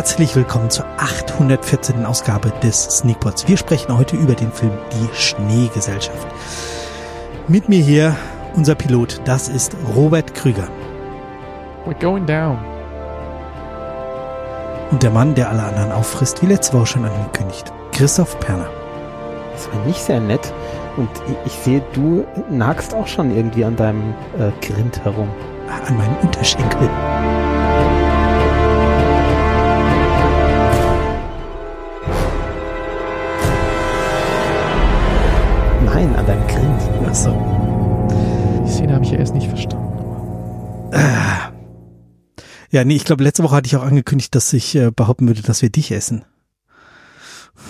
Herzlich willkommen zur 814. Ausgabe des Sneakpots. Wir sprechen heute über den Film Die Schneegesellschaft. Mit mir hier unser Pilot, das ist Robert Krüger. We're going down. Und der Mann, der alle anderen auffrisst, wie letzte Woche schon angekündigt, Christoph Perner. Das war nicht sehr nett. Und ich sehe, du nagst auch schon irgendwie an deinem äh, Grind herum. An meinen Unterschenkel. Ja, nee, ich glaube, letzte Woche hatte ich auch angekündigt, dass ich äh, behaupten würde, dass wir dich essen.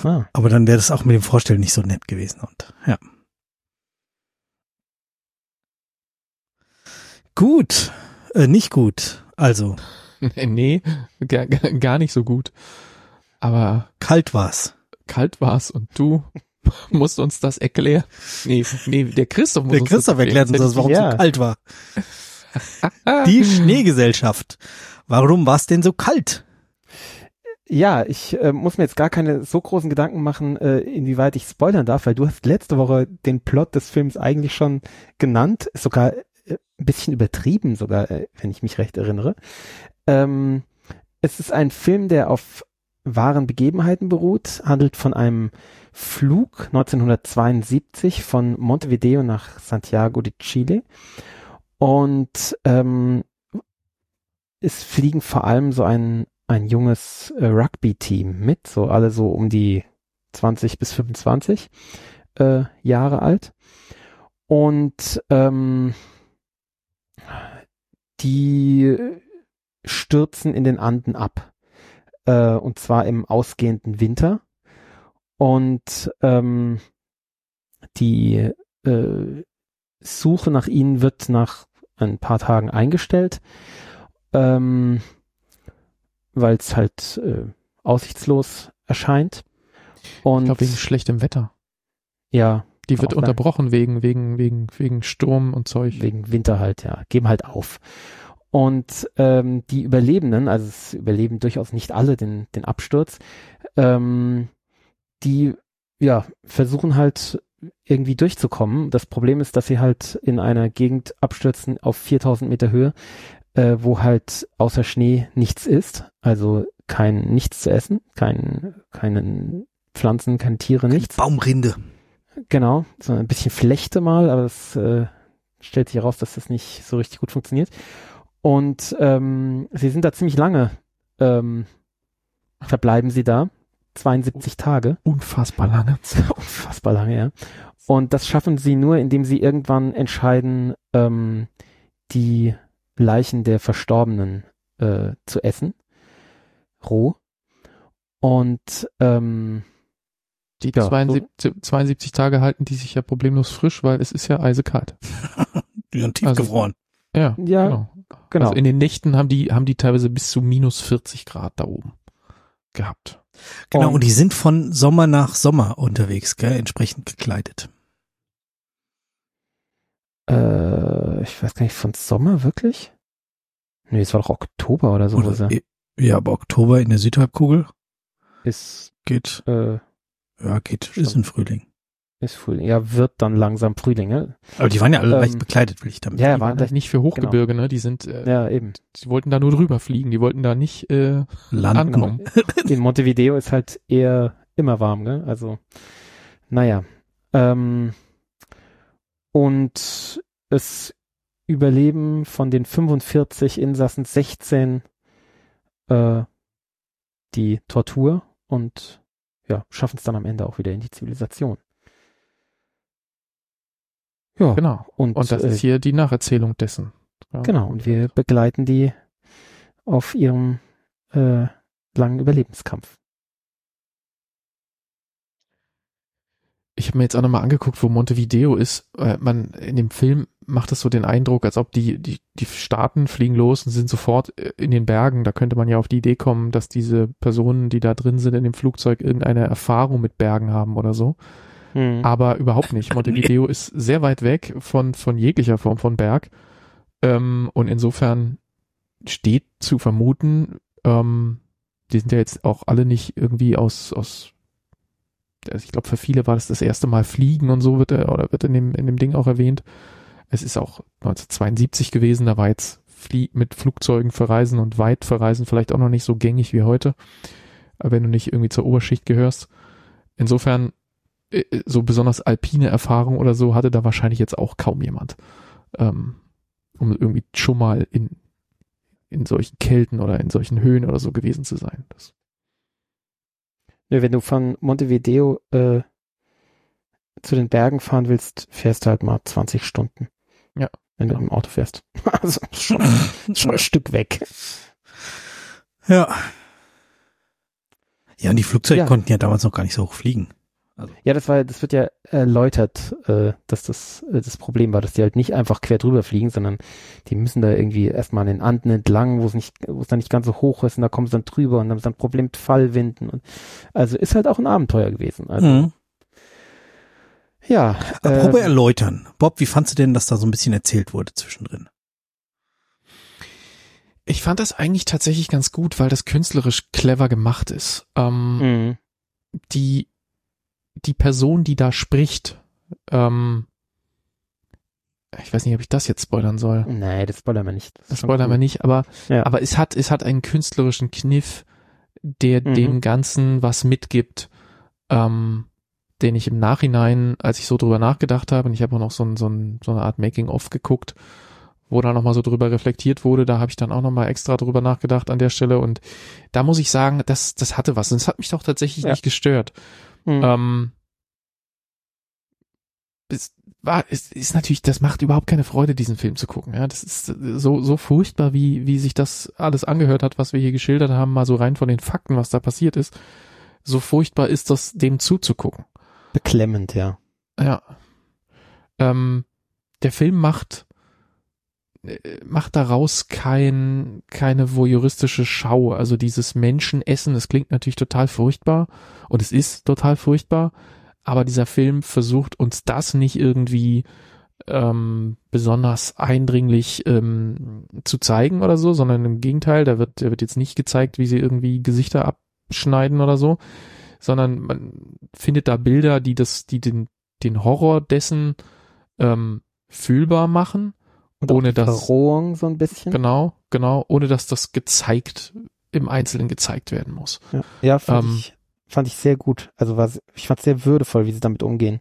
Ah. Aber dann wäre das auch mit dem Vorstellen nicht so nett gewesen. Und ja. Gut, äh, nicht gut. Also, nee, gar, gar gar nicht so gut. Aber kalt war's. kalt war's und du musst uns das erklären. Nee, nee, der Christoph muss Der uns Christoph das erklärt uns das, warum Ja. so kalt war. Die Schneegesellschaft. Warum war's denn so kalt? Ja, ich äh, muss mir jetzt gar keine so großen Gedanken machen, äh, inwieweit ich spoilern darf, weil du hast letzte Woche den Plot des Films eigentlich schon genannt, sogar äh, ein bisschen übertrieben sogar, äh, wenn ich mich recht erinnere. Ähm, es ist ein Film, der auf wahren Begebenheiten beruht, handelt von einem Flug 1972 von Montevideo nach Santiago de Chile und ähm, es fliegen vor allem so ein ein junges äh, Rugby-Team mit, so alle so um die 20 bis 25 äh, Jahre alt. Und ähm, die stürzen in den Anden ab. Äh, und zwar im ausgehenden Winter. Und ähm, die äh, Suche nach ihnen wird nach ein paar Tagen eingestellt. Ähm, weil es halt äh, aussichtslos erscheint. Und Ich glaube, wegen schlechtem Wetter. ja, Die wird unterbrochen wegen, wegen, wegen, wegen Sturm und Zeug. wegen Winter halt, ja, geben halt auf. Und ähm, die Überlebenden, also es überleben durchaus nicht alle den, den Absturz, ähm, die ja versuchen halt irgendwie durchzukommen. Das Problem ist, dass sie halt in einer Gegend abstürzen auf 4000 Meter Höhe, äh, wo halt außer Schnee nichts ist, also kein nichts zu essen, kein keine Pflanzen, keine Tiere, nichts. Baumrinde. Genau, so ein bisschen Flechte mal, aber es äh, stellt sich heraus, dass das nicht so richtig gut funktioniert. Und ähm, sie sind da ziemlich lange, ähm, verbleiben sie da, 72 Tage, Unfassbar lange. unfassbar lange, ja. Und das schaffen sie nur, indem sie irgendwann entscheiden, ähm, die Leichen der Verstorbenen äh, zu essen, roh. Und ähm, Die Ja, so- 72, 72 Tage halten die sich ja problemlos frisch, weil es ist ja eisekalt. Die sind Also- tiefgefroren. Ja, ja, genau. genau. Also in den Nächten haben die, haben die teilweise bis zu minus 40 Grad da oben gehabt. genau, und- und die sind von Sommer nach Sommer unterwegs, gell, entsprechend gekleidet. Äh, ich weiß gar nicht, von Sommer wirklich? Nee, es war doch Oktober oder so. Oder, ja, aber Oktober in der Südhalbkugel Ist, geht, äh, ja, geht, ist ein Frühling. ist Frühling. Ja, wird dann langsam Frühling, ne? Aber die waren ja alle Ähm, leicht bekleidet, will ich damit. Ja, Die waren halt nicht für Hochgebirge, ne? Die sind, äh, ja, eben. die wollten da nur drüber fliegen. Die wollten da nicht äh, Landen. ankommen. In Montevideo ist halt eher immer warm, gell? Also, naja. Ähm, und es überleben von den 45 Insassen 16 äh, die Tortur und ja, schaffen es dann am Ende auch wieder in die Zivilisation. Ja, Genau. und, Und das äh, ist hier die Nacherzählung dessen. Ja. Genau, und wir begleiten die auf ihrem äh, langen Überlebenskampf. Ich habe mir jetzt auch nochmal angeguckt, wo Montevideo ist. Äh, man in dem Film macht es so den Eindruck, als ob die, die, die Staaten fliegen los und sind sofort äh, in den Bergen. Da könnte man ja auf die Idee kommen, dass diese Personen, die da drin sind in dem Flugzeug, irgendeine Erfahrung mit Bergen haben oder so. Hm. Aber überhaupt nicht. Montevideo ist sehr weit weg von, von jeglicher Form von Berg. Ähm, und insofern steht zu vermuten, ähm, die sind ja jetzt auch alle nicht irgendwie aus, aus also ich glaube, für viele war das das erste Mal Fliegen und so wird er, oder wird in dem, in dem Ding auch erwähnt. Es ist auch 1972 gewesen, da war jetzt Flie mit Flugzeugen verreisen und weit verreisen vielleicht auch noch nicht so gängig wie heute, wenn du nicht irgendwie zur Oberschicht gehörst. Insofern, äh, so besonders alpine Erfahrung oder so hatte da wahrscheinlich jetzt auch kaum jemand, ähm, um irgendwie schon mal in, in solchen Kälten oder in solchen Höhen oder so gewesen zu sein. Das wenn du von Montevideo äh, zu den Bergen fahren willst, fährst du halt mal 20 Stunden. Ja. Wenn du im Auto fährst. also schon, schon ein Stück weg. Ja. Ja, und die Flugzeuge Ja. konnten ja damals noch gar nicht so hoch fliegen. Ja, das war, das wird ja erläutert, äh, dass das äh, das Problem war, dass die halt nicht einfach quer drüber fliegen, sondern die müssen da irgendwie erstmal an den Anden entlang, wo es nicht, wo es dann nicht ganz so hoch ist und da kommen sie dann drüber und dann ist dann ein Problem mit Fallwinden und also ist halt auch ein Abenteuer gewesen. Also Mhm. ja. Apropos äh, erläutern. Bob, wie fandst du denn, dass da so ein bisschen erzählt wurde zwischendrin? Ich fand das eigentlich tatsächlich ganz gut, weil das künstlerisch clever gemacht ist. Ähm, mh. die, die Person, die da spricht, ähm, ich weiß nicht, ob ich das jetzt spoilern soll. Nee, das spoilern wir nicht. Das spoilern wir nicht, aber, Ja. aber es hat, es hat einen künstlerischen Kniff, der Mhm. dem Ganzen was mitgibt, ähm, den ich im Nachhinein, als ich so drüber nachgedacht habe, und ich habe auch noch so, ein, so, ein, so eine Art Making-of geguckt, wo da nochmal so drüber reflektiert wurde, da habe ich dann auch nochmal extra drüber nachgedacht an der Stelle und da muss ich sagen, das, das hatte was und es hat mich doch tatsächlich Ja. nicht gestört. Mhm. Ähm, es war, es ist natürlich, das macht überhaupt keine Freude, diesen Film zu gucken. Ja, das ist so so furchtbar, wie wie sich das alles angehört hat, was wir hier geschildert haben, mal so rein von den Fakten, was da passiert ist. So furchtbar ist das, dem zuzugucken. Beklemmend, ja. Ja. Ähm, der Film macht macht daraus kein keine voyeuristische Schau, also dieses Menschenessen, es klingt natürlich total furchtbar und es ist total furchtbar, aber dieser Film versucht uns das nicht irgendwie ähm, besonders eindringlich ähm, zu zeigen oder so, sondern im Gegenteil, da wird, da wird jetzt nicht gezeigt, wie sie irgendwie Gesichter abschneiden oder so, sondern man findet da Bilder, die das, die den, den Horror dessen ähm, fühlbar machen, Und ohne dass Verrohung so ein bisschen. genau, genau, ohne dass das gezeigt im Einzelnen gezeigt werden muss. Ja, ja fand, Ähm, ich, fand ich sehr gut. Also war, ich fand es sehr würdevoll, wie sie damit umgehen.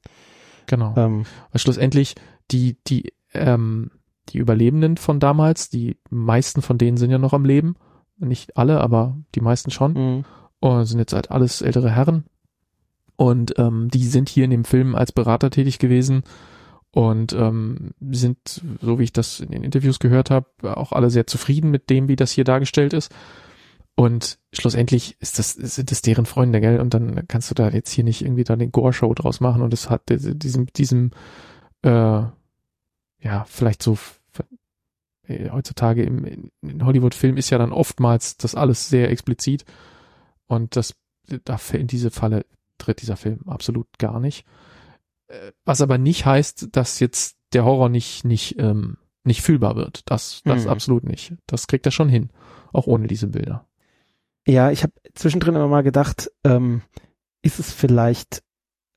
Genau. Ähm, Weil schlussendlich die, die, ähm, die Überlebenden von damals, die meisten von denen sind ja noch am Leben. Nicht alle, aber die meisten schon. mh. Und sind jetzt halt alles ältere Herren. Und ähm, die sind hier in dem Film als Berater tätig gewesen und ähm, sind, so wie ich das in den Interviews gehört habe, auch alle sehr zufrieden mit dem, wie das hier dargestellt ist. Und schlussendlich ist das, sind das deren Freunde, gell? Und dann kannst du da jetzt hier nicht irgendwie da eine Gore-Show draus machen und es hat diesem, diesem, äh, ja, vielleicht so äh, heutzutage im in, Hollywood-Film ist ja dann oftmals das alles sehr explizit und das da in diese Falle tritt dieser Film absolut gar nicht. Was aber nicht heißt, dass jetzt der Horror nicht nicht ähm, nicht fühlbar wird. Das das Mhm. absolut nicht. Das kriegt er schon hin, auch ohne diese Bilder. Ja, ich habe zwischendrin immer mal gedacht, ähm, ist es vielleicht,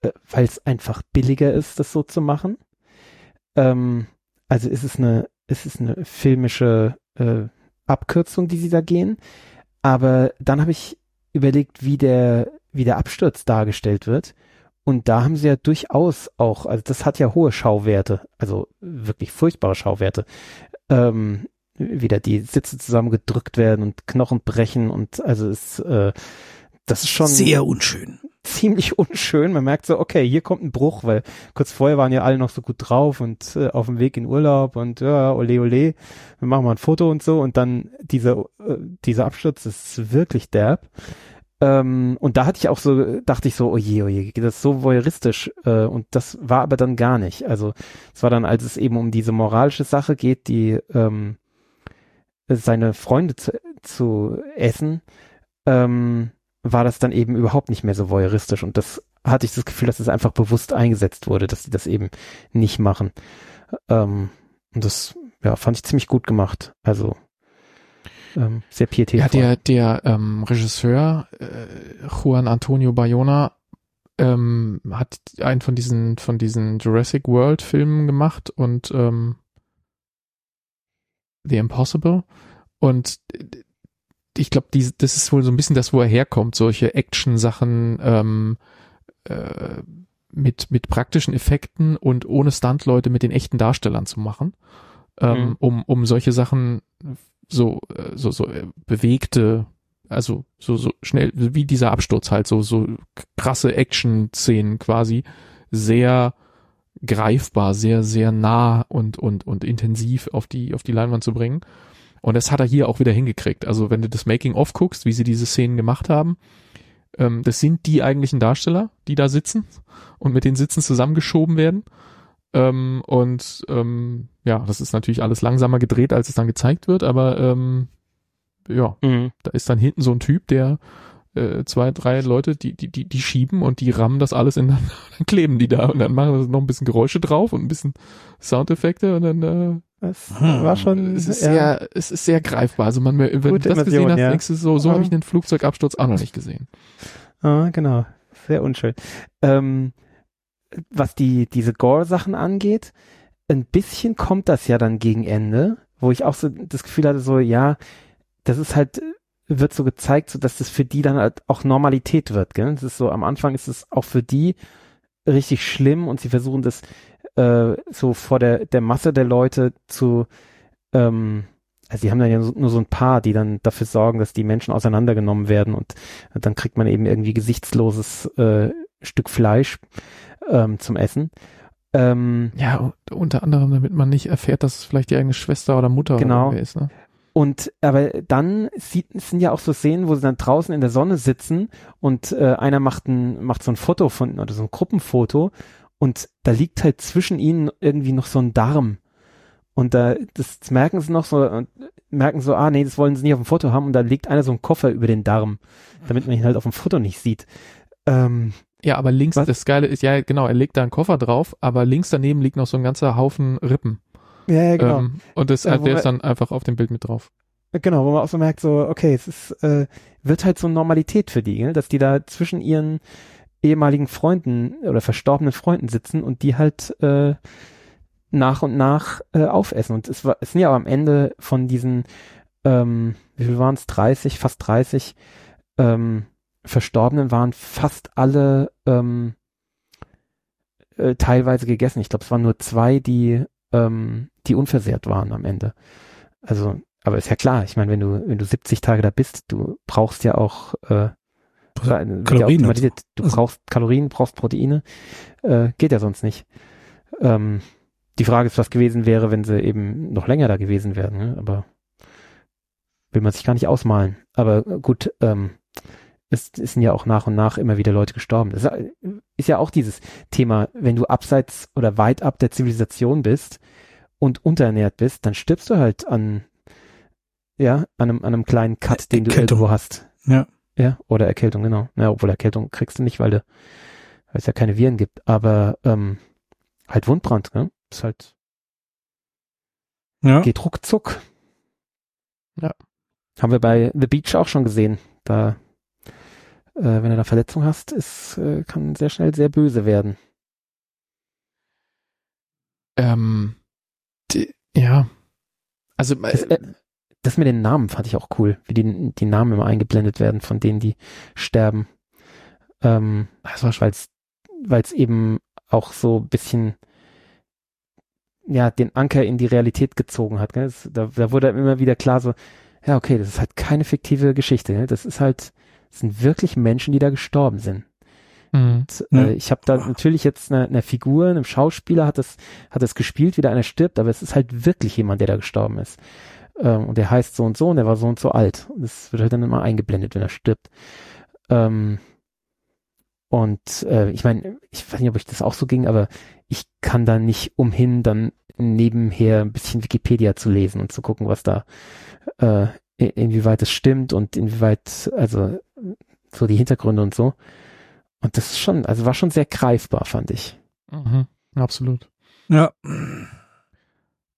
äh, weil es einfach billiger ist, das so zu machen? Ähm, also ist es eine, ist es eine filmische äh, Abkürzung, die sie da gehen? Aber dann habe ich überlegt, wie der, wie der Absturz dargestellt wird. Und da haben sie ja durchaus auch, also das hat ja hohe Schauwerte, also wirklich furchtbare Schauwerte. Ähm, wieder die Sitze zusammengedrückt werden und Knochen brechen und also es, äh, das ist schon Sehr unschön. ziemlich unschön. Man merkt so, okay, hier kommt ein Bruch, weil kurz vorher waren ja alle noch so gut drauf und äh, auf dem Weg in Urlaub und ja, ole ole, wir machen mal ein Foto und so und dann dieser, äh, dieser Absturz ist wirklich derb. Ähm, und da hatte ich auch so, dachte ich so, oje, oje, das ist so voyeuristisch. Äh, und das war aber dann gar nicht. Also es war dann, als es eben um diese moralische Sache geht, die ähm, seine Freunde zu, zu essen, ähm, war das dann eben überhaupt nicht mehr so voyeuristisch. Und das hatte ich das Gefühl, dass es einfach bewusst eingesetzt wurde, dass sie das eben nicht machen. Ähm, und das, ja, fand ich ziemlich gut gemacht. Also, ähm, sehr pietätvoll. Ja, der, der ähm, Regisseur äh, Juan Antonio Bayona ähm, hat einen von diesen von diesen Jurassic World Filmen gemacht und ähm, The Impossible und ich glaube, das ist wohl so ein bisschen das, wo er herkommt, solche Action-Sachen ähm, äh, mit mit praktischen Effekten und ohne Stuntleute mit den echten Darstellern zu machen, ähm, mhm. um um solche Sachen so äh, so so äh, bewegte also so, so schnell, wie dieser Absturz halt, so, so krasse Action-Szenen quasi, sehr greifbar, sehr, sehr nah und, und, und intensiv auf die, auf die Leinwand zu bringen. Und das hat er hier auch wieder hingekriegt. Also wenn du das Making-of guckst, wie sie diese Szenen gemacht haben, ähm, das sind die eigentlichen Darsteller, die da sitzen und mit den Sitzen zusammengeschoben werden. Ähm, und ähm, ja, das ist natürlich alles langsamer gedreht, als es dann gezeigt wird, aber ähm, ja, mhm. da ist dann hinten so ein Typ, der äh, zwei, drei Leute, die, die, die, die schieben und die rammen das alles in, dann kleben die da und dann machen sie noch ein bisschen Geräusche drauf und ein bisschen Soundeffekte und dann, äh, das hm. war schon, es ist ja, sehr, es ist sehr greifbar. Also man, wenn du das gesehen hast, ja. denkst du so, so habe ich einen Flugzeugabsturz auch noch nicht gesehen. Ah, genau. Sehr unschön. Ähm, was die, diese Gore-Sachen angeht, ein bisschen kommt das ja dann gegen Ende, wo ich auch so das Gefühl hatte, so, ja, das ist halt, wird so gezeigt, so dass das für die dann halt auch Normalität wird, gell? Das ist so, am Anfang ist es auch für die richtig schlimm und sie versuchen das äh, so vor der, der Masse der Leute zu, ähm, also die haben dann ja nur so ein paar, die dann dafür sorgen, dass die Menschen auseinandergenommen werden und, dann kriegt man eben irgendwie gesichtsloses äh, Stück Fleisch ähm, zum Essen. Ähm, ja, unter anderem, damit man nicht erfährt, dass es vielleicht die eigene Schwester oder Mutter genau. oder ist. Ne? Und aber dann sieht, sind ja auch so Szenen, wo sie dann draußen in der Sonne sitzen und äh, einer macht ein macht so ein Foto von oder so ein Gruppenfoto und da liegt halt zwischen ihnen irgendwie noch so ein Darm und da das, das merken sie noch so und merken so ah nee das wollen sie nicht auf dem Foto haben und da liegt einer so ein Koffer über den Darm, damit man ihn halt auf dem Foto nicht sieht. Ähm, ja, aber links was? das Geile ist ja genau er legt da einen Koffer drauf, aber links daneben liegt noch so ein ganzer Haufen Rippen. Ja, ja genau. Ähm, und das, ja, der ist dann einfach auf dem Bild mit drauf. Genau, wo man auch so merkt, so, okay, es ist, äh, wird halt so Normalität für die, ne? dass die da zwischen ihren ehemaligen Freunden oder verstorbenen Freunden sitzen und die halt äh, nach und nach äh, aufessen. Und es, war, es sind ja auch am Ende von diesen, ähm, wie viel waren es, 30, fast 30 ähm, Verstorbenen waren fast alle ähm, äh, teilweise gegessen. Ich glaube, es waren nur zwei, die ähm, die unversehrt waren am Ende. Also, aber ist ja klar, ich meine, wenn du, wenn du 70 Tage da bist, du brauchst ja auch äh, Kalorien. Ja du also brauchst Kalorien, brauchst Proteine, äh, geht ja sonst nicht. Ähm, die Frage ist, was gewesen wäre, wenn sie eben noch länger da gewesen wären, ne? aber will man sich gar nicht ausmalen. Aber gut, ähm, es, es sind ja auch nach und nach immer wieder Leute gestorben. Das ist ja auch dieses Thema, wenn du abseits oder weit ab der Zivilisation bist und unterernährt bist, dann stirbst du halt an, ja, an einem, an einem kleinen Cut, den Erkältung. du irgendwo hast. Ja. Ja, oder Erkältung, genau. Ja, obwohl Erkältung kriegst du nicht, weil, du, weil es ja keine Viren gibt. Aber ähm, halt Wundbrand, ne? Ist halt ja. geht ruckzuck. Ja. Haben wir bei The Beach auch schon gesehen. Da äh, wenn du da Verletzung hast, es äh, kann sehr schnell sehr böse werden. Ähm, die, ja. Also das, äh, das mit den Namen fand ich auch cool, wie die, die Namen immer eingeblendet werden von denen, die sterben. Ähm, das war, weil es weil es eben auch so ein bisschen ja den Anker in die Realität gezogen hat. Das, da, da wurde immer wieder klar so, ja okay, das ist halt keine fiktive Geschichte. Gell? Das ist halt es sind wirklich Menschen, die da gestorben sind. Mhm. Und, äh, ich habe da natürlich jetzt eine, eine Figur, einem Schauspieler hat das, hat das gespielt, wie da einer stirbt, aber es ist halt wirklich jemand, der da gestorben ist. Ähm, und der heißt so und so und der war so und so alt. Und das wird halt dann immer eingeblendet, wenn er stirbt. Ähm, und äh, ich meine, ich weiß nicht, ob ich das auch so ging, aber ich kann da nicht umhin, dann nebenher ein bisschen Wikipedia zu lesen und zu gucken, was da äh, inwieweit es stimmt und inwieweit, also so die Hintergründe und so. Und das ist schon, also war schon sehr greifbar, fand ich. Mhm, absolut. Ja.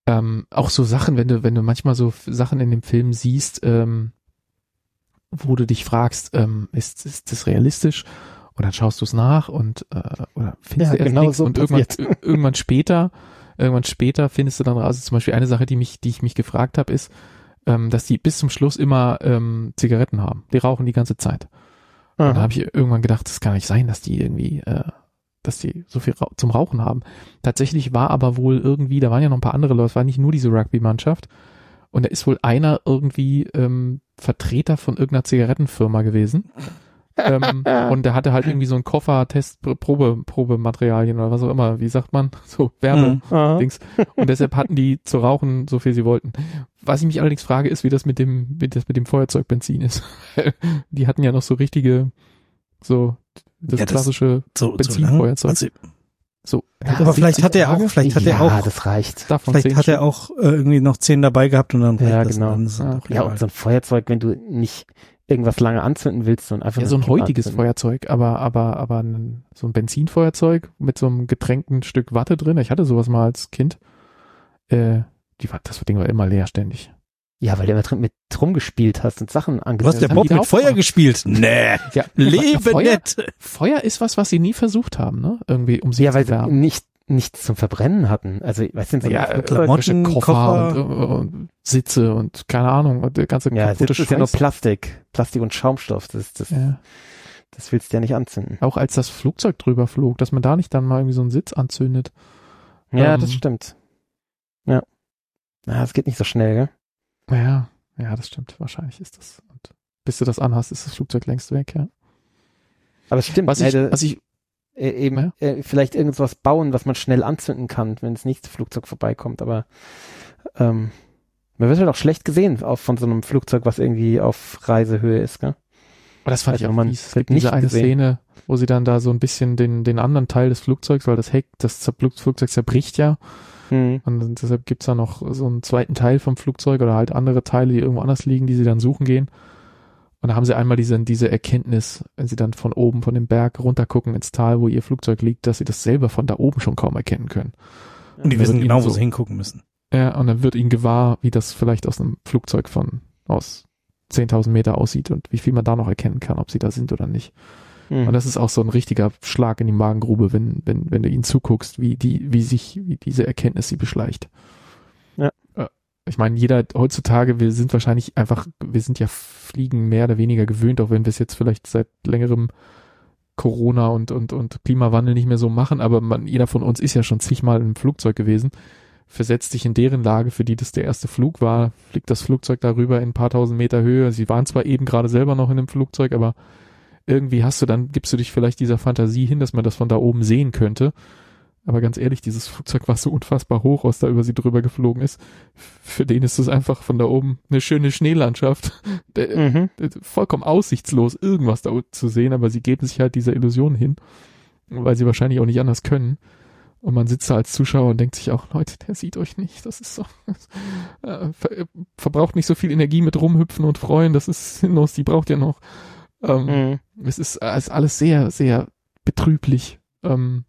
ähm, auch so Sachen, wenn du, wenn du manchmal so Sachen in dem Film siehst, ähm, wo du dich fragst, ähm, ist, ist das realistisch? Und dann schaust du es nach und äh, oder findest Ja, du erst genau nichts so und irgendwann, irgendwann später, irgendwann später findest du dann raus. Also zum Beispiel eine Sache, die mich, die ich mich gefragt habe, ist, ähm, dass die bis zum Schluss immer ähm, Zigaretten haben. Die rauchen die ganze Zeit. Und dann Aha. habe ich irgendwann gedacht, das kann nicht sein, dass die irgendwie, äh, dass die so viel Rauch zum Rauchen haben. Tatsächlich war aber wohl irgendwie, da waren ja noch ein paar andere Leute, es war nicht nur diese Rugby-Mannschaft. Und da ist wohl einer irgendwie ähm, Vertreter von irgendeiner Zigarettenfirma gewesen. Ähm, und der hatte halt irgendwie so einen Koffer, Test, Probe, Probematerialien oder was auch immer, wie sagt man? So, Werbe. Mhm. Aha. Dings. Und deshalb hatten die zu rauchen, so viel sie wollten. Was ich mich allerdings frage, ist, wie das mit dem, wie das mit dem Feuerzeugbenzin ist. die hatten ja noch so richtige, so das, Ja, das- klassische So, so Benzinfeuerzeug. Also, so. aber vielleicht hat er auch, vielleicht hat er ja, auch, das reicht. davon vielleicht hat er auch äh, irgendwie noch zehn dabei gehabt und dann Ja, genau. dann Ja, und so ein Feuerzeug, wenn du nicht irgendwas lange anzünden willst, sondern einfach ja, so ein heutiges anzünden. Feuerzeug, aber, aber, aber ein, so ein Benzinfeuerzeug mit so einem getränkten Stück Watte drin. Ich hatte sowas mal als Kind. Äh, die war, das Ding war immer leer ständig. Ja, weil du immer drin mit rumgespielt hast und Sachen Du hast angesetzt der Bob mit Feuer gemacht. gespielt. Nee, Ja, lebe Feuer, nett. Feuer ist was, was sie nie versucht haben, ne? Irgendwie, um sie Ja, weil zu sie wärmen. nicht, nichts zum Verbrennen hatten. Also, weißt du, so Ja, Flugzeug- Klamotten, Koffer, Koffer. Und, äh, und Sitze und keine Ahnung und der ganze ja, Sitz ist ja nur. Plastik. Plastik und Schaumstoff. Das, das, Ja. das willst du ja nicht anzünden. Auch als das Flugzeug drüber flog, dass man da nicht dann mal irgendwie so einen Sitz anzündet. Ja, Ähm. das stimmt. Ja. Na, es geht nicht so schnell, gell? Ja, ja, das stimmt. Wahrscheinlich ist das. Und bis du das anhast, ist das Flugzeug längst weg, ja. Aber es stimmt. Was ich, was ich, äh, eben Ja. äh, vielleicht irgendwas bauen, was man schnell anzünden kann, wenn das nächste Flugzeug vorbeikommt. Aber ähm, man wird halt auch schlecht gesehen auf, von so einem Flugzeug, was irgendwie auf Reisehöhe ist, gell? aber das fand Also ich auch man fies. Es gibt diese nicht eine gesehen. Szene, wo sie dann da so ein bisschen den, den anderen Teil des Flugzeugs, weil das Heck, das Flugzeug zerbricht ja, Hm. Und deshalb gibt's da noch so einen zweiten Teil vom Flugzeug oder halt andere Teile, die irgendwo anders liegen, die sie dann suchen gehen. Und da haben sie einmal diese, diese Erkenntnis, wenn sie dann von oben, von dem Berg runtergucken ins Tal, wo ihr Flugzeug liegt, dass sie das selber von da oben schon kaum erkennen können. Und die Ja, wissen genau, ihnen wo so- sie hingucken müssen. Ja, und dann wird ihnen gewahr, wie das vielleicht aus einem Flugzeug von, aus 10.000 Meter aussieht und wie viel man da noch erkennen kann, ob sie da sind oder nicht. Hm. Und das ist auch so ein richtiger Schlag in die Magengrube, wenn, wenn, wenn du ihnen zuguckst, wie die, wie sich, wie diese Erkenntnis sie beschleicht. Ich meine, jeder heutzutage, wir sind wahrscheinlich einfach, wir sind ja Fliegen mehr oder weniger gewöhnt, auch wenn wir es jetzt vielleicht seit längerem Corona und, und, und Klimawandel nicht mehr so machen, aber man, jeder von uns ist ja schon zigmal im Flugzeug gewesen. Versetzt dich in deren Lage, für die das der erste Flug war, fliegt das Flugzeug darüber in ein paar tausend Meter Höhe. Sie waren zwar eben gerade selber noch in dem Flugzeug, aber irgendwie hast du dann, gibst du dich vielleicht dieser Fantasie hin, dass man das von da oben sehen könnte. Aber ganz ehrlich, dieses Flugzeug war so unfassbar hoch, was da über sie drüber geflogen ist. Für den ist es einfach von da oben eine schöne Schneelandschaft. Mhm. vollkommen aussichtslos, irgendwas da zu sehen, aber sie geben sich halt dieser Illusion hin, weil sie wahrscheinlich auch nicht anders können. Und man sitzt da als Zuschauer und denkt sich auch, Leute, der sieht euch nicht. Das ist so, äh, ver, verbraucht nicht so viel Energie mit rumhüpfen und freuen. Das ist sinnlos. Die braucht ihr noch. Ähm, Mhm. es ist, äh, ist alles sehr, sehr betrüblich. Ähm,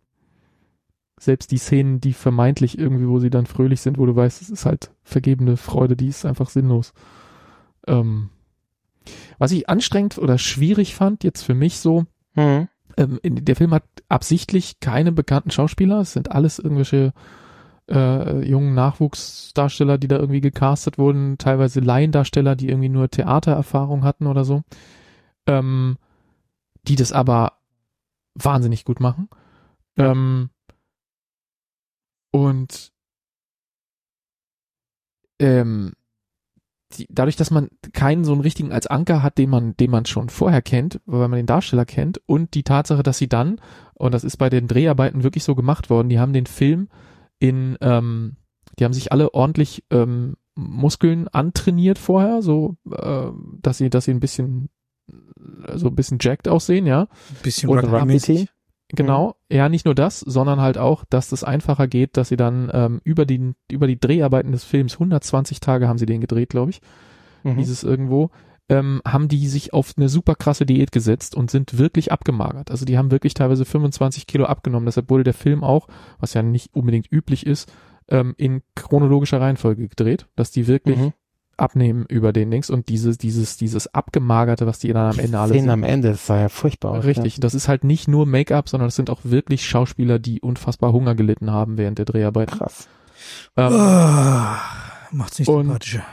selbst die Szenen, die vermeintlich irgendwie, wo sie dann fröhlich sind, wo du weißt, es ist halt vergebene Freude, die ist einfach sinnlos. Ähm, was ich anstrengend oder schwierig fand, jetzt für mich so, Mhm. ähm, in, der Film hat absichtlich keine bekannten Schauspieler, es sind alles irgendwelche äh, jungen Nachwuchsdarsteller, die da irgendwie gecastet wurden, teilweise Laiendarsteller, die irgendwie nur Theatererfahrung hatten oder so, ähm, die das aber wahnsinnig gut machen. Ähm, und ähm, die, dadurch, dass man keinen so einen richtigen als Anker hat, den man, den man schon vorher kennt, weil man den Darsteller kennt und die Tatsache, dass sie dann, und das ist bei den Dreharbeiten wirklich so gemacht worden, die haben den Film in, ähm, die haben sich alle ordentlich ähm, Muskeln antrainiert vorher, so, äh, dass sie, dass sie ein bisschen, äh, so ein bisschen jacked aussehen, ja. Ein bisschen Rugby-mäßig. Rugby-Team? Genau, ja, nicht nur das, sondern halt auch, dass das einfacher geht, dass sie dann ähm, über, die, über die Dreharbeiten des Films, 120 Tage haben sie den gedreht, glaube ich, Mhm. dieses irgendwo, ähm, haben die sich auf eine super krasse Diät gesetzt und sind wirklich abgemagert. Also die haben wirklich teilweise 25 Kilo abgenommen. Deshalb wurde der Film auch, was ja nicht unbedingt üblich ist, ähm, in chronologischer Reihenfolge gedreht, dass die wirklich Mhm. Abnehmen über den Dings und dieses, dieses, dieses abgemagerte, was die dann am Ende alle Szenen sind. am Ende, das sah ja furchtbar aus. Richtig, das ist halt nicht nur Make-up, sondern es sind auch wirklich Schauspieler, die unfassbar Hunger gelitten haben während der Ja. Dreharbeit. Krass. Ähm, Ah, macht's nicht Und- sympathischer.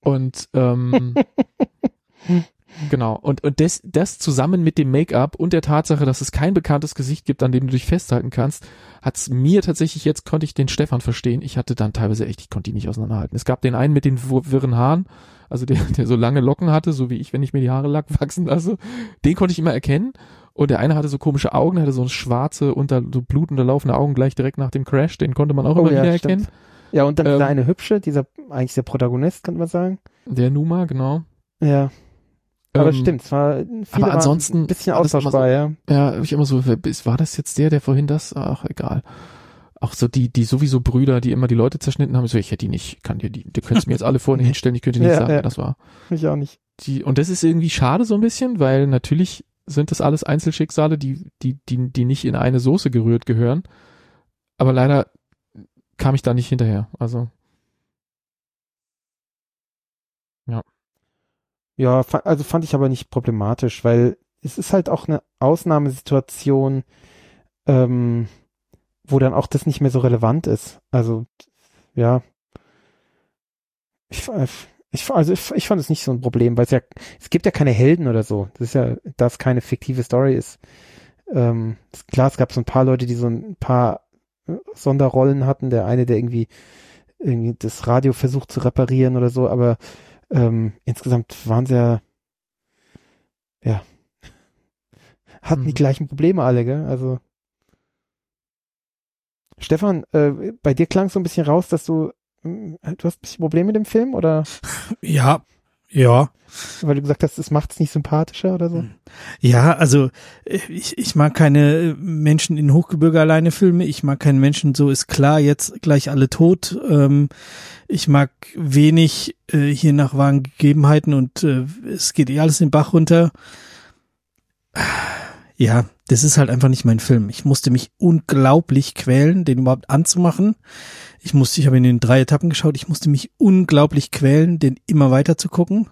Und ähm, genau. Und, und das, das zusammen mit dem Make-up und der Tatsache, dass es kein bekanntes Gesicht gibt, an dem du dich festhalten kannst, hat's mir tatsächlich, jetzt konnte ich den Stefan verstehen. Ich hatte dann teilweise echt, ich konnte die nicht auseinanderhalten. Es gab den einen mit den wir- wirren Haaren, also der, der so lange Locken hatte, so wie ich, wenn ich mir die Haare lack wachsen lasse. Den konnte ich immer erkennen. Und der eine hatte so komische Augen, hatte so schwarze, unter, so blutunterlaufende Augen gleich direkt nach dem Crash. Den konnte man auch immer wieder erkennen. Ja, und dann Ähm, eine hübsche, dieser eigentlich der Protagonist, könnte man sagen. Der Numa, genau. Ja. Aber Ähm, stimmt, es war viele aber ansonsten ein bisschen austauschbar, ja. Ja, hab ich immer so, war das jetzt der, der vorhin das? Ach, egal. Auch so die, die sowieso Brüder, die immer die Leute zerschnitten haben, so, ich hätte die nicht, kann dir die, du könntest mir jetzt alle vorne hinstellen, ich könnte nicht Ja, sagen, ja. wer das war. Ich auch nicht. Die, und das ist irgendwie schade so ein bisschen, weil natürlich sind das alles Einzelschicksale, die, die, die, die nicht in eine Soße gerührt gehören. Aber leider kam ich da nicht hinterher. Also, Ja, also fand ich aber nicht problematisch, weil es ist halt auch eine Ausnahmesituation, ähm, wo dann auch das nicht mehr so relevant ist. Also, ja. Ich, ich, also ich, ich fand es nicht so ein Problem, weil es ja, es gibt ja keine Helden oder so. Das ist ja, dass keine fiktive Story ist. Ähm, klar, es gab so ein paar Leute, die so ein paar äh, Sonderrollen hatten. Der eine, der irgendwie, irgendwie das Radio versucht zu reparieren oder so, aber ähm, insgesamt waren sie ja, ja, hatten die Mhm. gleichen Probleme alle, gell? Also Stefan, äh, bei dir klang es so ein bisschen raus, dass du, mm, du hast ein bisschen Probleme mit dem Film oder Ja, ja. weil du gesagt hast, es macht es nicht sympathischer oder so? Ja, also äh, ich, ich mag keine äh, Menschen in Hochgebirge alleine Filme. Ich mag keine Menschen, so ist klar, jetzt gleich alle tot. Ähm, ich mag wenig äh, hier nach wahren Gegebenheiten und äh, es geht eh alles den Bach runter. Ja, das ist halt einfach nicht mein Film. Ich musste mich unglaublich quälen, den überhaupt anzumachen. Ich musste, ich habe ihn in drei Etappen geschaut, ich musste mich unglaublich quälen, den immer weiter zu gucken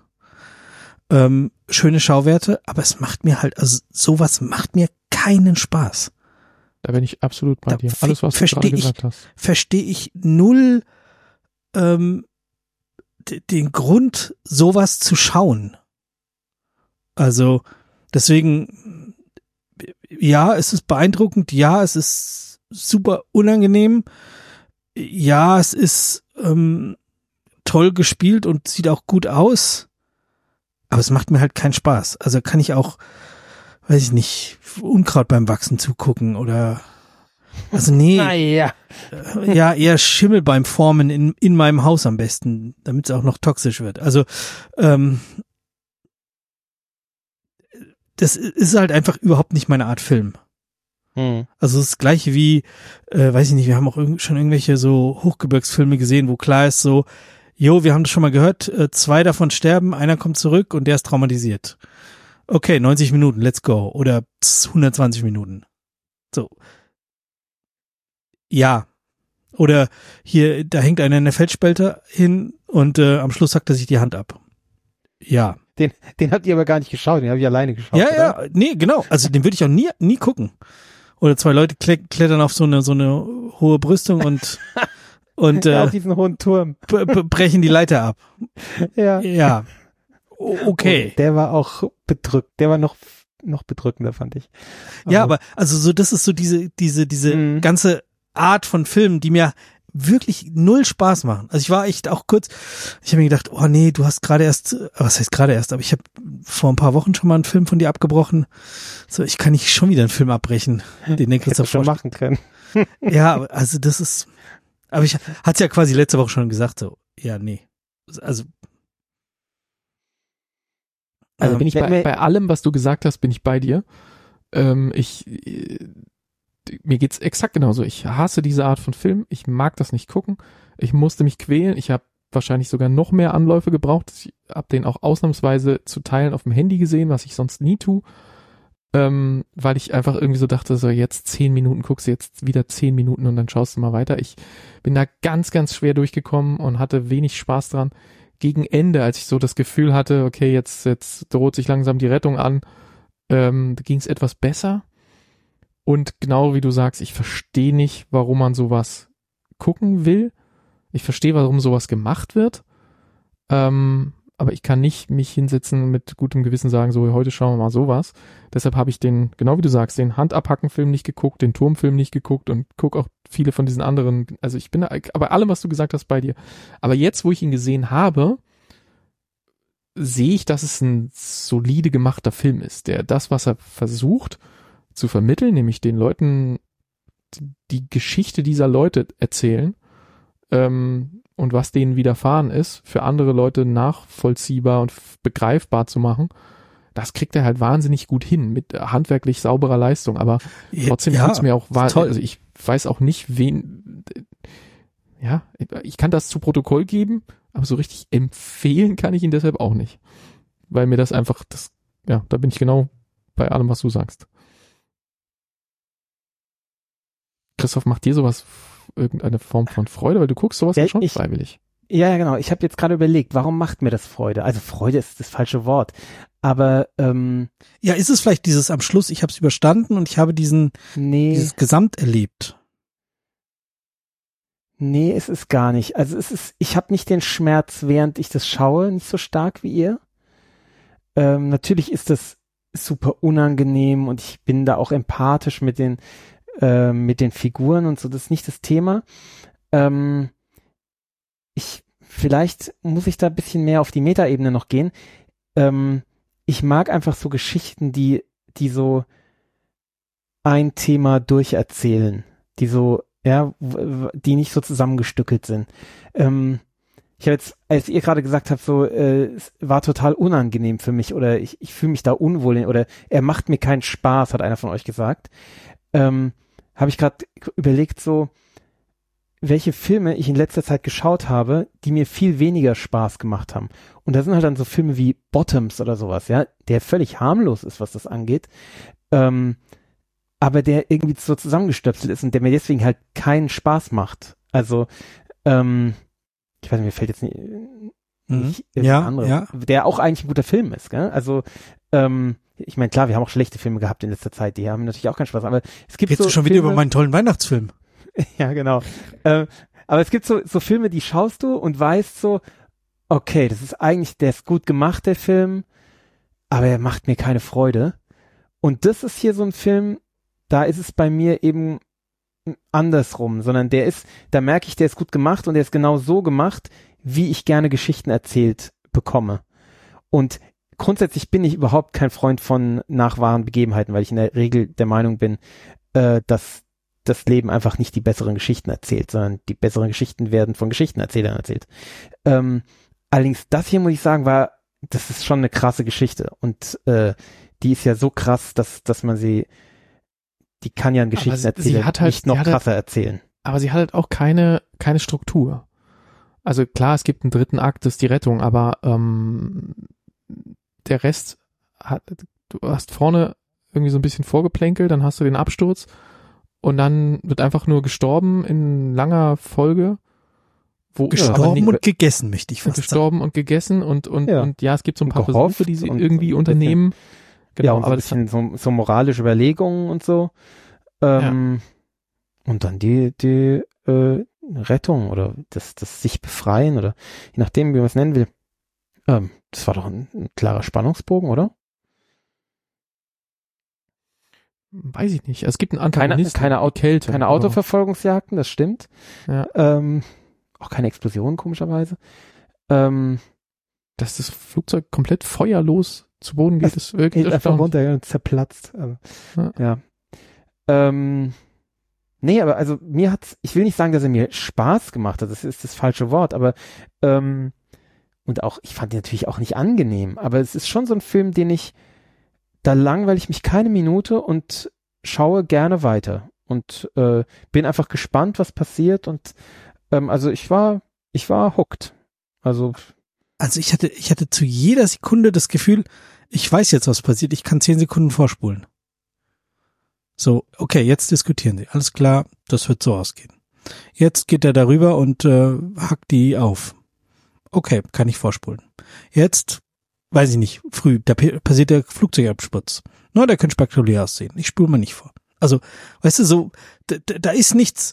ähm, schöne Schauwerte, aber es macht mir halt, also sowas macht mir keinen Spaß. da bin ich absolut bei Da dir. Alles, was du gerade ich- gesagt hast. Verstehe ich null ähm, den Grund, sowas zu schauen. Also deswegen, ja, es ist beeindruckend, ja, es ist super unangenehm, ja, es ist ähm, toll gespielt und sieht auch gut aus, aber es macht mir halt keinen Spaß. Also kann ich auch, weiß ich nicht, Unkraut beim Wachsen zugucken oder also nee, Naja. äh, ja, eher Schimmel beim Formen in, in meinem Haus am besten, damit es auch noch toxisch wird. Also, ähm, das ist halt einfach überhaupt nicht meine Art Film. Hm. Also das gleiche wie, äh, weiß ich nicht, wir haben auch irg schon irgendwelche so Hochgebirgsfilme gesehen, wo klar ist so, jo, wir haben das schon mal gehört, äh, zwei davon sterben, einer kommt zurück und der ist traumatisiert. Okay, 90 Minuten, let's go. Oder 120 Minuten. So. Ja. Oder hier, da hängt einer in der Felsspalte hin und äh, am Schluss sackt er sich die Hand ab. Ja. Den, den habt ihr aber gar nicht geschaut, den habe ich alleine geschaut. Ja, oder? ja, nee, genau. Also den würde ich auch nie, nie gucken. Oder zwei Leute kle klettern auf so eine, so eine hohe Brüstung und, und ja. äh, Auf diesen hohen Turm. brechen die Leiter ab. Ja. Ja. Okay. Und der war auch bedrückt. Der war noch, noch bedrückender, fand ich. Ja, aber also so, das ist so diese, diese, diese Mhm. ganze Art von Filmen, die mir wirklich null Spaß machen. Also ich war echt auch kurz, ich habe mir gedacht, oh nee, du hast gerade erst, äh, was heißt gerade erst, aber ich habe vor ein paar Wochen schon mal einen Film von dir abgebrochen. So, ich kann nicht schon wieder einen Film abbrechen, den der Christoph schon machen können. Ja, also das ist, aber ich hat's ja quasi letzte Woche schon gesagt, so, ja, nee. Also, Also ähm, bin ich bei, bei allem, was du gesagt hast, bin ich bei dir. Ähm, ich, äh, mir geht's exakt genauso. Ich hasse diese Art von Film. Ich mag das nicht gucken. Ich musste mich quälen. Ich habe wahrscheinlich sogar noch mehr Anläufe gebraucht. Ich habe den auch ausnahmsweise zu Teilen auf dem Handy gesehen, was ich sonst nie tue. ähm, weil ich einfach irgendwie so dachte, so jetzt zehn Minuten guckst du jetzt wieder zehn Minuten und dann schaust du mal weiter. Ich bin da ganz, ganz schwer durchgekommen und hatte wenig Spaß dran. Gegen Ende, als ich so das Gefühl hatte, okay, jetzt, jetzt droht sich langsam die Rettung an, ähm, ging es etwas besser. Und genau wie du sagst, ich verstehe nicht, warum man sowas gucken will. Ich verstehe, warum sowas gemacht wird. Ähm, aber ich kann nicht mich hinsetzen mit gutem Gewissen sagen, so heute schauen wir mal sowas. Deshalb habe ich den, genau wie du sagst, den Handabhacken-Film nicht geguckt, den Turmfilm nicht geguckt und guck auch viele von diesen anderen. Also ich bin aber allem, was du gesagt hast, bei dir. Aber jetzt, wo ich ihn gesehen habe, sehe ich, dass es ein solide gemachter Film ist, der das, was er versucht zu vermitteln, nämlich den Leuten die Geschichte dieser Leute erzählen, ähm, und was denen widerfahren ist, für andere Leute nachvollziehbar und begreifbar zu machen, das kriegt er halt wahnsinnig gut hin mit handwerklich sauberer Leistung. Aber trotzdem ja, tut's mir auch wahr, also ich weiß auch nicht, wen, ja, ich kann das zu Protokoll geben, aber so richtig empfehlen kann ich ihn deshalb auch nicht. Weil mir das einfach, das, ja, da bin ich genau bei allem, was du sagst. Christoph, macht dir sowas irgendeine Form von Freude, weil du guckst sowas ja, schon ich, freiwillig. Ja, ja, genau. Ich habe jetzt gerade überlegt, warum macht mir das Freude? Also Freude ist das falsche Wort. Aber ähm, ja, ist es vielleicht dieses am Schluss, ich habe es überstanden und ich habe diesen nee. dieses Gesamt erlebt. Nee, es ist gar nicht. Also es ist, ich habe nicht den Schmerz, während ich das schaue, nicht so stark wie ihr. Ähm, natürlich ist das super unangenehm und ich bin da auch empathisch mit den äh, mit den Figuren und so, das ist nicht das Thema. Ähm, ich, vielleicht muss ich da ein bisschen mehr auf die Metaebene noch gehen. Ähm, ich mag einfach so Geschichten, die, die so ein Thema durcherzählen, die so, ja, die nicht so zusammengestückelt sind. Ähm, ich habe jetzt, als ihr gerade gesagt habt, so, äh, es war total unangenehm für mich oder ich, ich fühle mich da unwohl oder er macht mir keinen Spaß, hat einer von euch gesagt. Ähm, habe ich gerade überlegt, so, welche Filme ich in letzter Zeit geschaut habe, die mir viel weniger Spaß gemacht haben. Und da sind halt dann so Filme wie Bottoms oder sowas, ja, der völlig harmlos ist, was das angeht, ähm, aber der irgendwie so zusammengestöpselt ist und der mir deswegen halt keinen Spaß macht. Also, ähm, ich weiß nicht, mir fällt jetzt nicht, mhm. nicht ja, andere, ja. der auch eigentlich ein guter Film ist, gell? Also, ähm, ich meine, klar, wir haben auch schlechte Filme gehabt in letzter Zeit, die haben natürlich auch keinen Spaß, aber es gibt Redest so du schon Filme, wieder über meinen tollen Weihnachtsfilm? ja, genau. äh, aber es gibt so, so Filme, die schaust du und weißt so, okay, das ist eigentlich, der ist gut gemacht, der Film, aber er macht mir keine Freude. Und das ist hier so ein Film, da ist es bei mir eben andersrum, sondern der ist, da merke ich, der ist gut gemacht und der ist genau so gemacht, wie ich gerne Geschichten erzählt bekomme. Und grundsätzlich bin ich überhaupt kein Freund von nach wahren Begebenheiten, weil ich in der Regel der Meinung bin, äh, dass das Leben einfach nicht die besseren Geschichten erzählt, sondern die besseren Geschichten werden von Geschichtenerzählern erzählt. Ähm, allerdings das hier muss ich sagen, war, das ist schon eine krasse Geschichte und äh, die ist ja so krass, dass dass man sie, die kann ja ein Geschichtenerzähler halt, nicht noch krasser halt, erzählen. Aber sie hat halt auch keine keine Struktur. Also klar, es gibt einen dritten Akt, das ist die Rettung, aber ähm, der Rest hat, du hast vorne irgendwie so ein bisschen vorgeplänkelt, dann hast du den Absturz und dann wird einfach nur gestorben in langer Folge. Wo gestorben nicht, und gegessen, möchte ich fast Gestorben sagen. und gegessen und, und, ja. und ja, es gibt so ein paar Versuche, die sie irgendwie unternehmen. Genau, ja, und aber so ein bisschen so, so moralische Überlegungen und so. Ähm, ja. Und dann die, die äh, Rettung oder das, das sich befreien oder je nachdem, wie man es nennen will. Ähm, das war doch ein, ein klarer Spannungsbogen, oder? Weiß ich nicht. Es gibt einen Antagonisten. Keine, keine, Kälte, keine Autoverfolgungsjagden, das stimmt. Ja. Ähm, auch keine Explosion, komischerweise. Ähm, Dass das Flugzeug komplett feuerlos zu Boden geht, ist wirklich geht einfach runter und zerplatzt. Also, ja. ja. Ähm, nee, aber also mir hat's, ich will nicht sagen, dass er mir Spaß gemacht hat, das ist das falsche Wort, aber ähm, und auch, ich fand ihn natürlich auch nicht angenehm, aber es ist schon so ein Film, den ich, da langweile ich mich keine Minute und schaue gerne weiter und äh, bin einfach gespannt, was passiert und ähm, also ich war, ich war hooked. Also also ich hatte, ich hatte zu jeder Sekunde das Gefühl, ich weiß jetzt, was passiert, ich kann zehn Sekunden vorspulen. So, okay, jetzt diskutieren sie. Alles klar, das wird so ausgehen. Jetzt geht er darüber und äh, hackt die auf. Okay, kann ich vorspulen. Jetzt, weiß ich nicht, früh, da passiert der Flugzeugabsturz. Na, der könnte spektakulär aussehen. Ich spule mal nicht vor. Also, weißt du, so, da, da ist nichts,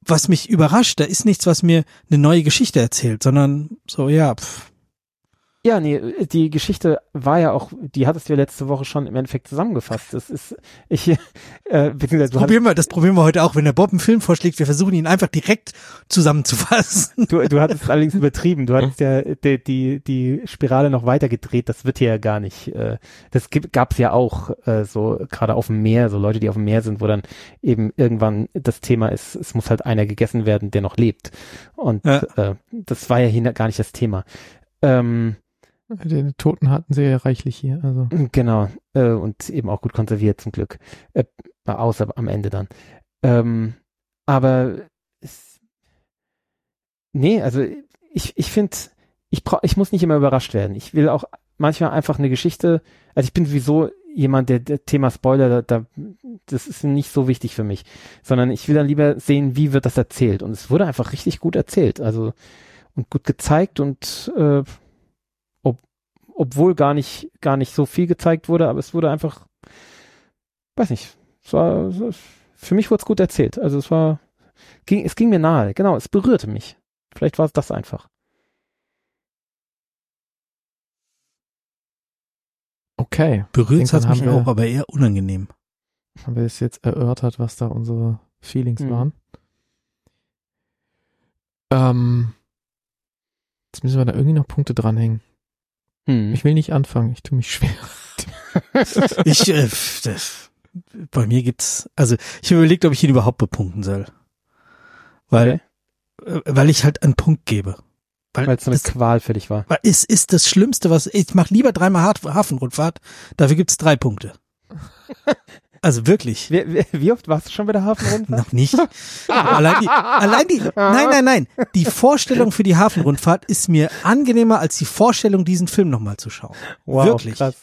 was mich überrascht, da ist nichts, was mir eine neue Geschichte erzählt, sondern so, ja, pff, Ja, nee, die Geschichte war ja auch, die hattest du ja letzte Woche schon im Endeffekt zusammengefasst. Das ist, ich, äh, beziehungsweise du, probieren wir, das probieren wir heute auch, wenn der Bob einen Film vorschlägt, wir versuchen ihn einfach direkt zusammenzufassen. du, du hattest allerdings übertrieben. Du hattest ja die, die, die Spirale noch weiter gedreht. Das wird hier ja gar nicht. Äh, das gab es ja auch äh, so gerade auf dem Meer, so Leute, die auf dem Meer sind, wo dann eben irgendwann das Thema ist, es muss halt einer gegessen werden, der noch lebt. Und Ja. äh, das war ja hier gar nicht das Thema. Ähm, Den Toten hatten sie ja reichlich hier. Also Genau, äh, und eben auch gut konserviert zum Glück. Äh, außer am Ende dann. Ähm, aber es, nee, also ich, ich finde, ich brauch, ich muss nicht immer überrascht werden. Ich will auch manchmal einfach eine Geschichte, also ich bin sowieso jemand, der, der Thema Spoiler, da, da, das ist nicht so wichtig für mich, sondern ich will dann lieber sehen, wie wird das erzählt. Und es wurde einfach richtig gut erzählt, also und gut gezeigt und äh, obwohl gar nicht, gar nicht so viel gezeigt wurde, aber es wurde einfach, weiß nicht, es war, für mich wurde es gut erzählt. Also es war, ging, es ging mir nahe, genau, es berührte mich. Vielleicht war es das einfach. okay, Berührt hat mich auch, aber eher unangenehm. haben wir es jetzt erörtert, was da unsere Feelings Mhm. waren. Ähm, jetzt müssen wir da irgendwie noch Punkte dranhängen. Hm. Ich will nicht anfangen, ich tue mich schwer. Ich, äh, das, bei mir gibt's, also ich habe überlegt, ob ich ihn überhaupt bepunkten soll. Weil, äh, weil ich halt einen Punkt gebe. Weil, Weil es so eine das, Qual für dich war. weil es ist das Schlimmste, was, ich mache lieber dreimal Haf- Hafenrundfahrt, dafür gibt's drei Punkte. Also wirklich. Wie, wie, oft warst du schon bei der Hafenrundfahrt? Noch nicht. allein die, allein die, nein, nein, nein. Die Vorstellung für die Hafenrundfahrt ist mir angenehmer als die Vorstellung, diesen Film nochmal zu schauen. Wirklich. krass.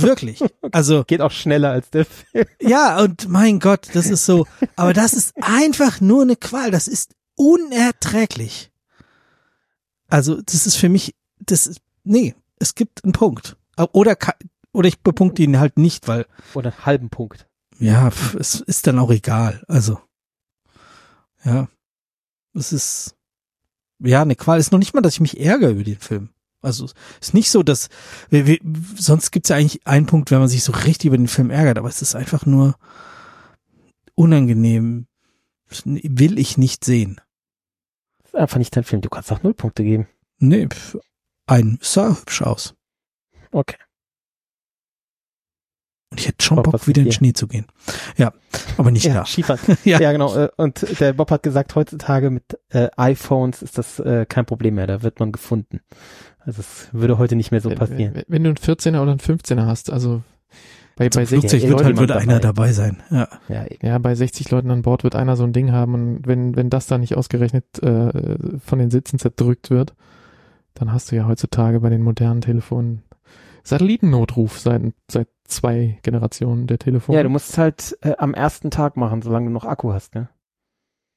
Wirklich. Also, Geht auch schneller als der Film. ja, und mein Gott, das ist so, aber das ist einfach nur eine Qual. Das ist unerträglich. Also, das ist für mich, das ist, nee, es gibt einen Punkt. Oder, oder ich bepunkte ihn halt nicht, weil, Oder einen halben Punkt. ja, pf, es ist dann auch egal. Also, ja, es ist, ja, eine Qual. Ist noch nicht mal, dass ich mich ärgere über den Film. Also, es ist nicht so, dass, wir, wir, sonst gibt's ja eigentlich einen Punkt, wenn man sich so richtig über den Film ärgert, aber es ist einfach nur unangenehm. Das Will ich nicht sehen. Das ist einfach nicht dein Film. Du kannst auch null Punkte geben. Nee, pf, ein sah hübsch aus. Okay. Und ich hätte schon Bob, Bock, wieder in den Schnee zu gehen. Ja, aber nicht Ja, da. Skifahren. Ja. ja. genau. äh, Und der Bob hat gesagt, heutzutage mit äh, iPhones ist das äh, kein Problem mehr. Da wird man gefunden. Also es würde heute nicht mehr so passieren. Wenn, wenn du einen 14er oder einen 15er hast, also bei, Zum bei 60 Flugzeug wird halt wird einer dabei. sein. Ja. Ja. Ja, bei 60 Leuten an Bord wird einer so ein Ding haben und wenn, wenn das dann nicht ausgerechnet äh, von den Sitzen zerdrückt wird, dann hast du ja heutzutage bei den modernen Telefonen Satellitennotruf seit, seit zwei Generationen der Telefone. ja, du musst es halt äh, am ersten Tag machen, solange du noch Akku hast. Ne?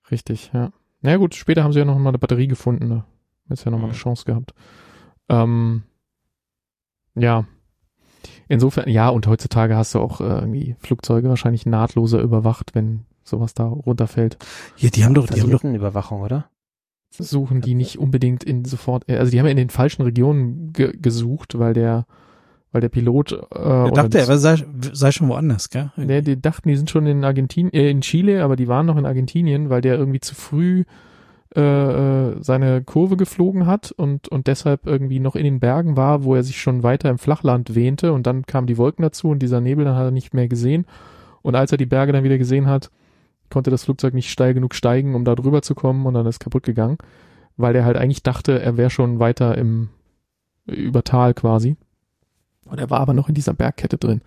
Richtig, ja. Na ja, gut, später haben sie ja noch mal eine Batterie gefunden, da hättest ja noch mal eine Mhm. Chance gehabt. Ähm, ja. Insofern, ja, und heutzutage hast du auch äh, irgendwie Flugzeuge wahrscheinlich nahtloser überwacht, wenn sowas da runterfällt. ja, die haben doch, die haben doch, Satellitenüberwachung, oder? suchen die nicht unbedingt in sofort, äh, also die haben ja in den falschen Regionen ge gesucht, weil der, weil der Pilot, äh, dachte, er sei, sei schon woanders, gell? Nee, die dachten, die sind schon in Argentinien, äh, in Chile, aber die waren noch in Argentinien, weil der irgendwie zu früh äh, äh, seine Kurve geflogen hat und, und deshalb irgendwie noch in den Bergen war, wo er sich schon weiter im Flachland wähnte und dann kamen die Wolken dazu und dieser Nebel, dann hat er nicht mehr gesehen. Und als er die Berge dann wieder gesehen hat, konnte das Flugzeug nicht steil genug steigen, um da drüber zu kommen und dann ist kaputt gegangen, weil er halt eigentlich dachte, er wäre schon weiter im über Tal quasi. Und er war aber noch in dieser Bergkette drin.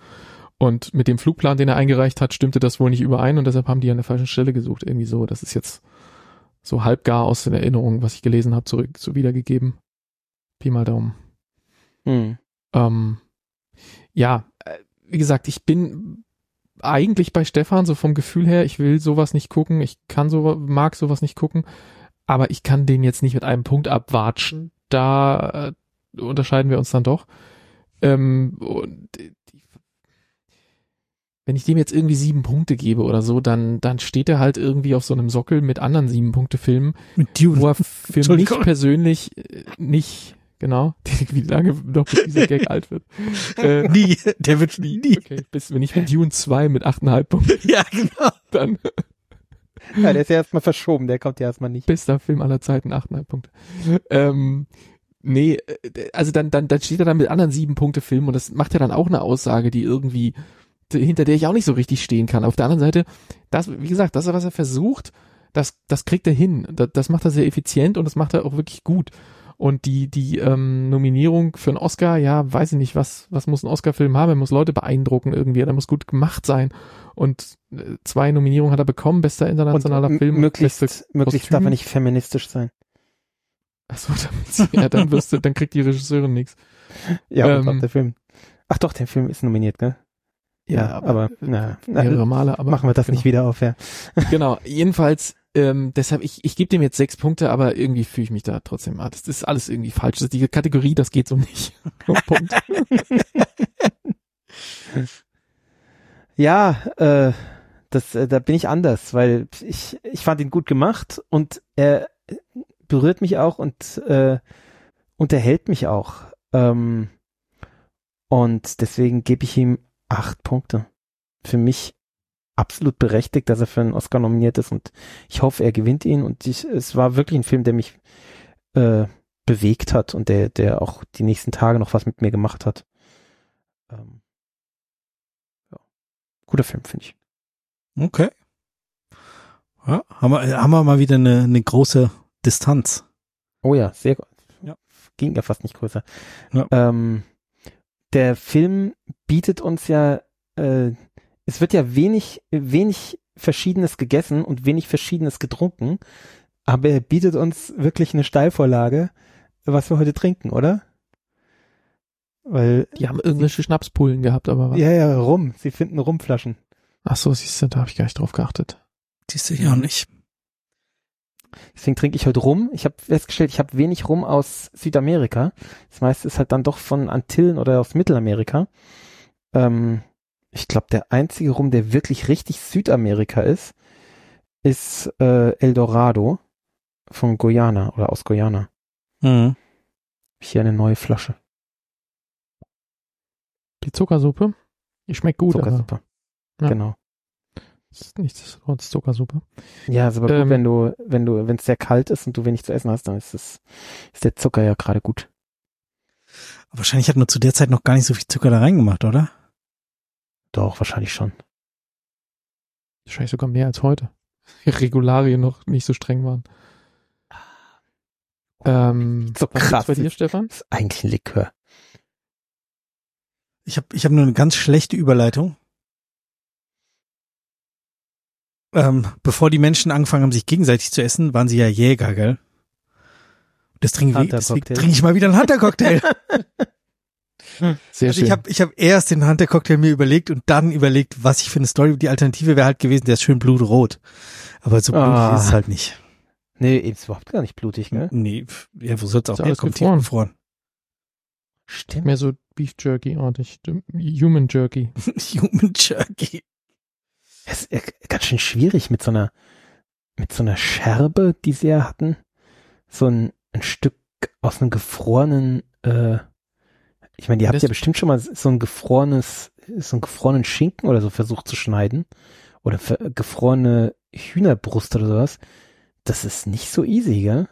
Und mit dem Flugplan, den er eingereicht hat, stimmte das wohl nicht überein und deshalb haben die an der falschen Stelle gesucht. Irgendwie so. Das ist jetzt so halbgar aus den Erinnerungen, was ich gelesen habe, zurück so wiedergegeben. Pi mal Daumen. Hm. Ähm, ja, äh, wie gesagt, ich bin eigentlich bei Stefan, so vom Gefühl her, ich will sowas nicht gucken, ich kann so, mag sowas nicht gucken, aber ich kann den jetzt nicht mit einem Punkt abwatschen. Da äh, unterscheiden wir uns dann doch. Ähm, und die, wenn ich dem jetzt irgendwie sieben Punkte gebe oder so, dann, dann steht er halt irgendwie auf so einem Sockel mit anderen sieben Punkte Filmen, Mit Dune. wo er für mich persönlich äh, nicht, genau, wie lange noch bis dieser Gag alt wird. Äh, nie. Der wird nie. nie. okay, bis, wenn ich mit Dune 2 mit 8,5 Punkten, Ja, genau. dann Ja, der ist ja erstmal verschoben, der kommt ja erstmal nicht. bester Film aller Zeiten, 8,5 Punkte. Ähm, nee, äh, also dann, dann, dann steht er dann mit anderen sieben Punkte Film und das macht ja dann auch eine Aussage, die irgendwie, hinter der ich auch nicht so richtig stehen kann. Auf der anderen Seite, das, wie gesagt, das, was er versucht, das, das kriegt er hin. Das, das macht er sehr effizient und das macht er auch wirklich gut. Und die, die ähm, Nominierung für einen Oscar, ja, weiß ich nicht, was, was muss ein Oscar-Film haben? Er muss Leute beeindrucken irgendwie, er muss gut gemacht sein. Und äh, zwei Nominierungen hat er bekommen, bester internationaler m- Film. möglichst, möglichst darf er nicht feministisch sein. Achso, damit sie, ja, dann wirst du, dann kriegt die Regisseurin nichts. Ja, Ähm, und auch der Film. Ach doch, der Film ist nominiert, gell? Ja, aber, na, na, mehrere Male, aber machen wir das genau. nicht wieder auf, ja. Genau, jedenfalls, ähm, deshalb, ich, ich gebe dem jetzt sechs Punkte, aber irgendwie fühle ich mich da trotzdem, ah, das ist alles irgendwie falsch. Das ist die Kategorie, das geht so nicht. Punkt. Ja, äh, das, äh, da bin ich anders, weil ich, ich fand ihn gut gemacht und er berührt mich auch und äh, unterhält mich auch. Ähm, und deswegen gebe ich ihm acht Punkte. Für mich absolut berechtigt, dass er für einen Oscar nominiert ist und ich hoffe, er gewinnt ihn und ich, es war wirklich ein Film, der mich äh, bewegt hat und der, der auch die nächsten Tage noch was mit mir gemacht hat. Ähm, ja. Guter Film, finde ich. Okay. Ja, haben wir, haben wir mal wieder eine, eine große Distanz. Oh ja, sehr gut. Ja. Ging ja fast nicht größer. Ja. Ähm, der Film bietet uns ja, äh, es wird ja wenig, wenig Verschiedenes gegessen und wenig Verschiedenes getrunken, aber er bietet uns wirklich eine Steilvorlage, was wir heute trinken, oder? Weil, Die haben irgendwelche Schnapspullen gehabt, aber was? ja, ja, Rum, sie finden Rumflaschen. Ach so, siehst du, da habe ich gar nicht drauf geachtet. Siehst du ja auch nicht. Deswegen trinke ich heute Rum. Ich habe festgestellt, ich habe wenig Rum aus Südamerika. Das meiste ist halt dann doch von Antillen oder aus Mittelamerika. Ähm, ich glaube, der einzige Rum, der wirklich richtig Südamerika ist, ist äh, Eldorado von Guyana oder aus Guyana. Mhm. Hier eine neue Flasche. Die Zuckersuppe, die schmeckt gut, aber Zuckersuppe. Ja. Genau. Ist nichtsdestotrotz Zuckersuppe. Ja, ist aber Ähm, gut, wenn du, wenn du, wenn es sehr kalt ist und du wenig zu essen hast, dann ist es, ist der Zucker ja gerade gut. Wahrscheinlich hat man zu der Zeit noch gar nicht so viel Zucker da reingemacht, oder? Doch, wahrscheinlich schon. Wahrscheinlich sogar mehr als heute. Die Regularien noch nicht so streng waren. Ähm, So krass. bei dir, Stefan? Das ist eigentlich ein Likör. Ich habe ich hab nur eine ganz schlechte Überleitung. Ähm, bevor die Menschen angefangen haben, sich gegenseitig zu essen, waren sie ja Jäger, gell? Das trinke ich, deswegen Hunter-Cocktail. trinke ich mal wieder einen Hunter-Cocktail. Sehr Also schön. ich habe ich hab erst den Hunter-Cocktail mir überlegt und dann überlegt, was ich für eine Story. Die Alternative wäre halt gewesen, der ist schön blutrot. Aber so blutig Ah. ist es halt nicht. Nee, ist überhaupt gar nicht blutig, ne? Nee, ja, wo soll's auch Ist alles herkommen? gefroren. Tiefgefroren. Stimmt. Mehr so Beef Jerky artig. Human Jerky. Human Jerky. Es ist ganz schön schwierig mit so einer, mit so einer Scherbe, die sie ja hatten. So ein, ein Stück aus einem gefrorenen, äh, ich meine, ihr habt ja bestimmt schon mal so ein gefrorenes, so einen gefrorenen Schinken oder so versucht zu schneiden. Oder gefrorene Hühnerbrust oder sowas. Das ist nicht so easy, gell?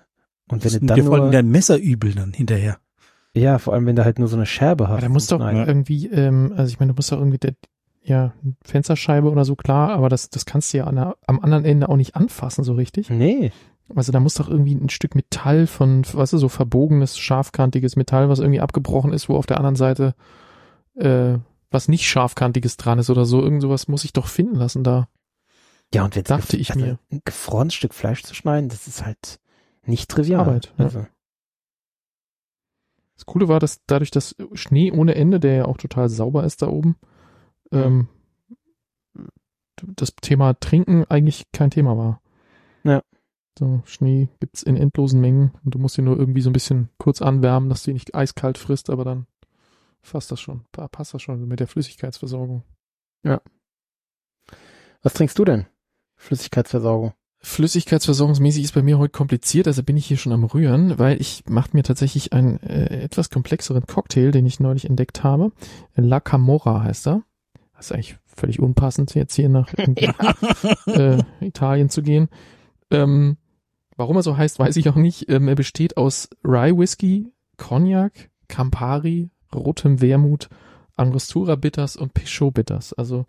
Und wenn du dann Wir wollten nur, dein Messer übel dann hinterher. ja, vor allem wenn du halt nur so eine Scherbe hast. Aber da muss doch irgendwie, ähm, also ich meine, du musst doch irgendwie, der, ja, Fensterscheibe oder so, klar, aber das, das kannst du ja an der, am anderen Ende auch nicht anfassen, so richtig. Nee. Also da muss doch irgendwie ein Stück Metall von, weißt du, so verbogenes, scharfkantiges Metall, was irgendwie abgebrochen ist, wo auf der anderen Seite äh, was nicht scharfkantiges dran ist oder so. Irgend sowas muss ich doch finden lassen da. Ja, und jetzt Dachte ich mir. Ein gefrorenes Stück Fleisch zu schneiden, das ist halt nicht trivial. Arbeit, ja. Also, Das Coole war, dass dadurch, dass Schnee ohne Ende, der ja auch total sauber ist da oben, ähm, das Thema Trinken eigentlich kein Thema war. Ja. So, Schnee gibt's in endlosen Mengen und du musst ihn nur irgendwie so ein bisschen kurz anwärmen, dass du ihn nicht eiskalt frisst, aber dann fasst das schon, pa- passt das schon mit der Flüssigkeitsversorgung. Was trinkst du denn? Flüssigkeitsversorgung. Flüssigkeitsversorgungsmäßig ist bei mir heute kompliziert, also bin ich hier schon am Rühren, weil ich mache mir tatsächlich einen äh, etwas komplexeren Cocktail, den ich neulich entdeckt habe. La Camorra heißt er. Das ist eigentlich völlig unpassend, jetzt hier nach irgendwie, äh, Italien zu gehen. Ähm, warum er so heißt, weiß ich auch nicht. Ähm, er besteht aus Rye Whisky, Cognac, Campari, rotem Wermut, Angostura Bitters und Peugeot Bitters. Also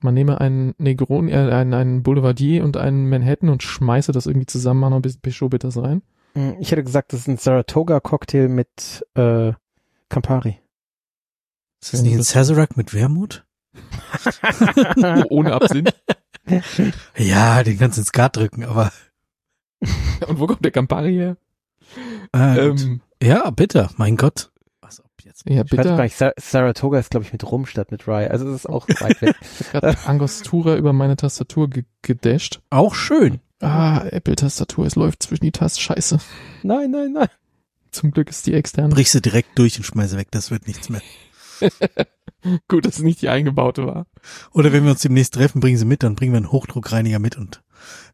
man nehme einen Negroni, äh, einen, einen Boulevardier und einen Manhattan und schmeiße das irgendwie zusammen, mache noch ein bisschen Peugeot Bitters rein. Hm, Ich hätte gesagt, das ist ein Saratoga-Cocktail mit äh, Campari. Ist das nicht ein Sazerac mit Wermut? Oh, ohne Absinth. Ja, den kannst du ins Skat drücken, aber Und wo kommt der Campari her? äh, Ähm, ja, bitter, mein Gott. Was ob jetzt? ja, Ich weiß gar bitte. nicht, Sa Saratoga ist, glaube ich, mit Rum statt mit Rye. Also es ist auch weit weg. Ich habe gerade Angostura über meine Tastatur ge gedasht. Auch schön. Ah, Apple-Tastatur, es läuft zwischen die Tasten. Scheiße. Nein, nein, nein. Zum Glück ist die externe. Brich sie direkt durch und schmeiße weg, das wird nichts mehr. Gut, dass es nicht die eingebaute war. Oder wenn wir uns demnächst treffen, bringen sie mit, dann bringen wir einen Hochdruckreiniger mit und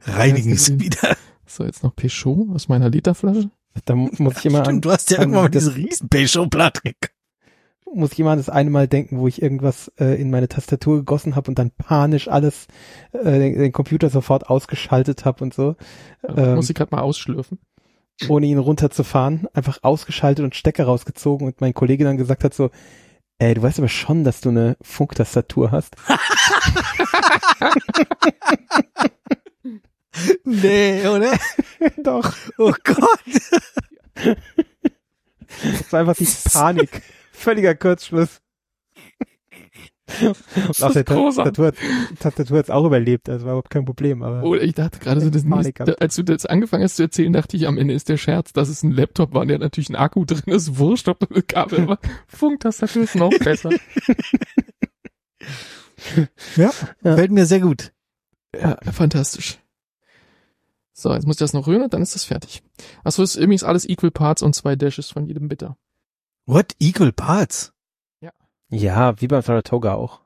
reinigen Ja, es wieder. So, jetzt noch Peugeot aus meiner Literflasche. Da mu- muss ich immer an, Stimmt, du hast ja an irgendwann mal das- diese riesen Peugeot-Platte muss ich immer an das eine Mal denken, wo ich irgendwas äh, in meine Tastatur gegossen habe und dann panisch alles, äh, den, den Computer sofort ausgeschaltet habe und so, ähm, Muss ich gerade mal ausschlürfen. ohne ihn runterzufahren, einfach ausgeschaltet und Stecker rausgezogen und mein Kollege dann gesagt hat so, ey, du weißt aber schon, dass du eine Funktastatur hast. Nee, oder? Doch. Oh Gott. Das war einfach die Panik. Völliger Kurzschluss. Und auch der Ta- grausam. Tastatur, hat- Tastatur hat's auch überlebt, das war überhaupt kein Problem, aber Oder ich dachte gerade so, das nächste, als du das angefangen hast zu erzählen, dachte ich, am Ende ist der Scherz, dass es ein Laptop war, der hat natürlich ein Akku drin ist, wurscht, ob das Kabel war. Funktastatur ist noch besser. Ja, Ja. fällt mir sehr gut. Ja, fantastisch. So, jetzt muss ich das noch rühren und dann ist das fertig. Achso, ist übrigens alles Equal Parts und zwei Dashes von jedem Bitter. What? Equal Parts? Ja, wie beim Saratoga auch.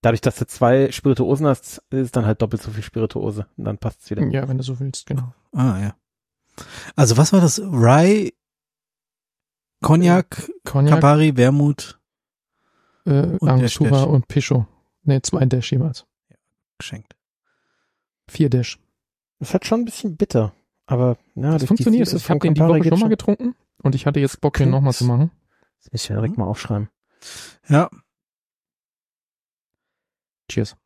Dadurch, dass du zwei Spirituosen hast, ist dann halt doppelt so viel Spirituose und dann passt's wieder. Ja, wenn du so willst, genau. Ah, ja. Also was war das? Rye, Cognac, Cognac, Campari, Wermut äh, und Angostura und Peugeot. Ne, zwei Dash jeweils. geschenkt. Vier Dash. Das hat schon ein bisschen bitter, aber ja, Das funktioniert. Ich vom habe den die Woche schon mal getrunken und ich hatte jetzt Bock, den nochmal zu machen. Das muss ich ja direkt mal aufschreiben. Ja. Cheers.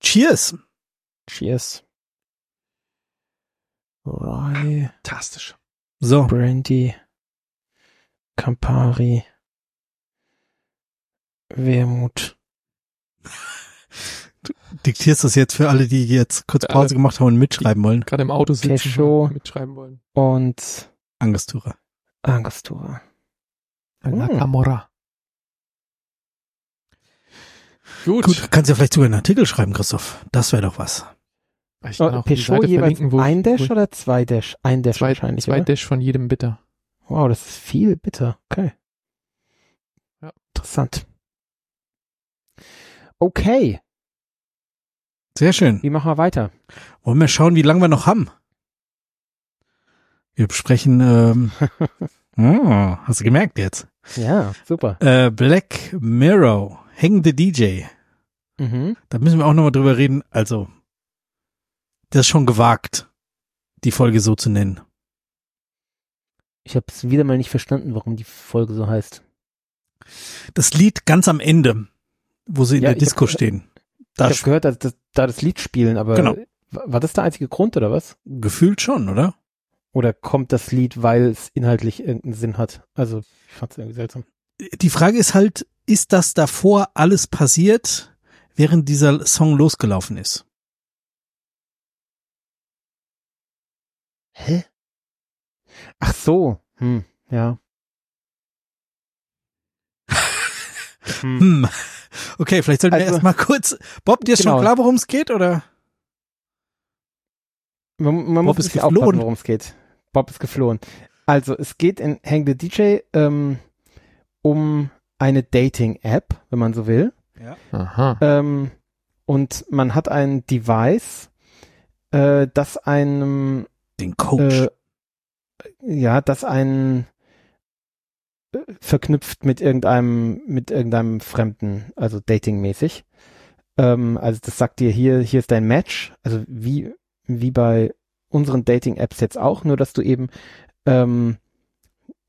Cheers. Cheers. Rye, Fantastisch. So, Brandy, Campari, Wermut. diktierst das jetzt für alle, die jetzt kurz Pause gemacht haben und mitschreiben wollen. Gerade im Auto sitzen Peugeot. und mitschreiben wollen. und Angostura. Angostura. Hm. Camorra. Gut. Gut, kannst ja vielleicht sogar einen Artikel schreiben, Christoph. Das wäre doch was. Ich kann Oh, die Peugeot Seite jeweils verlinken, wo ein Dash ich oder zwei Dash? Ein Dash zwei, wahrscheinlich, zwei oder? Dash von jedem Bitter. Wow, das ist viel bitter. Okay. Ja. Interessant. Okay, Sehr schön. wie machen wir weiter? Wollen wir schauen, wie lange wir noch haben? Wir besprechen, ähm, oh, hast du gemerkt jetzt? Ja, super. Äh, Black Mirror, Hang the DJ. Mhm. Da müssen wir auch nochmal drüber reden. Also, das ist schon gewagt, die Folge so zu nennen. Ich habe es wieder mal nicht verstanden, warum die Folge so heißt. Das Lied ganz am Ende, wo sie in Ja, der ich hab Disco gehört- stehen. Ich Da habe gehört, dass, dass da das Lied spielen, aber Genau. wa- war das der einzige Grund oder was? gefühlt schon, oder? Oder kommt das Lied, weil es inhaltlich irgendeinen Sinn hat? Also, ich fand es irgendwie seltsam. Die Frage ist halt, ist das davor alles passiert, während dieser Song losgelaufen ist? Hä? Ach so. Hm, ja. Hm. Hm. Okay, vielleicht sollten wir Also- erstmal kurz. Bob, dir ist Genau. schon klar, worum es geht, oder? Man, man Bob muss ist geflohen. aufpassen, worum es geht. Bob ist geflohen. Also, es geht in Hang the DJ ähm, um eine Dating-App, wenn man so will. Aha. Ähm, und man hat ein Device, äh, das einem Den Coach. äh, ja, das einen äh, verknüpft mit irgendeinem, mit irgendeinem Fremden, also datingmäßig. Ähm, also das sagt dir hier, hier ist dein Match, also wie, wie bei unseren Dating-Apps jetzt auch, nur dass du eben ähm,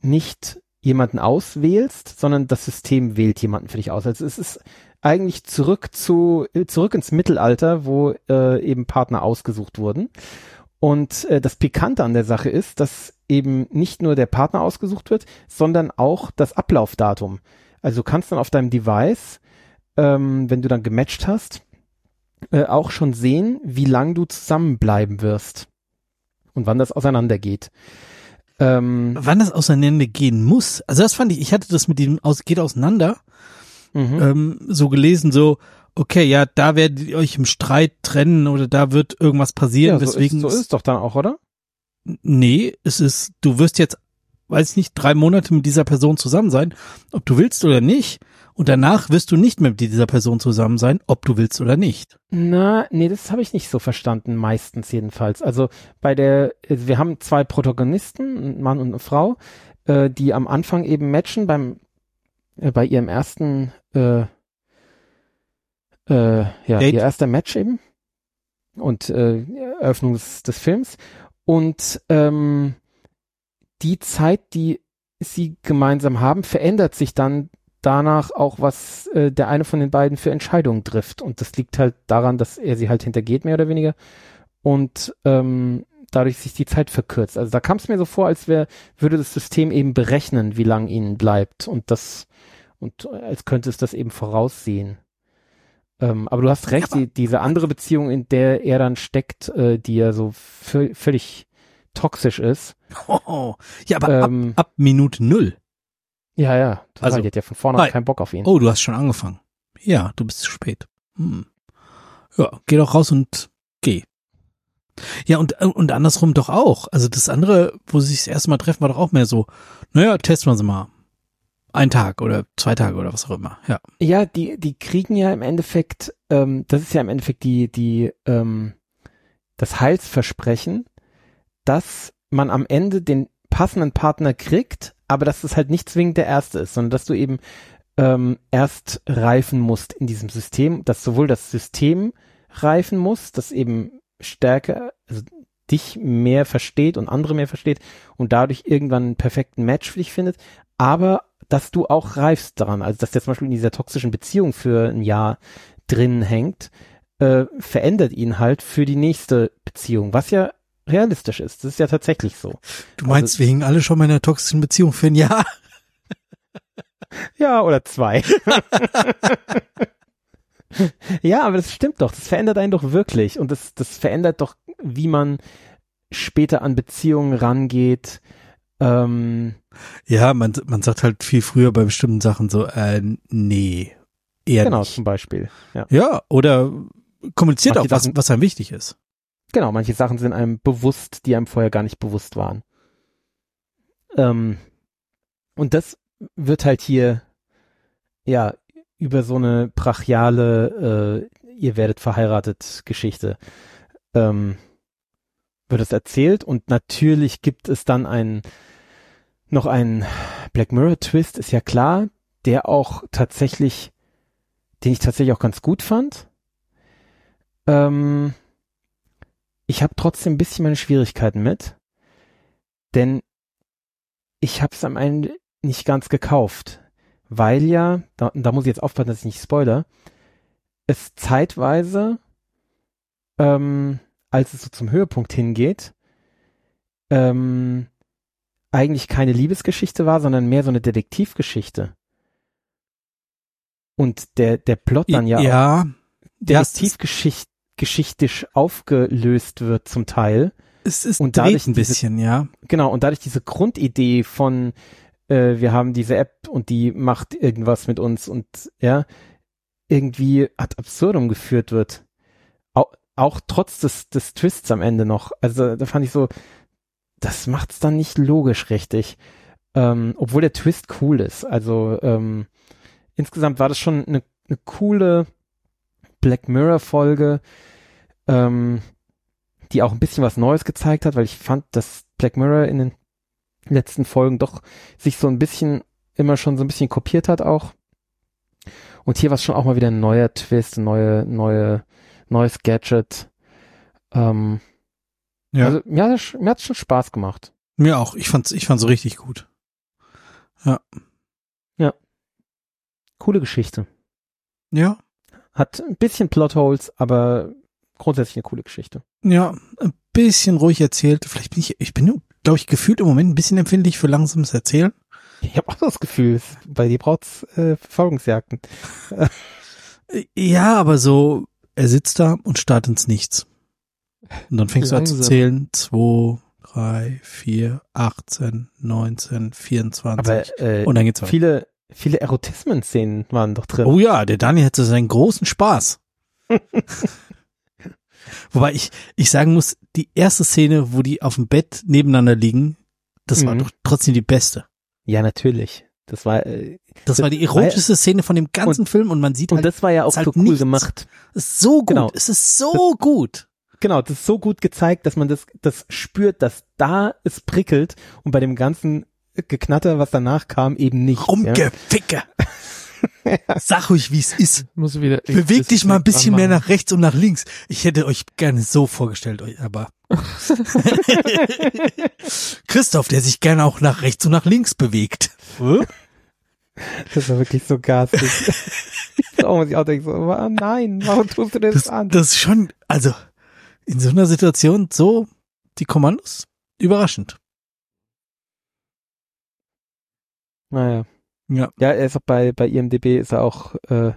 nicht jemanden auswählst, sondern das System wählt jemanden für dich aus. Also es ist eigentlich zurück zu, äh, zurück ins Mittelalter, wo äh, eben Partner ausgesucht wurden. Und äh, das Pikante an der Sache ist, dass eben nicht nur der Partner ausgesucht wird, sondern auch das Ablaufdatum. Also du kannst dann auf deinem Device, ähm, wenn du dann gematcht hast, äh, auch schon sehen, wie lang du zusammenbleiben wirst und wann das auseinandergeht. Ähm, Wann das auseinandergehen muss. Also das fand ich, ich hatte das mit dem aus, geht auseinander, mhm. ähm, so gelesen, so, okay, ja, da werdet ihr euch im Streit trennen oder da wird irgendwas passieren, ja, so, weswegen ist, so ist es doch dann auch, oder? Nee, es ist, du wirst jetzt, weiß ich nicht, drei Monate mit dieser Person zusammen sein, ob du willst oder nicht. Und danach wirst du nicht mehr mit dieser Person zusammen sein, ob du willst oder nicht. Na, nee, das habe ich nicht so verstanden, meistens jedenfalls. Also bei der, also wir haben zwei Protagonisten, ein Mann und eine Frau, äh, die am Anfang eben matchen beim, äh, bei ihrem ersten, äh, äh, ja, Date. ihr erster Match eben und äh, Eröffnung des, des Films und ähm, die Zeit, die sie gemeinsam haben, verändert sich dann danach auch, was äh, der eine von den beiden für Entscheidungen trifft. Und das liegt halt daran, dass er sie halt hintergeht, mehr oder weniger. Und ähm, dadurch sich die Zeit verkürzt. Also da kam es mir so vor, als wäre, würde das System eben berechnen, wie lang ihnen bleibt. Und das, und äh, als könnte es das eben voraussehen. Ähm, aber du hast recht, die, diese andere Beziehung, in der er dann steckt, äh, die ja so vö- völlig toxisch ist. Oh, ja, aber Ähm, ab, ab Minute null. Ja, ja. Total. Also- die hat ja von vornherein keinen Bock auf ihn. Oh, du hast schon angefangen. Ja, du bist zu spät. Hm. Ja, geh doch raus und geh. Ja, und, und andersrum doch auch. Also das andere, wo sie sich das erste Mal treffen, war doch auch mehr so, naja, testen wir sie mal. Ein Tag oder zwei Tage oder was auch immer. Ja. Ja, die, die kriegen ja im Endeffekt, ähm, das ist ja im Endeffekt die, die, ähm, das Heilsversprechen, dass man am Ende den passenden Partner kriegt, aber dass es halt nicht zwingend der erste ist, sondern dass du eben ähm, erst reifen musst in diesem System, dass sowohl das System reifen muss, das eben stärker, also dich mehr versteht und andere mehr versteht und dadurch irgendwann einen perfekten Match für dich findet, aber dass du auch reifst daran, also dass der zum Beispiel in dieser toxischen Beziehung für ein Jahr drin hängt, äh, verändert ihn halt für die nächste Beziehung, was ja realistisch ist. Das ist ja tatsächlich so. Du meinst, wir hingen alle schon mal in einer toxischen Beziehung für ein Jahr? Ja, oder zwei. ja, aber das stimmt doch. Das verändert einen doch wirklich. Und das, das verändert doch, wie man später an Beziehungen rangeht. Ähm, Ja, man, man sagt halt viel früher bei bestimmten Sachen so, äh, nee, eher genau, nicht. zum Beispiel. Ja. Ja, oder kommuniziert Manche auch, was, was einem wichtig ist. Genau, manche Sachen sind einem bewusst, die einem vorher gar nicht bewusst waren. Ähm, und das wird halt hier, ja, über so eine brachiale, äh, ihr werdet verheiratet Geschichte, ähm, wird es erzählt und natürlich gibt es dann einen, noch einen Black Mirror Twist, ist ja klar, der auch tatsächlich, den ich tatsächlich auch ganz gut fand. Ähm, ich habe trotzdem ein bisschen meine Schwierigkeiten mit, denn ich habe es am Ende nicht ganz gekauft, weil ja, da, da muss ich jetzt aufpassen, dass ich nicht spoiler, es zeitweise, ähm, als es so zum Höhepunkt hingeht, ähm, eigentlich keine Liebesgeschichte war, sondern mehr so eine Detektivgeschichte. Und der, der Plot dann ja, auch ja, ja, es ist, detektivgeschicht geschichtisch aufgelöst wird zum Teil. es ist und dadurch ein diese- bisschen, ja. Genau, und dadurch diese Grundidee von äh, wir haben diese App und die macht irgendwas mit uns und ja, irgendwie ad absurdum geführt wird. Auch, auch trotz des, des Twists am Ende noch. Also da fand ich so, das macht's dann nicht logisch richtig. Ähm, obwohl der Twist cool ist. Also ähm, insgesamt war das schon eine, eine coole Black Mirror Folge, ähm, die auch ein bisschen was Neues gezeigt hat, weil ich fand, dass Black Mirror in den letzten Folgen doch sich so ein bisschen immer schon so ein bisschen kopiert hat auch. Und hier war es schon auch mal wieder ein neuer Twist, ein neue, neue, neues Gadget. Ähm, Ja. Also mir hat es mir hat's schon Spaß gemacht. Mir auch. Ich fand's, ich fand's richtig gut. Coole Geschichte. Ja. Hat ein bisschen Plotholes, aber grundsätzlich eine coole Geschichte. Ja, ein bisschen ruhig erzählt. Vielleicht bin ich, ich bin, glaube ich, gefühlt im Moment ein bisschen empfindlich für langsames Erzählen. Ich habe auch das Gefühl, bei dir braucht's äh, Verfolgungsjagden. Ja, aber so, er sitzt da und starrt ins Nichts. Und dann fängst du an zu Langsam. zählen. Zwei, drei, vier, 18, 19, 24. Aber äh, und dann geht's weiter. viele, viele Erotismen-Szenen waren doch drin. Oh ja, der Daniel hatte seinen großen Spaß. Wobei ich, ich sagen muss, die erste Szene, wo die auf dem Bett nebeneinander liegen, das war Mhm. doch trotzdem die beste. Ja, natürlich. Das war äh, Das Das war die erotischste Szene von dem ganzen Film und man sieht und halt, das war ja auch halt so cool nichts. gemacht. ist so gut, genau. es ist so gut. Genau, das ist so gut gezeigt, dass man das, das spürt, dass da es prickelt und bei dem ganzen Geknatter, was danach kam, eben nicht. Ja? Sag ruhig, wie es ist. Muss wieder. Beweg dich mal ein bisschen mehr nach. nach rechts und nach links. Ich hätte euch gerne so vorgestellt, euch, aber Christoph, der sich gerne auch nach rechts und nach links bewegt. Das war wirklich so garstig. da muss ich auch denken, so, oh nein, warum tust du das, Das, an? das ist schon, also in so einer Situation so die Kommandos überraschend. Naja. Ja. Ja, er ist auch bei, bei IMDB ist er auch äh,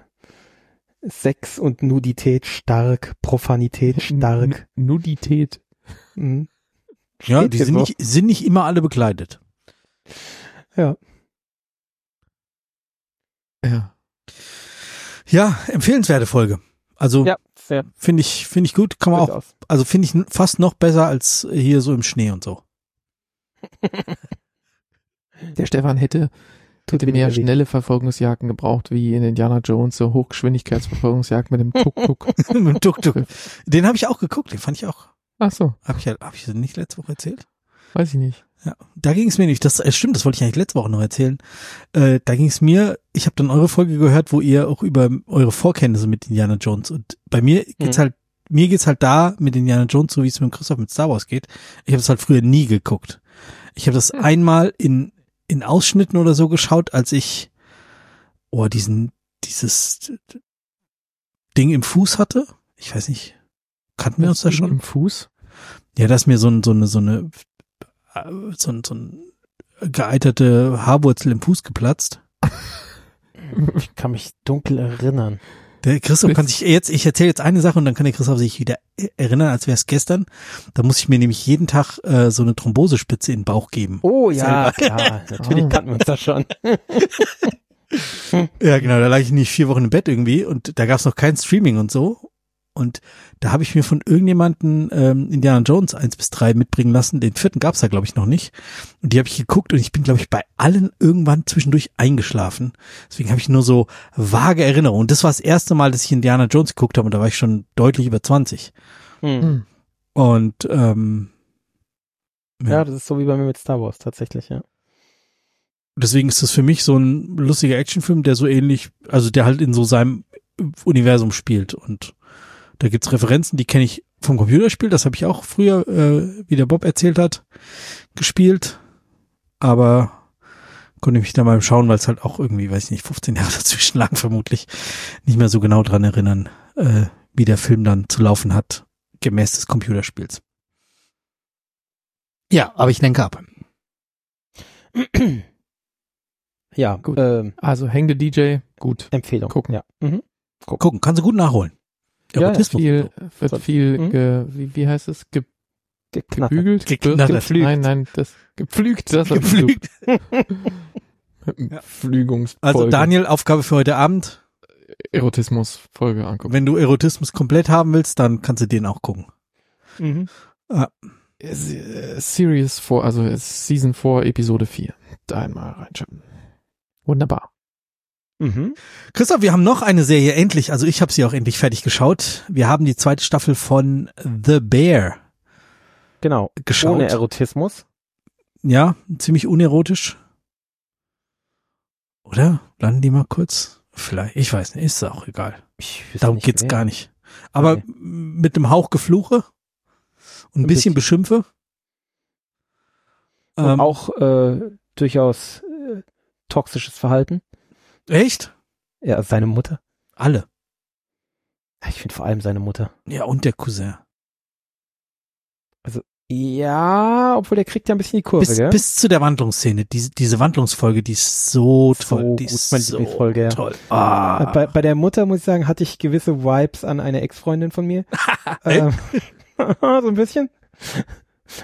Sex und Nudität stark, Profanität stark. N- Nudität. Mhm. Ja, Steht die sind nicht, sind nicht immer alle bekleidet. Ja. Ja. Ja, empfehlenswerte Folge. Also Ja, finde ich, finde ich gut. Kann man auch, durchaus. also finde ich fast noch besser als hier so im Schnee und so. Der Stefan hätte, Tut hätte mehr schnelle Verfolgungsjagden gebraucht, wie in Indiana Jones, so Hochgeschwindigkeitsverfolgungsjagd mit dem Tuk-Tuk. Mit dem Tuk-Tuk. Den habe ich auch geguckt, den fand ich auch. Ach so, Habe ich, hab ich nicht letzte Woche erzählt? weiß ich nicht. Ja, da ging es mir nicht. Das äh, stimmt, das wollte ich eigentlich letzte Woche noch erzählen. Äh, da ging es mir, ich habe dann eure Folge gehört, wo ihr auch über eure Vorkenntnisse mit Indiana Jones und bei mir geht's Mhm. halt, mir geht's halt da mit Indiana Jones, so wie es mit Christoph mit Star Wars geht. Ich habe es halt früher nie geguckt. Ich habe das Hm. einmal in in Ausschnitten oder so geschaut, als ich oh diesen dieses Ding im Fuß hatte. Ich weiß nicht, kannten wir uns da schon? Im Fuß? Ja, da ist mir so, ein, so eine, so eine, äh, so ein, so ein geeiterte Haarwurzel im Fuß geplatzt. Ich kann mich dunkel erinnern. Der Christoph kann sich jetzt, ich erzähle jetzt eine Sache und dann kann der Christoph sich wieder erinnern, als wäre es gestern. Da muss ich mir nämlich jeden Tag äh, so eine Thrombosespitze in den Bauch geben. Oh ja, klar, natürlich Oh. kannten wir uns das schon. Ja, genau, da lag ich nicht vier Wochen im Bett irgendwie und da gab es noch kein Streaming und so. Und da habe ich mir von irgendjemanden ähm, Indiana Jones 1 bis 3 mitbringen lassen. Den vierten gab's da, glaube ich, noch nicht. Und die habe ich geguckt und ich bin, glaube ich, bei allen irgendwann zwischendurch eingeschlafen. Deswegen habe ich nur so vage Erinnerungen. Und das war das erste Mal, dass ich Indiana Jones geguckt habe und da war ich schon deutlich über 20. Hm. Hm. Und ähm, Ja, das ist so wie bei mir mit Star Wars tatsächlich, ja. deswegen ist das für mich so ein lustiger Actionfilm, der so ähnlich, also der halt in so seinem Universum spielt. Und da gibt's Referenzen, die kenne ich vom Computerspiel, das habe ich auch früher, äh, wie der Bob erzählt hat, gespielt. Aber konnte mich da mal schauen, weil es halt auch irgendwie, weiß ich nicht, 15 Jahre dazwischen lag vermutlich, nicht mehr so genau dran erinnern, äh, wie der Film dann zu laufen hat, gemäß des Computerspiels. Ja, aber ich lenke ab. Ja, Gut. Ähm, Also hängende DJ, gut. Empfehlung. Gucken. Ja. Mhm. Gucken, kannst du gut nachholen. Ja, ja, Erotismus. Viel, wird So. viel, Hm? ge, wie, wie heißt es? Ge, Geknattert. gebügelt? Geknattert. Gepflügt. Nein, nein, das, gepflügt, das Gepflügt. Pflügungsfolge. Also Daniel, Aufgabe für heute Abend. Erotismus-Folge angucken. Wenn du Erotismus komplett haben willst, dann kannst du den auch gucken. Mhm. Äh, Series 4, also Season 4, Episode 4. Da einmal reinschauen. Wunderbar. Mhm. Christoph, wir haben noch eine Serie endlich, also ich habe sie auch endlich fertig geschaut. Wir haben die zweite Staffel von The Bear Genau. geschaut. Ohne Erotismus. ja, ziemlich unerotisch. Oder? Landen die mal kurz? Vielleicht, ich weiß nicht, ist auch egal. Darum nicht geht's mehr. gar nicht. Aber Okay. mit einem Hauch Gefluche und ein Ein bisschen bisschen. Beschimpfe. Und Ähm, auch äh, durchaus äh, toxisches Verhalten. Echt? Ja, seine Mutter. Alle. Ich finde vor allem seine Mutter. Ja, und der Cousin. Ja, obwohl der kriegt ja ein bisschen die Kurve, Bis, gell? bis zu der Wandlungsszene. Diese, diese Wandlungsfolge, die ist so So toll. die gut, ist meine so Lieblingsfolge, toll. Ah. Bei, bei der Mutter, muss ich sagen, hatte ich gewisse Vibes an eine Ex-Freundin von mir. ähm, so ein bisschen.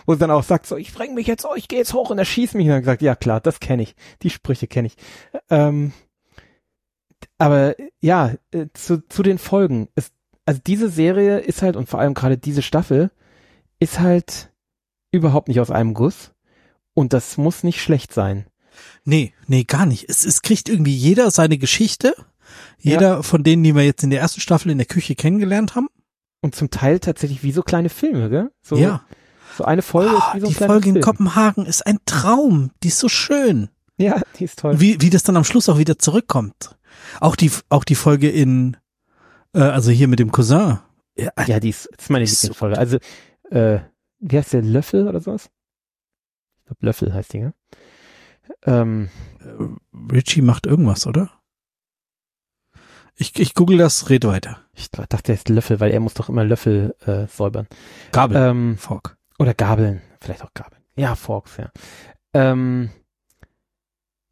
Wo sie dann auch sagt, so, ich bring mich jetzt, oh, ich gehe jetzt hoch und er schießt mich. Und dann gesagt, ja klar, das kenne ich. Die Sprüche kenne ich. Ähm, aber ja, äh, zu, zu den Folgen. Es, also diese Serie ist halt, und vor allem gerade diese Staffel, ist halt überhaupt nicht aus einem Guss. Und das muss nicht schlecht sein. Nee, nee, gar nicht. Es, es kriegt irgendwie jeder seine Geschichte. Jeder von denen, die wir jetzt in der ersten Staffel in der Küche kennengelernt haben. Und zum Teil tatsächlich wie so kleine Filme, gell? So, ja. so eine Folge Ah, ist wie so ein die Folge in Film. Kopenhagen ist ein Traum. Die ist so schön. Ja, die ist toll. Wie, wie das dann am Schluss auch wieder zurückkommt. Auch die, auch die Folge in, äh, also hier mit dem Cousin. Ja, Ja, die ist, das ist meine so Lieblingsfolge. Also, äh, wie heißt der Löffel oder sowas? Ich glaube, Löffel heißt die, ne? Ähm, äh, Richie macht irgendwas, oder? Ich, ich google das, red weiter. ich dachte, der ist Löffel, weil er muss doch immer Löffel äh, säubern. Gabel. Ähm, Fork. oder Gabeln, vielleicht auch Gabeln. Ja, Forks, ja. Ähm,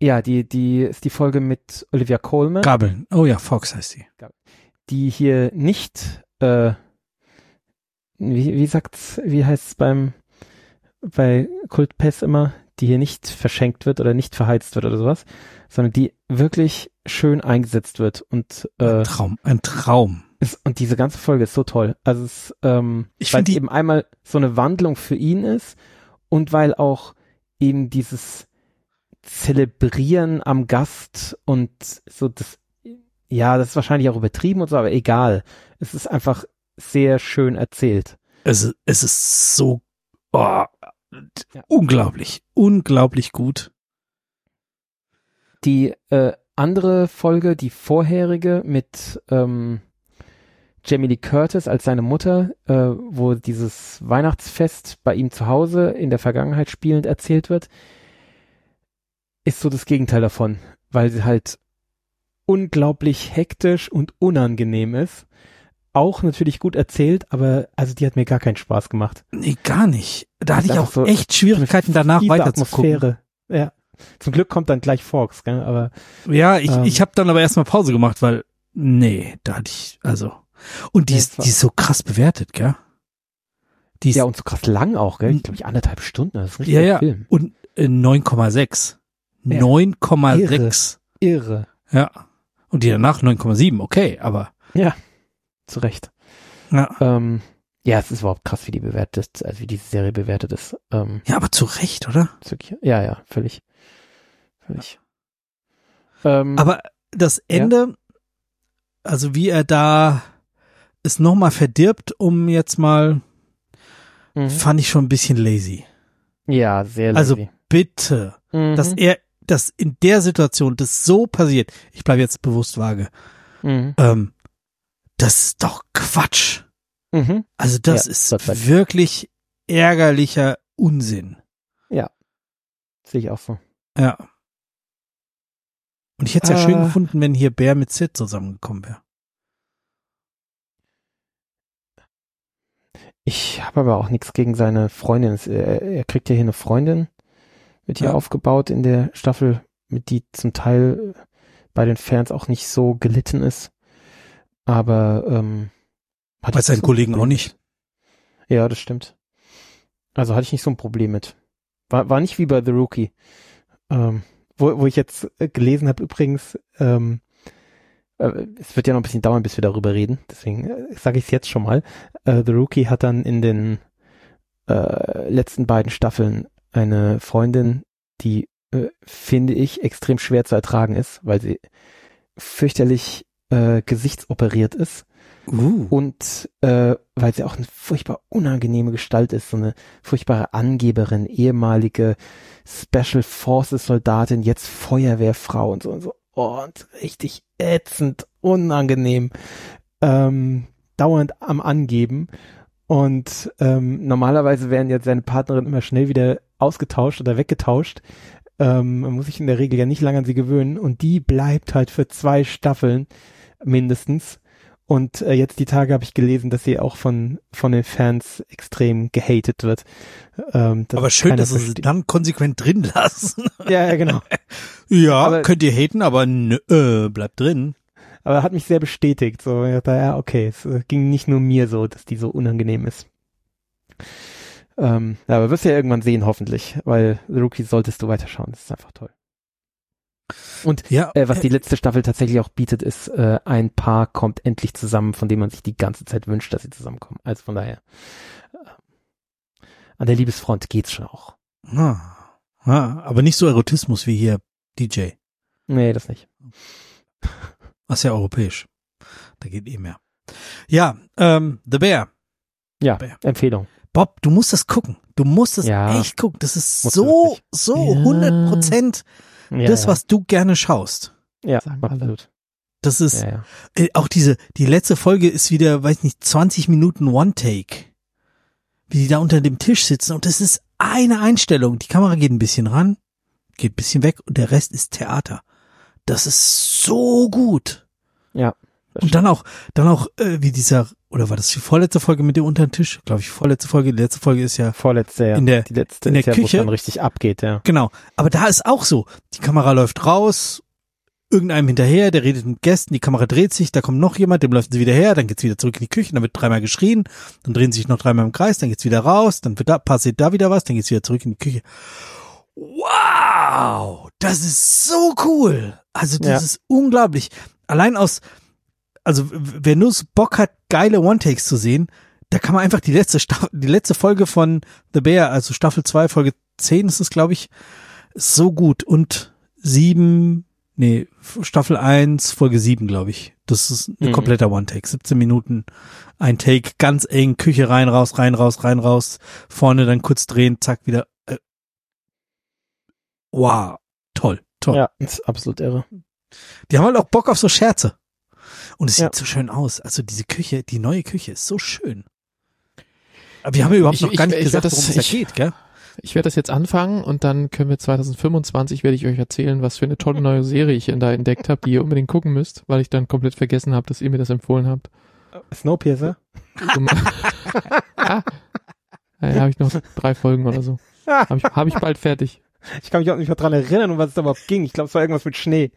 ja, die, die ist die Folge mit Olivia Colman, Gabeln. Oh ja, Fox heißt die. die hier nicht, äh, wie, wie sagt's, wie heißt's beim, bei Kultpest immer, die hier nicht verschenkt wird oder nicht verheizt wird oder sowas, sondern die wirklich schön eingesetzt wird und äh, Ein Traum, ein Traum. ist, und diese ganze Folge ist so toll. Also es, ähm, Ich weil es die- eben einmal so eine Wandlung für ihn ist und weil auch eben dieses Zelebrieren am Gast und so das, ja, das ist wahrscheinlich auch übertrieben und so, aber egal. Es ist einfach sehr schön erzählt. Es, ist- es ist so oh, unglaublich, unglaublich gut. Die äh, andere Folge, die vorherige mit ähm, Jamie Lee Curtis als seine Mutter, äh, wo dieses Weihnachtsfest bei ihm zu Hause in der Vergangenheit spielend erzählt wird, ist so das Gegenteil davon, weil sie halt unglaublich hektisch und unangenehm ist. Auch natürlich gut erzählt, aber also die hat mir gar keinen Spaß gemacht. Nee, gar nicht. Da hatte ich auch so echt Schwierigkeiten danach weiterzugucken. Atmosphäre. Ja. Zum Glück kommt dann gleich Fox, gell? aber Ja, ich, Ähm. ich habe dann aber erstmal Pause gemacht, weil nee, da hatte ich also und die ist, die ist so krass bewertet, gell? Die ist ja und so krass lang auch, gell? Ich glaube, ich anderthalb Stunden, das ist ein ja, richtiger ja Film. und äh, 9,6. Ja. 9,6. Irre. Ja. Und die danach 9,7, okay, aber Zu Recht. ja. Ähm, ja, es ist überhaupt krass, wie die bewertet ist, also wie diese Serie bewertet ist. Ähm, Ja, aber zu Recht, oder? wirklich, ja, ja, völlig. Völlig. Ähm, Aber das Ende, also wie er da es nochmal verdirbt, um jetzt mal, mhm. fand ich schon ein bisschen lazy. ja, sehr Also lazy. bitte, Mhm. dass er, dass in der Situation das so passiert, ich bleibe jetzt bewusst vage, Mhm. ähm, das ist doch Quatsch. Mhm. Also das Ja, ist war- wirklich ärgerlicher Unsinn. Sehe ich auch so. Ja. Und ich hätte es ja schön Äh. gefunden, wenn hier Bär mit Sid zusammengekommen wäre. Ich habe aber auch nichts gegen seine Freundin. Er, er kriegt ja hier eine Freundin, wird hier Ja. aufgebaut in der Staffel, mit die zum Teil bei den Fans auch nicht so gelitten ist. Aber ähm, hatte Bei seinen so Kollegen auch nicht. Ja, das stimmt. Also hatte ich nicht so ein Problem mit. War, war nicht wie bei The Rookie. Ähm, wo, wo ich jetzt äh, gelesen habe übrigens, ähm, äh, es wird ja noch ein bisschen dauern, bis wir darüber reden, deswegen äh, sage ich es jetzt schon mal. Äh, The Rookie hat dann in den äh, letzten beiden Staffeln eine Freundin, die, äh, finde ich, extrem schwer zu ertragen ist, weil sie fürchterlich äh, gesichtsoperiert ist Uh. und äh, weil sie auch eine furchtbar unangenehme Gestalt ist, so eine furchtbare Angeberin, ehemalige Special Forces Soldatin, jetzt Feuerwehrfrau und so und so. Oh, und richtig ätzend, unangenehm, ähm, dauernd am Angeben. Und ähm, normalerweise werden jetzt seine Partnerin immer schnell wieder ausgetauscht oder weggetauscht. Ähm, man muss sich in der Regel ja nicht lange an sie gewöhnen. Und die bleibt halt für zwei Staffeln mindestens. Und äh, jetzt die Tage habe ich gelesen, dass sie auch von von den Fans extrem gehatet wird. Ähm, Aber schön, dass sie versteht. dann konsequent drin lassen. Ja, ja, genau. ja, Aber- könnt ihr haten, aber nö, äh, bleibt drin. Aber hat mich sehr bestätigt. So, ich dachte, ja, okay, es äh, ging nicht nur mir so, dass die so unangenehm ist. Ähm, ja, aber wirst ja irgendwann sehen, hoffentlich, weil The Rookie solltest du weiterschauen. Das ist einfach toll. Und Ja, äh, was die letzte Staffel tatsächlich auch bietet, ist, äh, ein Paar kommt endlich zusammen, von dem man sich die ganze Zeit wünscht, dass sie zusammenkommen. Also von daher, äh, an der Liebesfront geht's schon auch. ah, ah, aber nicht so Erotismus wie hier DJ. Nee, das nicht. Das ist ja europäisch. Da geht eh mehr. Ja, ähm, The Bear. Ja, Bär. Empfehlung. Bob, du musst das gucken. Du musst das Ja. echt gucken. Das ist so, wirklich. so Ja. 100 Prozent Ja, das, ja. was du gerne schaust. ja, absolut. Das ist, Ja, ja. äh, auch diese, die letzte Folge ist wieder, weiß nicht, 20 Minuten One-Take. Wie die da unter dem Tisch sitzen und das ist eine Einstellung. Die Kamera geht ein bisschen ran, geht ein bisschen weg und der Rest ist Theater. Das ist so gut. Ja. Und dann auch, dann auch, äh, wie dieser, oder war das die vorletzte Folge mit dem unter den Tisch? Glaube ich, vorletzte Folge. Die letzte Folge ist ja, Vorletzte, ja. In der- die letzte in der ist ja, Küche. dann richtig abgeht, ja. genau. Aber da ist auch so. Die Kamera läuft raus, irgendeinem hinterher, der redet mit Gästen, die Kamera dreht sich, da kommt noch jemand, dem läuft sie wieder her, dann geht's wieder zurück in die Küche, dann wird dreimal geschrien, dann drehen sie sich noch dreimal im Kreis, dann geht's wieder raus, dann wird da, passiert da wieder was, dann geht's wieder zurück in die Küche. Wow! Das ist so cool! Also das Ja. ist unglaublich. Allein aus, also wer nur Bock hat, geile One-Takes zu sehen, da kann man einfach die letzte Staffel, die letzte Folge von The Bear, also Staffel 2, Folge 10 ist es, glaube ich, so gut. Und sieben, nee, Staffel 1, Folge 7, glaube ich. Das ist ein Mhm. kompletter One-Take. 17 Minuten, ein Take, ganz eng, Küche rein, raus, rein, raus, rein, raus, vorne dann kurz drehen, zack, wieder. Äh, wow, toll, toll. Ja, ist absolut irre. Die haben halt auch Bock auf so Scherze. Und es Ja. sieht so schön aus. Also diese Küche, die neue Küche ist so schön. Aber wir haben ja überhaupt Ich- noch gar ich- nicht ich gesagt, worum es da ich- geht, gell? Ich werde das jetzt anfangen und dann können wir 2025 werde ich euch erzählen, was für eine tolle neue Serie ich da entdeckt habe, die ihr unbedingt gucken müsst, weil ich dann komplett vergessen habe, dass ihr mir das empfohlen habt. Snowpiercer? Ah, ja, habe ich noch drei Folgen oder so. Habe ich, hab ich bald fertig. Ich kann mich auch nicht mehr dran erinnern, um was es da überhaupt ging. Ich glaube, es war irgendwas mit Schnee.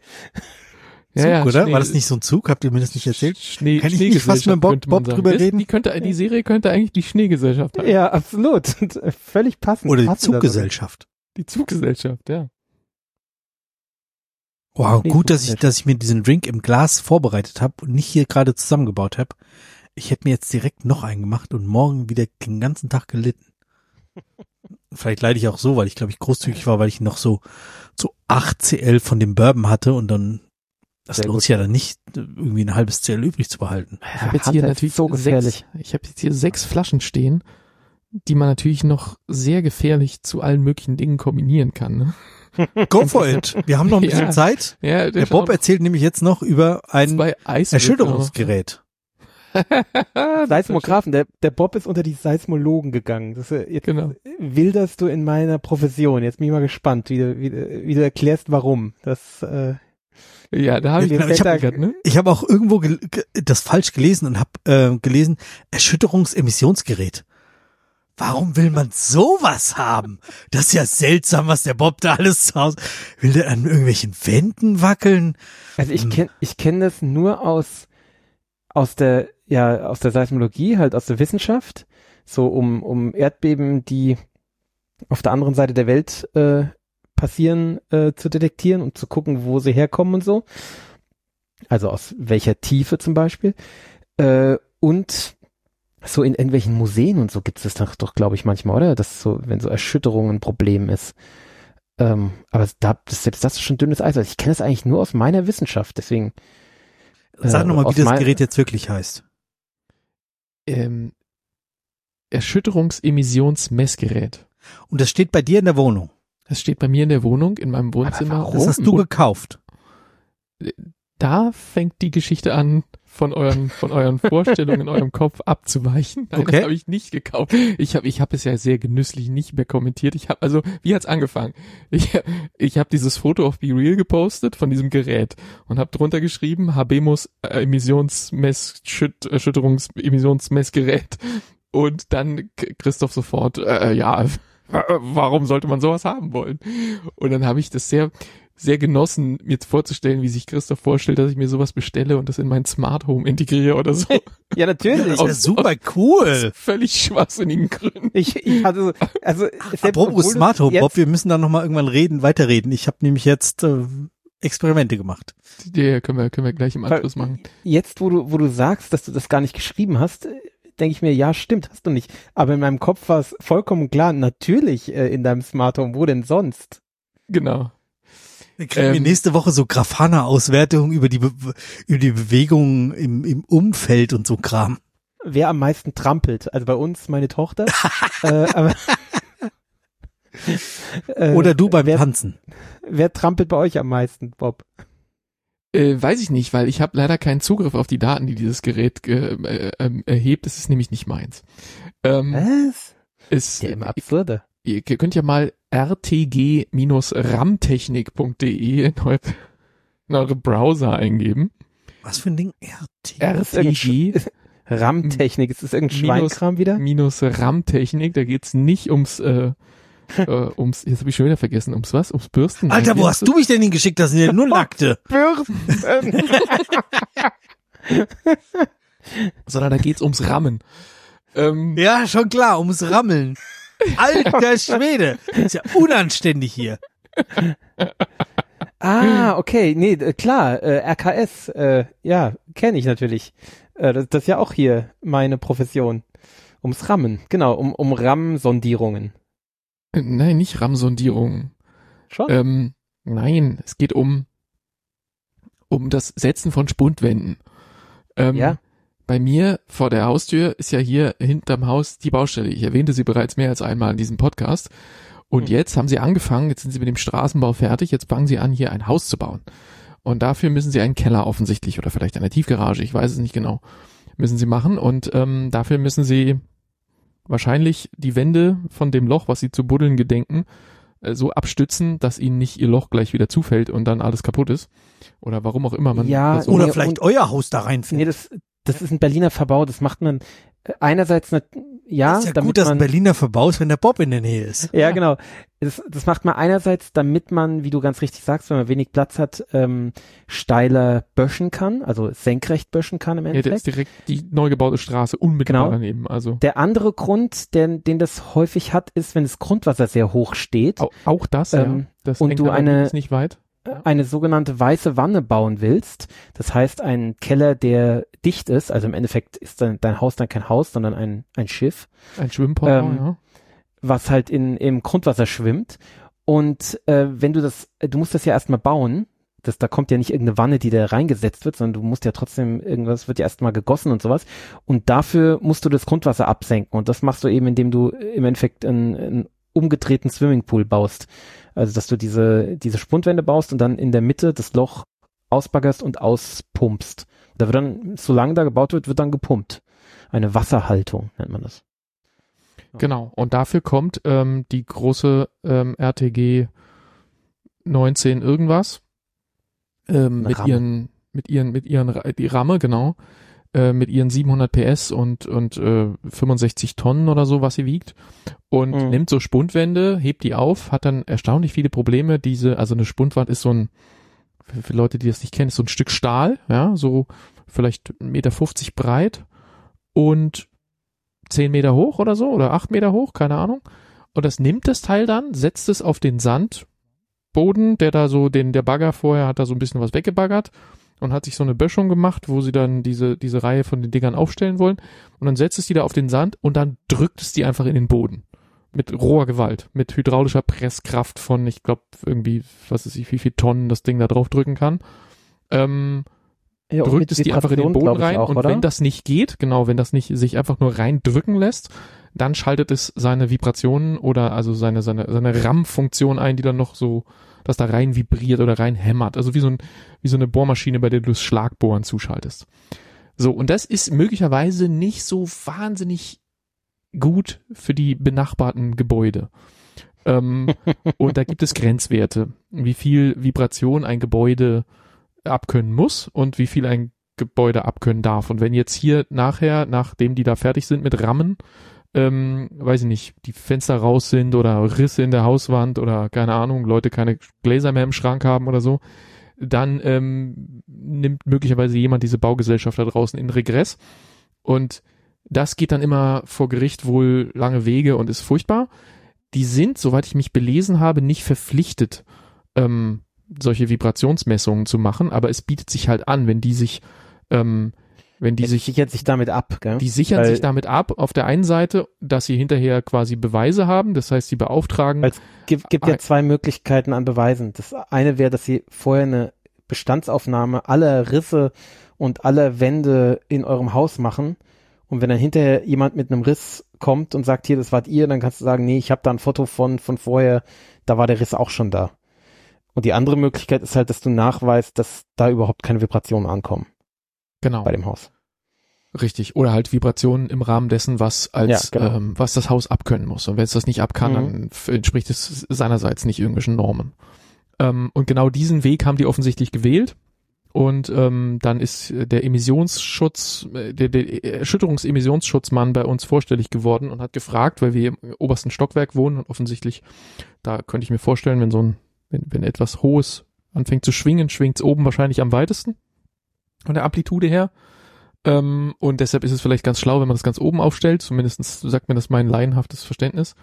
Zug, Ja, oder? Schnee- War das nicht so ein Zug? Habt ihr mir das nicht erzählt? Schnee, Kann ich nicht fast mit Bob- Bob drüber reden? Die, könnte, die Serie könnte eigentlich die Schneegesellschaft heißen. Ja, absolut. Äh, Völlig passend. Oder die Zuggesellschaft? Die Zuggesellschaft, ja. Wow, gut, dass ich, dass ich mir diesen Drink im Glas vorbereitet habe und nicht hier gerade zusammengebaut habe. Ich hätte mir jetzt direkt noch einen gemacht und morgen wieder den ganzen Tag gelitten. Vielleicht leide ich auch so, weil ich glaube ich großzügig war, weil ich noch so so 8 CL von dem Bourbon hatte und dann das Sehr lohnt gut. sich ja dann nicht, irgendwie ein halbes CL übrig zu behalten. Ich habe jetzt hier ist natürlich so gefährlich. Sechs, ich habe jetzt hier sechs Flaschen stehen, die man natürlich noch sehr gefährlich zu allen möglichen Dingen kombinieren kann. Ne? Go for it. Wir haben noch ein bisschen Ja. Zeit. Ja, Der Bob erzählt nämlich jetzt noch über ein Erschütterungsgerät. Seismographen. Der, der Bob ist unter die Seismologen gegangen. Das, äh, jetzt Genau. wilderst du in meiner Profession. Jetzt bin ich mal gespannt, wie du, wie, du- wie du erklärst, warum. Das, äh, Ja, da habe ich fällt da- verärgert, ne? Ich habe auch irgendwo das falsch gelesen und habe äh, gelesen, Erschütterungsemissionsgerät. Warum will man sowas haben? Das ist ja seltsam, was der Bob da alles zu Hause. Will der an irgendwelchen Wänden wackeln? Also ich Hm. kenne ich kenn das nur aus aus der ja aus der Seismologie halt aus der Wissenschaft so um um Erdbeben die auf der anderen Seite der Welt äh, passieren äh, zu detektieren und zu gucken wo sie herkommen und so Also aus welcher Tiefe zum Beispiel. Äh, und so in irgendwelchen Museen und so gibt es das doch, doch glaube ich, manchmal, oder? Das so, wenn so Erschütterung ein Problem ist. Ähm, aber da, das, selbst das ist schon dünnes Eis. Also ich kenne es eigentlich nur aus meiner Wissenschaft, deswegen. Sag äh, nochmal, aus wie das mein- Gerät jetzt wirklich heißt. Ähm, Erschütterungsemissionsmessgerät. Und das steht bei dir in der Wohnung. Das steht bei mir in der Wohnung, in meinem Wohnzimmer. warum? Das hast du gekauft. da fängt die Geschichte an, von euren, von euren Vorstellungen in eurem Kopf abzuweichen. Nein, Okay. das habe ich nicht gekauft. Ich habe, ich habe es ja sehr genüsslich nicht mehr kommentiert. Ich habe, also, wie hat's angefangen? Ich, ich habe dieses Foto auf Be Real gepostet von diesem Gerät und habe drunter geschrieben, Habemus äh, Emissionsmess, Schütt, Erschütterungs-Emissionsmessgerät. Und dann Christoph sofort, äh, ja, warum sollte man sowas haben wollen? Und dann habe ich das sehr, sehr genossen, mir vorzustellen, wie sich Christoph vorstellt, dass ich mir sowas bestelle und das in mein Smart Home integriere oder so. Ja, natürlich. Das ist aus- super Aus cool. völlig schwachsinnigen Gründen. Ich, ich hatte so, also Apropos Smart Home, jetzt- Bob, wir müssen da nochmal irgendwann reden, weiterreden. Ich habe nämlich jetzt äh, Experimente gemacht. Ja, können wir, können wir gleich im Anschluss machen. Jetzt, wo du, wo du sagst, dass du das gar nicht geschrieben hast, äh, denke ich mir, ja, stimmt, hast du nicht. Aber in meinem Kopf war es vollkommen klar, natürlich äh, in deinem Smart Home, wo denn sonst? Genau. Wir kriegen wir Ähm, nächste Woche so Grafana-Auswertungen über die, Be über die Bewegungen im, im Umfeld und so Kram. Wer am meisten trampelt? Also bei uns meine Tochter. äh, aber, äh, Oder du beim wer, Tanzen. wer trampelt bei euch am meisten, Bob? Äh, weiß ich nicht, weil ich habe leider keinen Zugriff auf die Daten, die dieses Gerät äh, äh, erhebt. Das ist nämlich nicht meins. Ähm, Was? es, Ja, immer absurde. ihr könnt ja mal rtg-ramtechnik.de in eure, in eure Browser eingeben. Was für ein Ding? RT. rtg RAM-Technik, ist das irgendein Schweinkram wieder? minus RAM-Technik, da geht's nicht ums, äh, äh, ums, jetzt habe ich schon wieder vergessen, ums was? Ums Bürsten? Alter, wo hast du mich denn hingeschickt? Das sind ja nur Nackte. Bürsten. Sondern da geht's ums Rammen. Ähm, Ja, schon klar, ums Rammeln. Alter Schwede. Ist ja unanständig hier. ah, okay, nee, klar, äh, RKS, äh, ja, kenne ich natürlich. Äh, das, das ist ja auch hier meine Profession. Ums Rammen, genau, um, um RAM-Sondierungen. Nein, nicht RAM-Sondierung. Schon? Ähm, nein, es geht um, um das Setzen von Spundwänden. Ähm, Ja. Bei mir vor der Haustür ist ja hier hinterm Haus die Baustelle. Ich erwähnte sie bereits mehr als einmal in diesem Podcast. Und Hm. jetzt haben sie angefangen, jetzt sind sie mit dem Straßenbau fertig, jetzt fangen sie an, hier ein Haus zu bauen. Und dafür müssen sie einen Keller offensichtlich oder vielleicht eine Tiefgarage, ich weiß es nicht genau, müssen sie machen. Und ähm, dafür müssen sie wahrscheinlich die Wände von dem Loch, was sie zu buddeln gedenken, äh, so abstützen, dass ihnen nicht ihr Loch gleich wieder zufällt und dann alles kaputt ist. Oder warum auch immer man Ja, das so Oder vielleicht euer Haus da reinfällt. Nee, das, das ist ein Berliner Verbau, das macht man einerseits, nat- ja, ist ja damit gut, dass man, ein Berliner Verbau ist, wenn der Bob in der Nähe ist. Ja, genau. Das, das macht man einerseits, damit man, wie du ganz richtig sagst, wenn man wenig Platz hat, ähm, steiler böschen kann, also senkrecht böschen kann im Ja, der Endeffekt. ist direkt die neu gebaute Straße unmittelbar Genau. daneben. Also Der andere Grund, den, den das häufig hat, ist, wenn das Grundwasser sehr hoch steht, auch, auch das, Ähm, ja. Das und du eine- nicht weit. Eine sogenannte weiße Wanne bauen willst. Das heißt, ein Keller, der dicht ist, also im Endeffekt ist dein, dein Haus dann kein Haus, sondern ein, ein Schiff, Ein Schwimmportal, Ähm, ja. was halt in, im Grundwasser schwimmt. Und äh, wenn du das, du musst das ja erstmal bauen, das, da kommt ja nicht irgendeine Wanne, die da reingesetzt wird, sondern du musst ja trotzdem irgendwas, wird ja erstmal gegossen und sowas. Und dafür musst du das Grundwasser absenken. Und das machst du eben, indem du im Endeffekt einen, einen umgedrehten Swimmingpool baust. Also, dass du diese, diese Spundwände baust und dann in der Mitte das Loch ausbaggerst und auspumpst. Da wird dann, solange da gebaut wird, wird dann gepumpt. Eine Wasserhaltung nennt man das. Genau. Und dafür kommt ähm, die große ähm, RTG 19 irgendwas ähm, mit Ramme. ihren mit ihren mit ihren die Ramme genau äh, mit ihren 700 PS und und äh, 65 Tonnen oder so was sie wiegt und Mhm. nimmt so Spundwände hebt die auf hat dann erstaunlich viele Probleme diese also eine Spundwand ist so ein für, für Leute die das nicht kennen ist so ein Stück Stahl ja so vielleicht 1,50 Meter breit und 10 Meter hoch oder so oder 8 Meter hoch, keine Ahnung. Und das nimmt das Teil dann, setzt es auf den Sandboden, der da so, den, der Bagger vorher hat da so ein bisschen was weggebaggert und hat sich so eine Böschung gemacht, wo sie dann diese, diese Reihe von den Dingern aufstellen wollen. Und dann setzt es die da auf den Sand und dann drückt es die einfach in den Boden. Mit roher Gewalt, mit hydraulischer Presskraft von, ich glaube, irgendwie, was weiß ich, wie viel Tonnen das Ding da drauf drücken kann. Ähm, Ja, drückt es die einfach in den Boden rein auch, und oder? wenn das nicht geht, genau, wenn das nicht sich einfach nur reindrücken lässt, dann schaltet es seine Vibrationen oder also seine seine seine RAM-Funktion ein, die dann noch so das da rein vibriert oder rein hämmert, also wie so ein wie so eine Bohrmaschine, bei der du das Schlagbohren zuschaltest. So und das ist möglicherweise nicht so wahnsinnig gut für die benachbarten Gebäude. Ähm, und da gibt es Grenzwerte, wie viel Vibration ein Gebäude abkönnen muss und wie viel ein Gebäude abkönnen darf. Und wenn jetzt hier nachher, nachdem die da fertig sind mit Rammen, ähm, weiß ich nicht, die Fenster raus sind oder Risse in der Hauswand oder keine Ahnung, Leute keine Gläser mehr im Schrank haben oder so, dann ähm, nimmt möglicherweise jemand diese Baugesellschaft da draußen in Regress. Und das geht dann immer vor Gericht wohl lange Wege und ist furchtbar. Die sind, soweit ich mich belesen habe, nicht verpflichtet, ähm, solche Vibrationsmessungen zu machen, aber es bietet sich halt an, wenn die sich, ähm, wenn die Die sich sichert sich damit ab, gell? die sichern Weil- sich damit ab, auf der einen Seite, dass sie hinterher quasi Beweise haben, das heißt, sie beauftragen, es gibt, gibt ja Ei- zwei Möglichkeiten an Beweisen. Das eine wäre, dass sie vorher eine Bestandsaufnahme aller Risse und aller Wände in eurem Haus machen. Und wenn dann hinterher jemand mit einem Riss kommt und sagt, hier, das wart ihr, dann kannst du sagen, nee, ich habe da ein Foto von, von vorher, da war der Riss auch schon da. Und die andere Möglichkeit ist halt, dass du nachweist, dass da überhaupt keine Vibrationen ankommen genau, bei dem Haus. richtig, oder halt Vibrationen im Rahmen dessen, was als, Ja, genau. ähm, was das Haus abkönnen muss. Und wenn es das nicht abkann, Mhm. dann entspricht es seinerseits nicht irgendwelchen Normen. Ähm, und genau diesen Weg haben die offensichtlich gewählt. Und ähm, dann ist der Emissionsschutz, äh, der, der Erschütterungsemissionsschutzmann bei uns vorstellig geworden und hat gefragt, weil wir im obersten Stockwerk wohnen und offensichtlich, da könnte ich mir vorstellen, wenn so ein, wenn, wenn etwas Hohes anfängt zu schwingen, schwingt es oben wahrscheinlich am weitesten von der Amplitude her. Ähm, und deshalb ist es vielleicht ganz schlau, wenn man das ganz oben aufstellt. Zumindest sagt mir das mein laienhaftes Verständnis.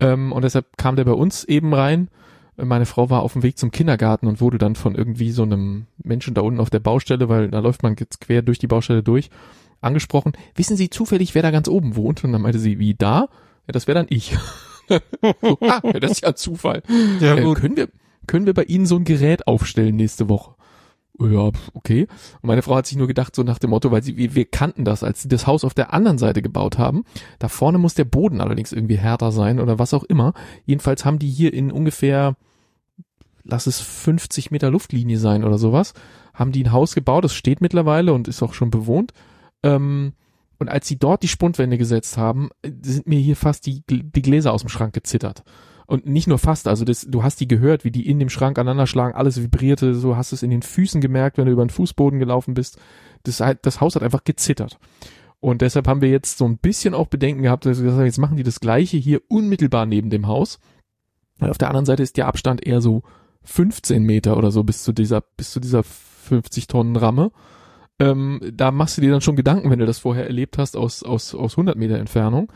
Ähm, und deshalb kam der bei uns eben rein. Meine Frau war auf dem Weg zum Kindergarten und wurde dann von irgendwie so einem Menschen da unten auf der Baustelle, weil da läuft man jetzt quer durch die Baustelle durch, angesprochen. Wissen Sie zufällig, wer da ganz oben wohnt? Und dann meinte sie, wie da? Ja, das wäre dann ich. so, ah, ja, das ist ja Zufall. Ja, Äh, können wir, können wir bei Ihnen so ein Gerät aufstellen nächste Woche? Ja, okay. Und meine Frau hat sich nur gedacht, so nach dem Motto, weil sie, wir, wir kannten das, als sie das Haus auf der anderen Seite gebaut haben. Da vorne muss der Boden allerdings irgendwie härter sein oder was auch immer. Jedenfalls haben die hier in ungefähr, lass es 50 Meter Luftlinie sein oder sowas, haben die ein Haus gebaut, das steht mittlerweile und ist auch schon bewohnt. Ähm, und als sie dort die Spundwände gesetzt haben, äh, sind mir hier fast die, die Gläser aus dem Schrank gezittert. Und nicht nur fast, also das, du hast die gehört, wie die in dem Schrank aneinander schlagen, alles vibrierte, so hast es in den Füßen gemerkt, wenn du über den Fußboden gelaufen bist. Das, das Haus hat einfach gezittert. Und deshalb haben wir jetzt so ein bisschen auch Bedenken gehabt, dass wir gesagt haben, jetzt machen die das Gleiche hier unmittelbar neben dem Haus. Und auf der anderen Seite ist der Abstand eher so 15 Meter oder so bis zu dieser, bis zu dieser 50 Tonnen Ramme. Ähm, da machst du dir dann schon Gedanken, wenn du das vorher erlebt hast aus, aus, aus 100 Meter Entfernung.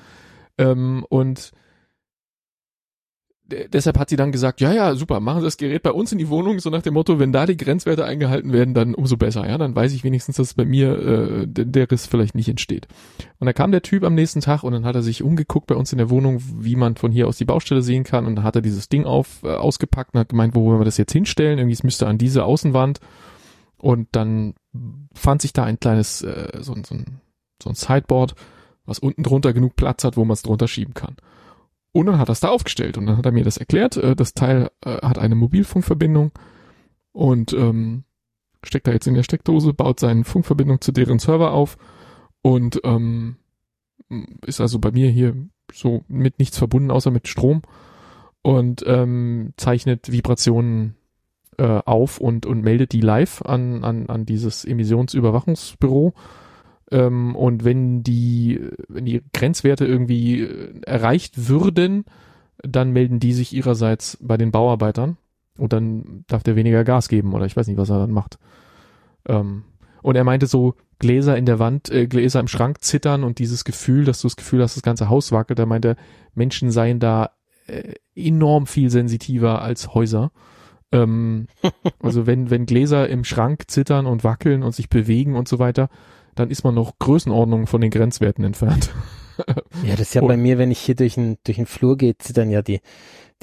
Ähm, und deshalb hat sie dann gesagt, ja, ja, super, machen Sie das Gerät bei uns in die Wohnung, so nach dem Motto, wenn da die Grenzwerte eingehalten werden, dann umso besser, ja, dann weiß ich wenigstens, dass bei mir äh, der, Riss vielleicht nicht entsteht. Und dann kam der Typ am nächsten Tag und dann hat er sich umgeguckt bei uns in der Wohnung, wie man von hier aus die Baustelle sehen kann und dann hat er dieses Ding auf, äh, ausgepackt und hat gemeint, wo wollen wir das jetzt hinstellen, irgendwie es müsste an diese Außenwand und dann fand sich da ein kleines, äh, so, so, ein, so ein Sideboard, was unten drunter genug Platz hat, wo man es drunter schieben kann. Und dann hat er es da aufgestellt und dann hat er mir das erklärt. Äh, das Teil äh, hat eine Mobilfunkverbindung und ähm, steckt da jetzt in der Steckdose, baut seine Funkverbindung zu deren Server auf und ähm, ist also bei mir hier so mit nichts verbunden, außer mit Strom und ähm, zeichnet Vibrationen äh, auf und, und meldet die live an, an, an dieses Emissionsüberwachungsbüro. Ähm, und wenn die, wenn die Grenzwerte irgendwie äh, erreicht würden, dann melden die sich ihrerseits bei den Bauarbeitern und dann darf der weniger Gas geben oder ich weiß nicht, was er dann macht. Ähm, und er meinte so, Gläser in der Wand, äh, Gläser im Schrank zittern und dieses Gefühl, dass du das Gefühl hast, das ganze Haus wackelt. Er meinte, Menschen seien da äh, enorm viel sensitiver als Häuser. Ähm, also wenn, wenn Gläser im Schrank zittern und wackeln und sich bewegen und so weiter, dann ist man noch Größenordnung von den Grenzwerten entfernt. Ja, das ist ja Und- bei mir, wenn ich hier durch den, durch den Flur gehe, zittern ja die,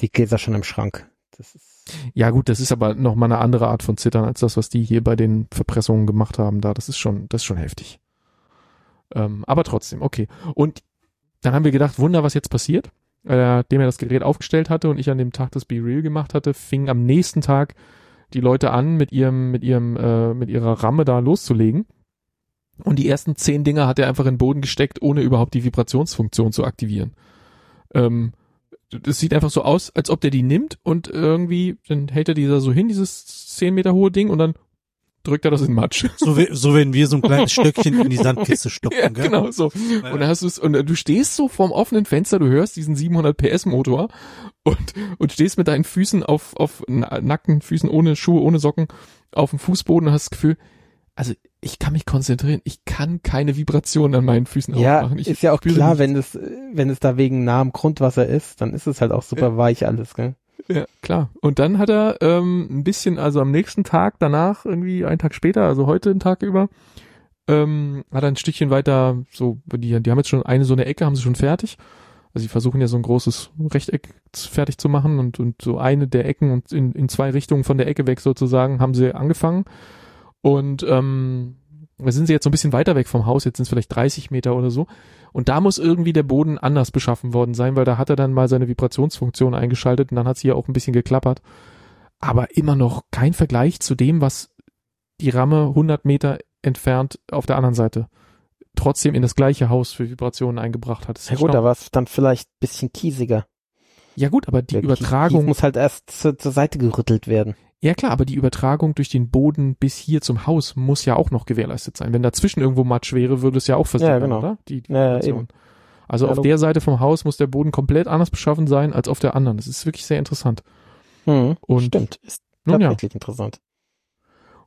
die Gläser schon im Schrank. Das ist, Ja gut, das ist aber noch mal eine andere Art von Zittern als das, was die hier bei den Verpressungen gemacht haben. Da, das ist schon, das ist schon heftig. Ähm, aber trotzdem, okay. Und dann haben wir gedacht, Wunder, was jetzt passiert. Äh, nachdem er das Gerät aufgestellt hatte und ich an dem Tag das Be Real gemacht hatte, fingen am nächsten Tag die Leute an, mit ihrem, mit ihrem, äh, mit ihrer Ramme da loszulegen. Und die ersten zehn Dinger hat er einfach in den Boden gesteckt, ohne überhaupt die Vibrationsfunktion zu aktivieren. Ähm, das sieht einfach so aus, als ob der die nimmt und irgendwie, dann hält er dieser so hin, dieses zehn Meter hohe Ding und dann drückt er das in Matsch. So, wie, so wenn wir so ein kleines Stöckchen in die Sandkiste stopfen, ja, gell? genau so. Ja. Und dann hast du es, und du stehst so vorm offenen Fenster, du hörst diesen 700 PS Motor und, und stehst mit deinen Füßen auf, auf na- nackten Füßen ohne Schuhe, ohne Socken auf dem Fußboden und hast das Gefühl, also ich kann mich konzentrieren, ich kann keine Vibrationen an meinen Füßen ja, aufmachen. Ich ist ja auch klar, nichts. wenn es, wenn es da wegen nahem Grundwasser ist, dann ist es halt auch super weich alles, gell? Ja, klar. Und dann hat er ähm, ein bisschen, also am nächsten Tag danach, irgendwie einen Tag später, also heute einen Tag über, ähm, hat er ein Stückchen weiter, so, die, die haben jetzt schon eine so eine Ecke, haben sie schon fertig. Also sie versuchen ja so ein großes Rechteck fertig zu machen und, und so eine der Ecken und in, in zwei Richtungen von der Ecke weg sozusagen haben sie angefangen. Und ähm, da sind sie jetzt so ein bisschen weiter weg vom Haus, jetzt sind es vielleicht 30 Meter oder so. Und da muss irgendwie der Boden anders beschaffen worden sein, weil da hat er dann mal seine Vibrationsfunktion eingeschaltet und dann hat sie ja auch ein bisschen geklappert. Aber immer noch kein Vergleich zu dem, was die Ramme 100 Meter entfernt auf der anderen Seite trotzdem in das gleiche Haus für Vibrationen eingebracht hat. Ja gut, da war es dann vielleicht ein bisschen kiesiger. ja gut, aber die Der Übertragung, Kies muss halt erst zur, zur Seite gerüttelt werden. Ja klar, aber die Übertragung durch den Boden bis hier zum Haus muss ja auch noch gewährleistet sein. Wenn dazwischen irgendwo Matsch wäre, würde es ja auch versickern, genau. oder? Die, die Ja, ja. Also Ja, auf der Seite vom Haus muss der Boden komplett anders beschaffen sein als auf der anderen. Das ist wirklich sehr interessant. Hm, Und Stimmt, ist nun ja. tatsächlich interessant.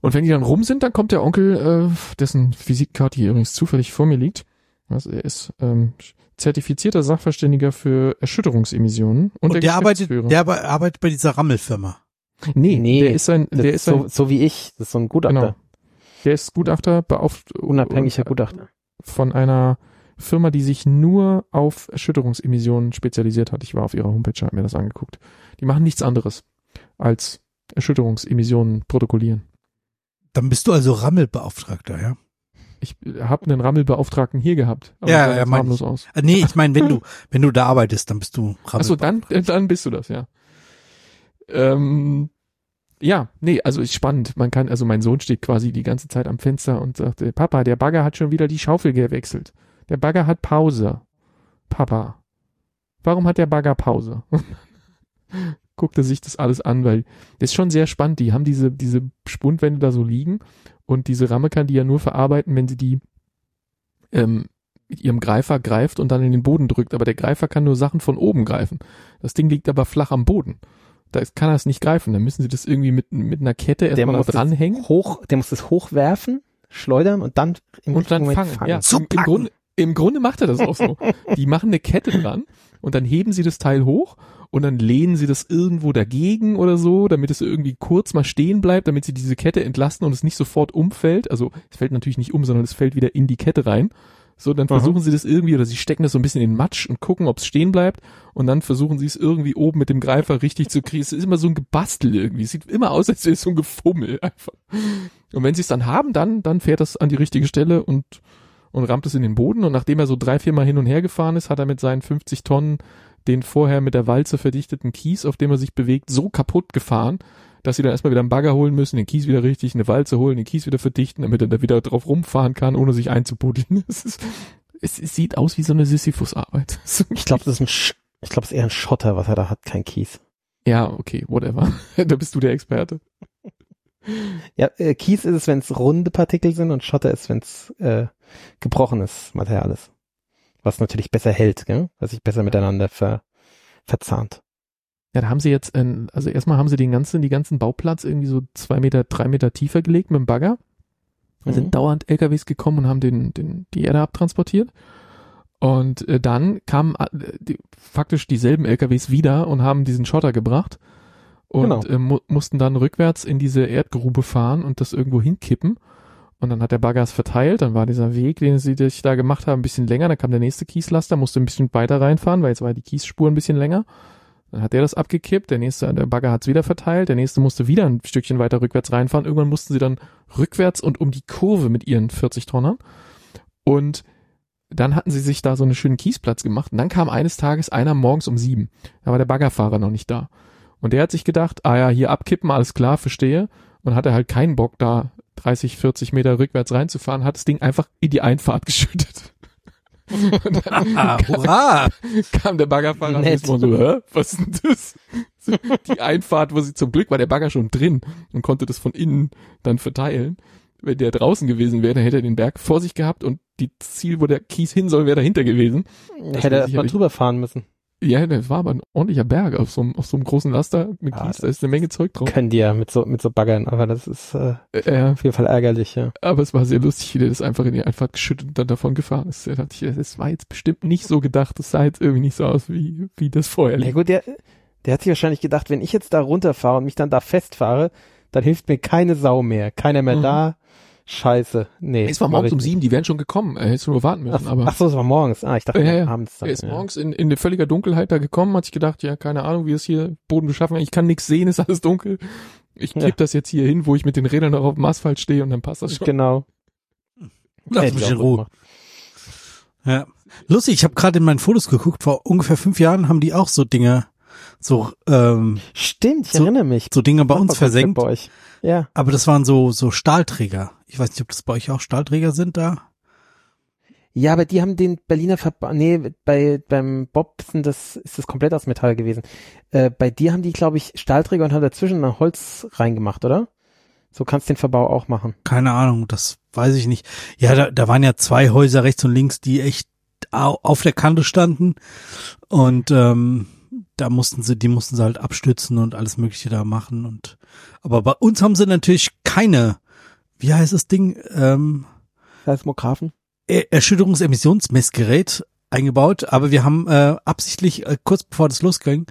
Und wenn die dann rum sind, dann kommt der Onkel, äh, dessen Physikkarte hier übrigens zufällig vor mir liegt. Also er ist ähm, zertifizierter Sachverständiger für Erschütterungsemissionen und, Und der arbeitet, Geschäftsführer. der arbeitet bei dieser Rammelfirma. Nee, Nee, der ist ein, der ist ist ein, so, so wie ich, das ist so ein Gutachter, genau, der ist Gutachter, beauft, unabhängiger und- Gutachter. von einer Firma, die sich nur auf Erschütterungsemissionen spezialisiert hat. Ich war auf ihrer Homepage, habe mir das angeguckt. Die machen nichts anderes als Erschütterungsemissionen protokollieren. Dann bist du also Rammelbeauftragter, ja? Ich habe einen Rammelbeauftragten hier gehabt. aber Ja, der sah ja, jetzt mein harmlos ich. aus. Äh, nee, ich meine, wenn du, wenn du da arbeitest, dann bist du Rammel. Achso, dann, äh, dann bist du das, ja. Ähm, ja, nee, also ist spannend. Man kann, also mein Sohn steht quasi die ganze Zeit am Fenster und sagt, äh, Papa, der Bagger hat schon wieder die Schaufel gewechselt. Der Bagger hat Pause. Papa, warum hat der Bagger Pause? Guckte sich das alles an, weil das ist schon sehr spannend. Die haben diese, diese Spundwände da so liegen und diese Ramme kann die ja nur verarbeiten, wenn sie die ähm, mit ihrem Greifer greift und dann in den Boden drückt. Aber der Greifer kann nur Sachen von oben greifen. Das Ding liegt aber flach am Boden. Da kann er es nicht greifen. Dann müssen sie das irgendwie mit, mit einer Kette erstmal dranhängen hoch, der muss das hochwerfen, schleudern und dann im und dann fangen. Moment Ja, im, im. Grunde, Im Grunde macht er das auch so. Die machen eine Kette dran und dann heben sie das Teil hoch und dann lehnen sie das irgendwo dagegen oder so, damit es irgendwie kurz mal stehen bleibt, damit sie diese Kette entlasten und es nicht sofort umfällt. Also es fällt natürlich nicht um, sondern es fällt wieder in die Kette rein. So, dann Aha. versuchen sie das irgendwie oder sie stecken das so ein bisschen in den Matsch und gucken, ob es stehen bleibt und dann versuchen sie es irgendwie oben mit dem Greifer richtig zu kriegen. Es ist immer so ein Gebastel irgendwie. Es sieht immer aus, als wäre es so ein Gefummel einfach. Und wenn sie es dann haben, dann, dann fährt das an die richtige Stelle und, und rammt es in den Boden. Und nachdem er so drei, vier Mal hin und her gefahren ist, hat er mit seinen 50 Tonnen den vorher mit der Walze verdichteten Kies, auf dem er sich bewegt, so kaputt gefahren, dass sie dann erstmal wieder einen Bagger holen müssen, den Kies wieder richtig, eine Walze holen, den Kies wieder verdichten, damit er da wieder drauf rumfahren kann, ohne sich einzubuddeln. Es, ist, es, sieht aus wie so eine Sisyphus-Arbeit. Ich glaube, das ist ein, Sch ich glaube, es ist eher ein Schotter, was er da hat, kein Kies. Ja, okay, whatever. da bist du der Experte. Ja, äh, Kies ist es, wenn es runde Partikel sind und Schotter ist, wenn es äh, gebrochenes Material ist. Was natürlich besser hält, gell? was sich besser miteinander ver verzahnt. Ja, da haben sie jetzt, ein, also erstmal haben sie den ganzen, die ganzen Bauplatz irgendwie so zwei Meter, drei Meter tiefer gelegt mit dem Bagger. Da Mhm. sind dauernd LKWs gekommen und haben den, den, die Erde abtransportiert. Und äh, dann kamen äh, die, faktisch dieselben LKWs wieder und haben diesen Schotter gebracht. und Genau. äh, mu mussten dann rückwärts in diese Erdgrube fahren und das irgendwo hinkippen. Und dann hat der Bagger es verteilt, dann war dieser Weg, den sie sich da gemacht haben, ein bisschen länger, dann kam der nächste Kieslaster, musste ein bisschen weiter reinfahren, weil jetzt war die Kiesspur ein bisschen länger. Dann hat der das abgekippt, der nächste, der Bagger hat es wieder verteilt, der nächste musste wieder ein Stückchen weiter rückwärts reinfahren. Irgendwann mussten sie dann rückwärts und um die Kurve mit ihren 40 Tonnern. Und dann hatten sie sich da so einen schönen Kiesplatz gemacht. Und dann kam eines Tages einer morgens um sieben. Da war der Baggerfahrer noch nicht da. Und der hat sich gedacht, ah ja, hier abkippen, alles klar, verstehe. Und hatte halt keinen Bock, da 30, 40 Meter rückwärts reinzufahren, hat das Ding einfach in die Einfahrt geschüttet. Und dann Ah, kam, kam der Baggerfahrer Nett. und so, hä, was ist denn das? Die Einfahrt, wo sie zum Glück war der Bagger schon drin und konnte das von innen dann verteilen. Wenn der draußen gewesen wäre, dann hätte er den Berg vor sich gehabt und die Ziel, wo der Kies hin soll, wäre dahinter gewesen. Hätte er erstmal drüber fahren müssen. Ja, das war aber ein ordentlicher Berg auf so einem, auf so einem großen Laster mit Ah, Kies, da ist eine Menge Zeug drauf. Können die ja mit so, mit so Baggern, aber das ist äh, Äh, auf jeden Fall ärgerlich, ja. aber es war sehr lustig, wie der das einfach in die Einfahrt geschüttet und dann davon gefahren ist. Da dachte ich, das war jetzt bestimmt nicht so gedacht, das sah jetzt irgendwie nicht so aus, wie, wie das vorher Ja lief. gut, der, der hat sich wahrscheinlich gedacht, wenn ich jetzt da runterfahre und mich dann da festfahre, dann hilft mir keine Sau mehr. Keiner mehr Mhm. da. Scheiße. Nee. Es war morgens um sieben, die wären schon gekommen, er hätte nur warten müssen, Ach, aber ach so, es war morgens. Ah, ich dachte Ja, ja. abends dann. er ist ja. morgens in, in völliger Dunkelheit da gekommen, hat sich gedacht, ja, keine Ahnung, wie es hier Boden beschaffen. Ich kann nichts sehen, ist alles dunkel. Ich kipp Ja. das jetzt hier hin, wo ich mit den Rädern noch auf dem Asphalt stehe und dann passt das schon. Genau. Lass mich ich in Ruhe. Ja. Lustig, ich habe gerade in meinen Fotos geguckt, vor ungefähr fünf Jahren haben die auch so Dinge, so, ähm, Stimmt, ich So- erinnere mich. so Dinge bei uns versenkt. Bei euch. Ja. Aber das waren so, so Stahlträger. Ich weiß nicht, ob das bei euch auch Stahlträger sind da. Ja, aber die haben den Berliner Verband, nee, bei, beim Bob sind das, ist das komplett aus Metall gewesen. Äh, bei dir haben die, glaube ich, Stahlträger und haben dazwischen ein Holz reingemacht, oder? So kannst du den Verbau auch machen. Keine Ahnung, das weiß ich nicht. Ja, da, da waren ja zwei Häuser rechts und links, die echt au- auf der Kante standen. Und ähm, da mussten sie, die mussten sie halt abstützen und alles Mögliche da machen. Und aber bei uns haben sie natürlich keine, wie heißt das Ding? Ähm, Seismographen? Er- Erschütterungsemissionsmessgerät eingebaut, aber wir haben äh, absichtlich äh, kurz bevor das losging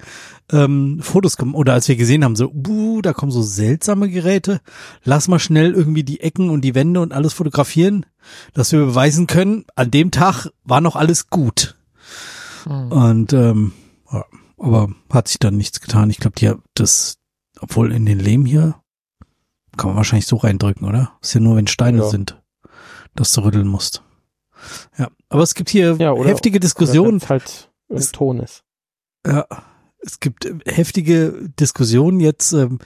ähm, Fotos gemacht oder als wir gesehen haben so, buh, da kommen so seltsame Geräte, lass mal schnell irgendwie die Ecken und die Wände und alles fotografieren, dass wir beweisen können, an dem Tag war noch alles gut Hm. und ähm, ja, aber hat sich dann nichts getan. Ich glaube, die das, obwohl in den Lehm hier kann man wahrscheinlich so reindrücken, oder? Ist ja nur, wenn Steine Ja. sind, dass du rütteln musst. Ja, aber es gibt hier Ja, oder- heftige Oder Diskussionen. wenn's halt im Es- Ton ist. Ja, es gibt äh, heftige Diskussionen jetzt ähm,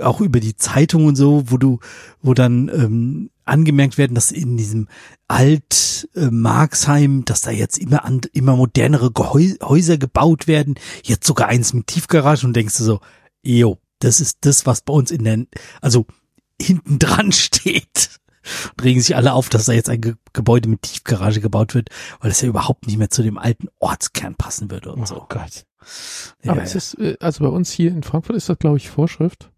auch über die Zeitung und so, wo du, wo dann ähm, angemerkt werden, dass in diesem Alt äh, Marxheim, dass da jetzt immer an, immer modernere Gehäu Häuser gebaut werden, jetzt sogar eins mit Tiefgarage und denkst du so, jo, das ist das, was bei uns in der, also hinten dran steht. Und regen sich alle auf, dass da jetzt ein Ge Gebäude mit Tiefgarage gebaut wird, weil es ja überhaupt nicht mehr zu dem alten Ortskern passen würde und Oh so. Gott. Ja, Aber ja. ist es, äh, also bei uns hier in Frankfurt ist das, glaube ich, Vorschrift.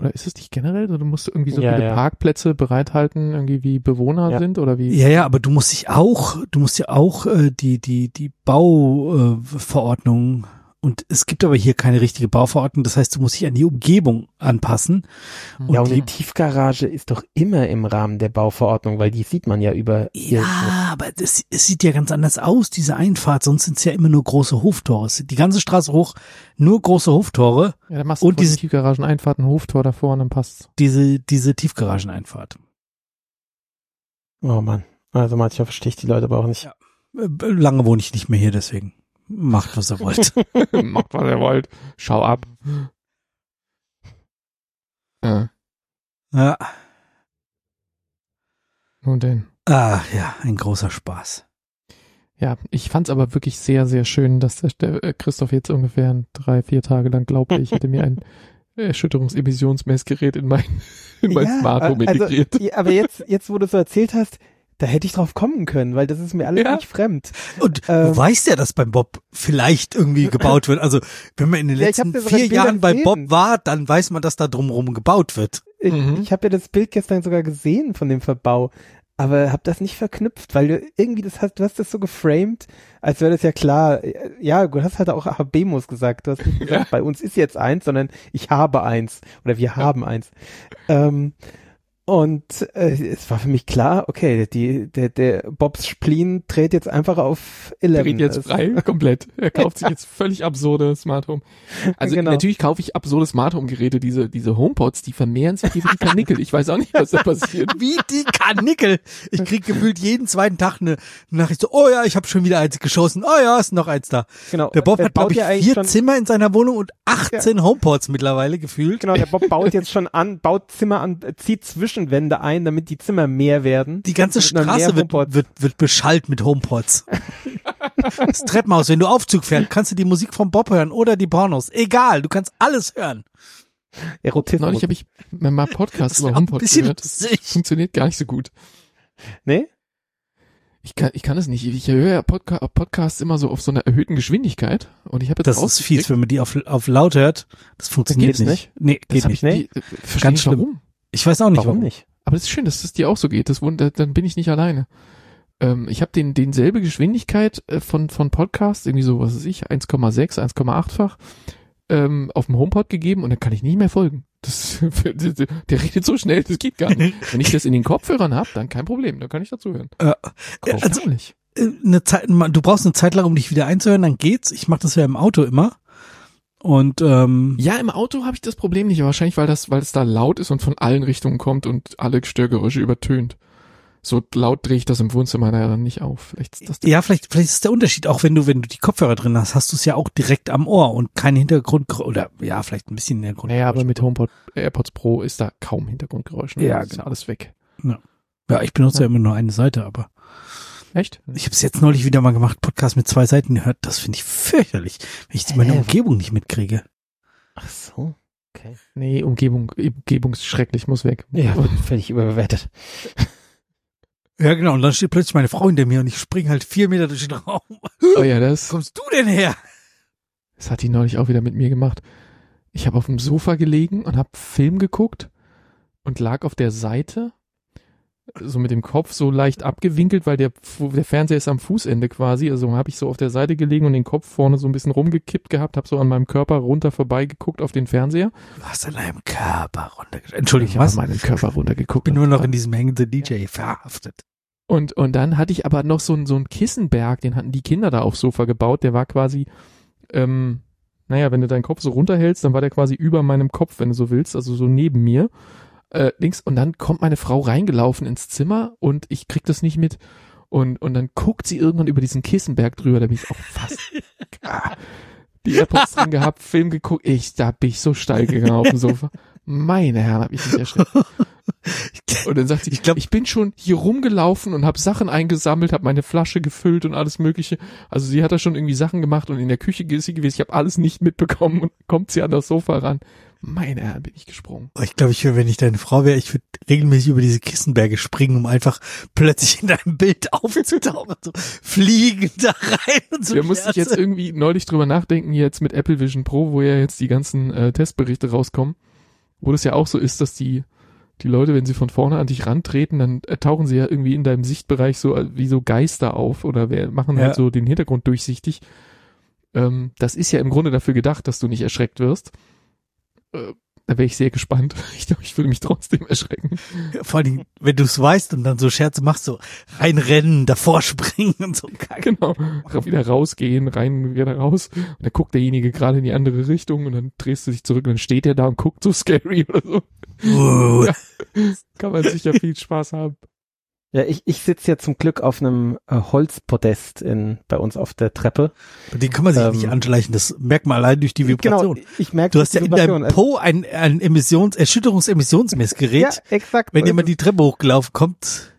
Oder ist es nicht generell? Oder du musst irgendwie so Ja, viele ja. Parkplätze bereithalten, irgendwie wie Bewohner Ja. sind oder wie? Ja, ja, aber du musst dich auch, du musst ja auch äh, die die die Bauverordnung äh, Verordnung- und es gibt aber hier keine richtige Bauverordnung, das heißt, du musst dich an die Umgebung anpassen. Hm. Ja, und die- die Tiefgarage ist doch immer im Rahmen der Bauverordnung, weil die sieht man ja über hier. Ja, aber das, es sieht ja ganz anders aus, diese Einfahrt, sonst sind es ja immer nur große Hoftore. Es sind Die ganze Straße hoch, nur große Hoftore, Ja, dann machst du Und diese- Tiefgarageneinfahrt ein Hoftor davor und dann passt's. diese, diese Tiefgarageneinfahrt. Oh Mann. Also manchmal verstehe ich die Leute aber auch nicht. Ja. Äh, Lange wohne ich nicht mehr hier, deswegen macht, was ihr wollt. Macht, was ihr wollt. Schau ab. Ja, ja. nun denn. Ah, ja, ein großer Spaß. Ja, ich fand's aber wirklich sehr, sehr schön, dass der, äh, Christoph jetzt ungefähr drei, vier Tage lang glaubte, ich hätte mir ein Erschütterungsemissionsmessgerät in mein, in mein Ja, Smart Home also, integriert. aber jetzt, jetzt, wo du so erzählt hast, da hätte ich drauf kommen können, weil das ist mir alles Ja. nicht fremd. Und Ähm, du weißt ja, dass beim Bob vielleicht irgendwie gebaut wird. Also wenn man in den letzten vier Jahren bei. Bob war, dann weiß man, dass da drumherum gebaut wird. Ich, Mhm. ich habe ja das Bild gestern sogar gesehen von dem Verbau. aber hab das nicht verknüpft, weil du irgendwie das hast, du hast das so geframed, als wäre das ja klar. Ja, du hast halt auch Habemos gesagt. Du hast nicht gesagt, Ja. bei uns ist jetzt eins, sondern ich habe eins oder wir haben eins. Ähm, und äh, es war für mich klar, okay, die, der, der Bobs Spleen dreht jetzt einfach auf 11. dreht jetzt Das- frei, komplett. Er kauft sich jetzt völlig absurde Smart Home. Also Genau. natürlich kaufe ich absurde Smart Home Geräte, diese, diese HomePods, die vermehren sich wie die Karnickel. Ich weiß auch nicht, was da passiert. Wie die Karnickel. Ich krieg gefühlt jeden zweiten Tag eine Nachricht so, oh ja, ich habe schon wieder eins geschossen. Oh ja, ist noch eins da. Genau. Der Bob Er hat, glaube baut ich, ja vier Zimmer in seiner Wohnung und 18 Homepods mittlerweile gefühlt. Genau, der Bob baut jetzt schon an, baut Zimmer an, zieht Zwischenwände ein, damit die Zimmer mehr werden. Die ganze Straße wird, HomePods- wird, wird beschallt mit Homepods. das Treppenhaus, wenn du Aufzug fährst, kannst du die Musik vom Bob hören oder die Pornos. Egal, du kannst alles hören. Erotismus. Neulich habe ich mal Podcast Das über wär auch ein HomePod bisschen gehört. lustig. Funktioniert gar nicht so gut. nee? Ich kann, ich kann es nicht. Ich höre ja Podca Podcasts immer so auf so einer erhöhten Geschwindigkeit und ich habe jetzt Das ist fies, wenn man die auf, auf laut hört. Das funktioniert geht's nicht. Nee, Das geht nicht. ich nie, äh, verstehe Ganz nicht schlimm. warum. Ich weiß auch nicht, Warum nicht? Aber das ist schön, dass es dir auch so geht. Das dann bin ich nicht alleine. Ähm, ich habe den denselbe Geschwindigkeit äh, von von Podcasts, irgendwie so, was weiß ich, 1,6, 1,8-fach ähm, auf dem HomePod gegeben und dann kann ich nicht mehr folgen. Das, der redet so schnell, das geht gar nicht. Wenn ich das in den Kopfhörern habe, dann kein Problem, dann kann ich dazuhören. Äh, also-. Äh, Eine Zeit, du brauchst eine Zeit lang, um dich wieder einzuhören, dann geht's. Ich mache das ja im Auto immer. Und ähm, Ja, im Auto habe ich das Problem nicht, aber wahrscheinlich, weil das, weil es da laut ist und von allen Richtungen kommt und alle Störgeräusche übertönt. So laut drehe ich das im Wohnzimmer ja dann nicht auf. Vielleicht ist das ja, vielleicht, vielleicht ist der Unterschied auch, wenn du, wenn du die Kopfhörer drin hast, hast du es ja auch direkt am Ohr und kein Hintergrund oder ja, vielleicht ein bisschen Hintergrund. Naja, aber mit HomePod AirPods Pro ist da kaum Hintergrundgeräusch. Ne? Ja, Das ist genau. alles weg. Ja, ich benutze ja. immer nur eine Seite, aber Echt? ich habe es jetzt neulich wieder mal gemacht, Podcast mit zwei Seiten gehört. Das finde ich fürchterlich, wenn ich meine? Umgebung nicht mitkriege. Ach so. Okay. Nee, Umgebung, Umgebung ist schrecklich, muss weg. Ja, völlig überbewertet. Ja, genau. Und dann steht plötzlich meine Frau hinter mir und ich springe halt vier Meter durch den Raum. Oh ja, das, Wo kommst du denn her? das hat die neulich auch wieder mit mir gemacht. Ich habe auf dem Sofa gelegen und habe Film geguckt und lag auf der Seite, so mit dem Kopf so leicht abgewinkelt, weil der, der Fernseher ist am Fußende quasi. Also habe ich so auf der Seite gelegen und den Kopf vorne so ein bisschen rumgekippt gehabt, habe so an meinem Körper runter vorbeigeguckt auf den Fernseher. Du hast an deinem Körper runtergeschrieben. Entschuldigung, ich habe meinen Körper runtergeguckt. bin nur noch in diesem hängenden DJ verhaftet. Und, und dann hatte ich aber noch so einen so einen Kissenberg, den hatten die Kinder da aufs Sofa gebaut, der war quasi, ähm, naja, wenn du deinen Kopf so runterhältst, dann war der quasi über meinem Kopf, wenn du so willst, also so neben mir. Äh, links, und dann kommt meine Frau reingelaufen ins Zimmer und ich krieg das nicht mit. Und, und dann guckt sie irgendwann über diesen Kissenberg drüber, da bin ich auch fast ah, die AirPods drin gehabt, Film geguckt, ich, da bin ich so steil gegangen auf dem Sofa. Meine Herren, hab ich mich erschreckt. Und dann sagt sie, Ich glaub- ich bin schon hier rumgelaufen und habe Sachen eingesammelt, habe meine Flasche gefüllt und alles mögliche. Also sie hat da schon irgendwie Sachen gemacht und in der Küche ist sie gewesen. Ich habe alles nicht mitbekommen und kommt sie an das Sofa ran. Meine Herren, bin ich gesprungen. Ich glaube, ich, würd, wenn ich deine Frau wäre, ich würde regelmäßig über diese Kissenberge springen, um einfach plötzlich in deinem Bild aufzutauchen. So fliegen da rein und so. Da musste ich jetzt irgendwie neulich drüber nachdenken, jetzt mit Apple Vision Pro, wo ja jetzt die ganzen äh, Testberichte rauskommen, wo das ja auch so ist, dass die die Leute, wenn sie von vorne an dich rantreten, dann äh, tauchen sie ja irgendwie in deinem Sichtbereich so äh, wie so Geister auf oder wir machen Ja. halt so den Hintergrund durchsichtig. Ähm, das ist ja im Grunde dafür gedacht, dass du nicht erschreckt wirst. Äh, da wäre ich sehr gespannt. Ich glaube, ich würde mich trotzdem erschrecken. Vor allem, wenn du es weißt und dann so Scherze machst, so reinrennen, davor springen und so. Genau. Wieder rausgehen, rein, wieder raus. Und dann guckt derjenige gerade in die andere Richtung und dann drehst du dich zurück und dann steht er da und guckt so scary oder so. Uh, Ja. Kann man sicher viel Spaß haben. Ja, ich, ich sitze ja zum Glück auf einem äh, Holzpodest in, bei uns auf der Treppe. Den kann man sich Ähm, nicht anschleichen. Das merkt man allein durch die Vibration. Genau, ich merke Du hast ja in deinem Po ein, ein Emissions, Erschütterungsemissionsmessgerät. ja, exakt. Wenn jemand die Treppe hochgelaufen kommt,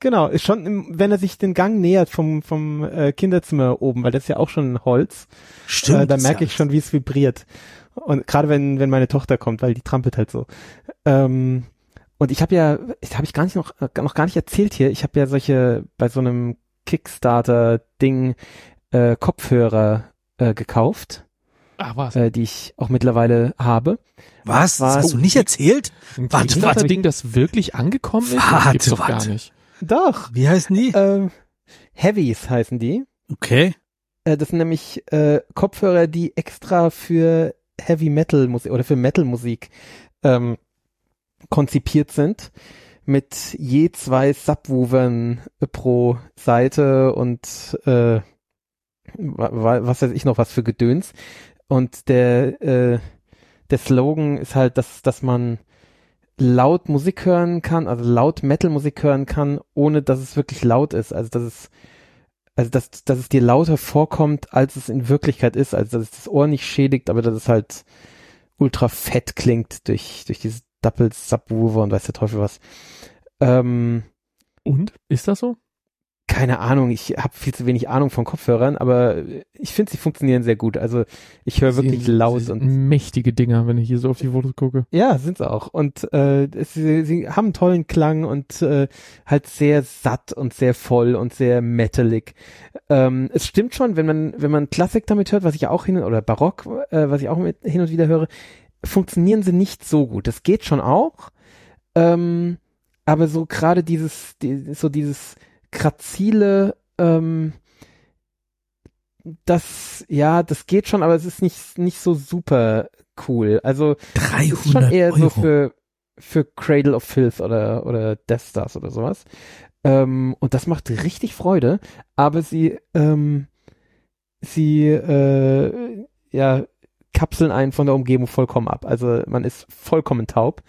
Genau, ist schon, im, wenn er sich den Gang nähert vom, vom äh, Kinderzimmer oben, weil das ist ja auch schon Holz, stimmt. äh, da merke ich schon, wie es vibriert. Und gerade wenn, wenn meine Tochter kommt, weil die trampelt halt so. Ähm, und ich habe ja, das habe ich gar nicht noch, noch gar nicht erzählt hier, ich habe ja solche, bei so einem Kickstarter-Ding äh, Kopfhörer äh, gekauft, Ach was. äh, die ich auch mittlerweile habe. Was? Das Was? hast du nicht erzählt? Ein warte, Kickstarter-Ding, das wirklich angekommen ist? das Warte, gibt's doch gar warte. nicht. Doch. Wie heißen die? Ähm, Heavies heißen die. Okay. Äh, das sind nämlich äh, Kopfhörer, die extra für Heavy Metal Musik oder für Metal Musik ähm, konzipiert sind. Mit je zwei Subwoofern pro Seite und äh, was weiß ich noch was für Gedöns. Und der, äh, der Slogan ist halt, dass, dass man laut Musik hören kann, also laut Metal-Musik hören kann, ohne dass es wirklich laut ist. Also dass es, also dass, dass es dir lauter vorkommt, als es in Wirklichkeit ist. Also dass es das Ohr nicht schädigt, aber dass es halt ultra fett klingt durch, durch diese Double Subwoofer und weiß der Teufel was. Ähm, Und? Ist das so? keine Ahnung, ich habe viel zu wenig Ahnung von Kopfhörern, aber ich finde, sie funktionieren sehr gut. Also ich höre wirklich laut und mächtige Dinger, wenn ich hier so auf die Fotos gucke. ja, sind sie auch. Und äh, sie, sie haben einen tollen Klang und äh, halt sehr satt und sehr voll und sehr metallig. Ähm, es stimmt schon, wenn man wenn man Klassik damit hört, was ich auch hin oder Barock, äh, was ich auch mit, hin und wieder höre, funktionieren sie nicht so gut. Das geht schon auch, ähm, aber so gerade dieses die, so dieses grazile ähm, das ja, das geht schon, aber es ist nicht nicht so super cool. Also es ist schon 300 eher Euro. so für, für Cradle of Filth oder, oder Death Stars oder sowas. Ähm, und das macht richtig Freude, aber sie, ähm, sie, äh, ja, kapseln einen von der Umgebung vollkommen ab. Also man ist vollkommen taub.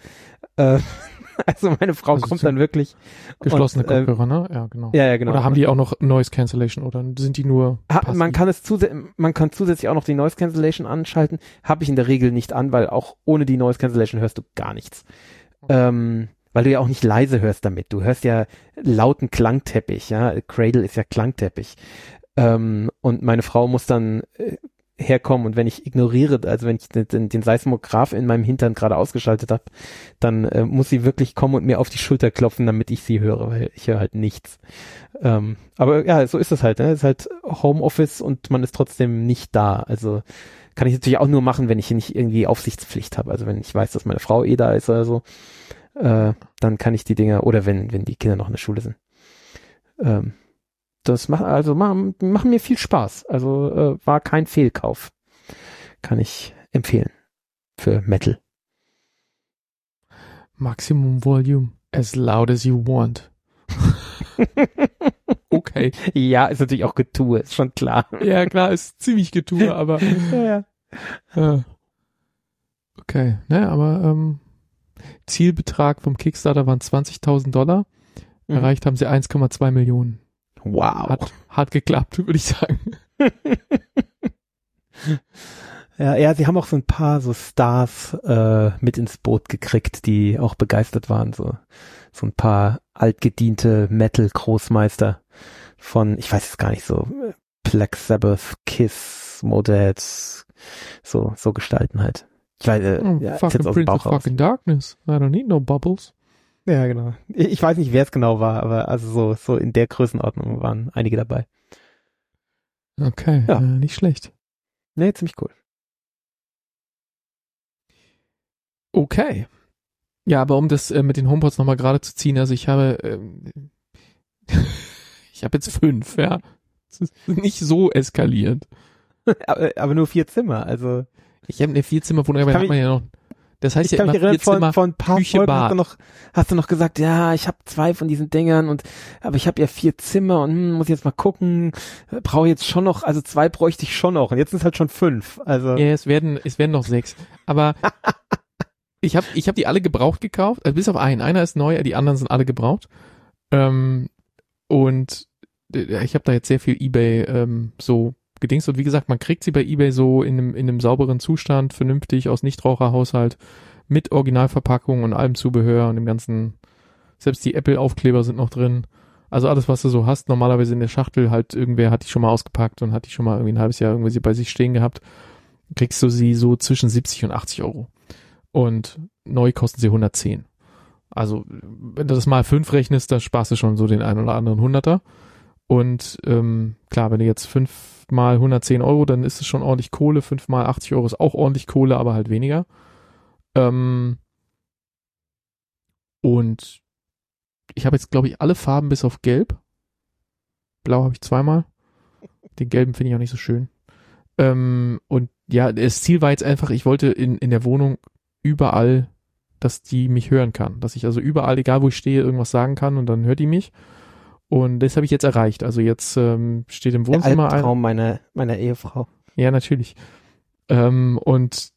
Äh, also meine Frau Also kommt dann wirklich. Geschlossene und, äh, Kopfhörer, ne? Ja, genau. Ja, ja, genau. Oder haben die auch noch Noise Cancellation oder sind die nur Ha, man kann es zusätzlich, man kann zusätzlich auch noch die Noise Cancellation anschalten. Habe ich in der Regel nicht an, weil auch ohne die Noise Cancellation hörst du gar nichts. Ähm, weil du ja auch nicht leise hörst damit. Du hörst ja lauten Klangteppich, ja. Cradle ist ja Klangteppich. Ähm, und meine Frau muss dann äh, herkommen und wenn ich ignoriere, also wenn ich den, den, Seismograph in meinem Hintern gerade ausgeschaltet habe, dann äh, muss sie wirklich kommen und mir auf die Schulter klopfen, damit ich sie höre, weil ich höre halt nichts. Ähm, aber ja, so ist es halt. Ne? Es ist halt Homeoffice und man ist trotzdem nicht da. Also kann ich natürlich auch nur machen, wenn ich nicht irgendwie Aufsichtspflicht habe. Also wenn ich weiß, dass meine Frau eh da ist oder so, äh, dann kann ich die Dinger, oder wenn, wenn die Kinder noch in der Schule sind. Ähm, das macht, also machen, machen mir viel Spaß. Also äh, war kein Fehlkauf. Kann ich empfehlen. Für Metal. Maximum Volume as loud as you want. okay. ja, ist natürlich auch Getue, ist schon klar. Ja, klar, ist ziemlich getue, aber ja, ja. äh, okay, ne, aber ähm, Zielbetrag vom Kickstarter waren 20.000 Dollar. Mhm. Erreicht haben sie 1,2 Millionen. Wow. Hat, hat geklappt, würde ich sagen. Ja, ja, sie haben auch so ein paar so Stars äh, mit ins Boot gekriegt, die auch begeistert waren. So, so ein paar altgediente Metal-Großmeister von, ich weiß es gar nicht, so Black Sabbath, Kiss, Motorhead, so, so gestalten halt. Ich weiß, äh, Oh, ja, fucking Prince of raus. fucking Darkness. I don't need no bubbles. Ja, genau. Ich, weiß nicht, wer es genau war, aber also so, so in der Größenordnung waren einige dabei. Okay, Ja. äh, nicht schlecht. Nee, ziemlich cool. Okay. Ja, aber um das äh, mit den HomePods nochmal gerade zu ziehen, also ich habe, ähm, ich habe jetzt fünf, ja. Es ist nicht so eskaliert. aber, aber nur vier Zimmer, also. Ich habe eine Vierzimmerwohnung, aber da kann hat man ja noch, das heißt Ich ja kann immer mich erinnern, vor, vor ein paar Küche, Folgen hast du, noch, hast du noch gesagt, ja, ich habe zwei von diesen Dingern und aber ich habe ja vier Zimmer und hm, muss jetzt mal gucken, brauche jetzt schon noch, also zwei bräuchte ich schon noch und jetzt sind es halt schon fünf. Also Ja, es werden, es werden noch sechs. Aber ich habe ich hab die alle gebraucht gekauft, also bis auf einen. Einer ist neu, die anderen sind alle gebraucht. Ähm, und ich habe da jetzt sehr viel Ebay ähm, so gedingst. Und wie gesagt, man kriegt sie bei Ebay so in einem, in einem sauberen Zustand, vernünftig aus Nichtraucherhaushalt, mit Originalverpackung und allem Zubehör und dem ganzen, selbst die Apple-Aufkleber sind noch drin. Also alles, was du so hast, normalerweise in der Schachtel halt irgendwer hat die schon mal ausgepackt und hat die schon mal irgendwie ein halbes Jahr irgendwie sie bei sich stehen gehabt kriegst du sie so zwischen 70 und 80 Euro. Und neu kosten sie 110. Also, wenn du das mal fünf rechnest, da sparst du schon so den einen oder anderen Hunderter. Und ähm, klar, wenn du jetzt fünf mal 110 Euro, dann ist es schon ordentlich Kohle. Fünf mal 80 Euro ist auch ordentlich Kohle, aber halt weniger. Ähm, und ich habe jetzt, glaube ich, alle Farben bis auf Gelb. Blau habe ich zweimal. Den gelben finde ich auch nicht so schön. Ähm, und ja, das Ziel war jetzt einfach, ich wollte in, in der Wohnung überall, dass die mich hören kann. Dass ich also überall, egal wo ich stehe, irgendwas sagen kann und dann hört die mich. Und das habe ich jetzt erreicht. Also jetzt ähm, steht im Wohnzimmer der Albtraum meiner, meiner Ehefrau. Ja, natürlich. Ähm, und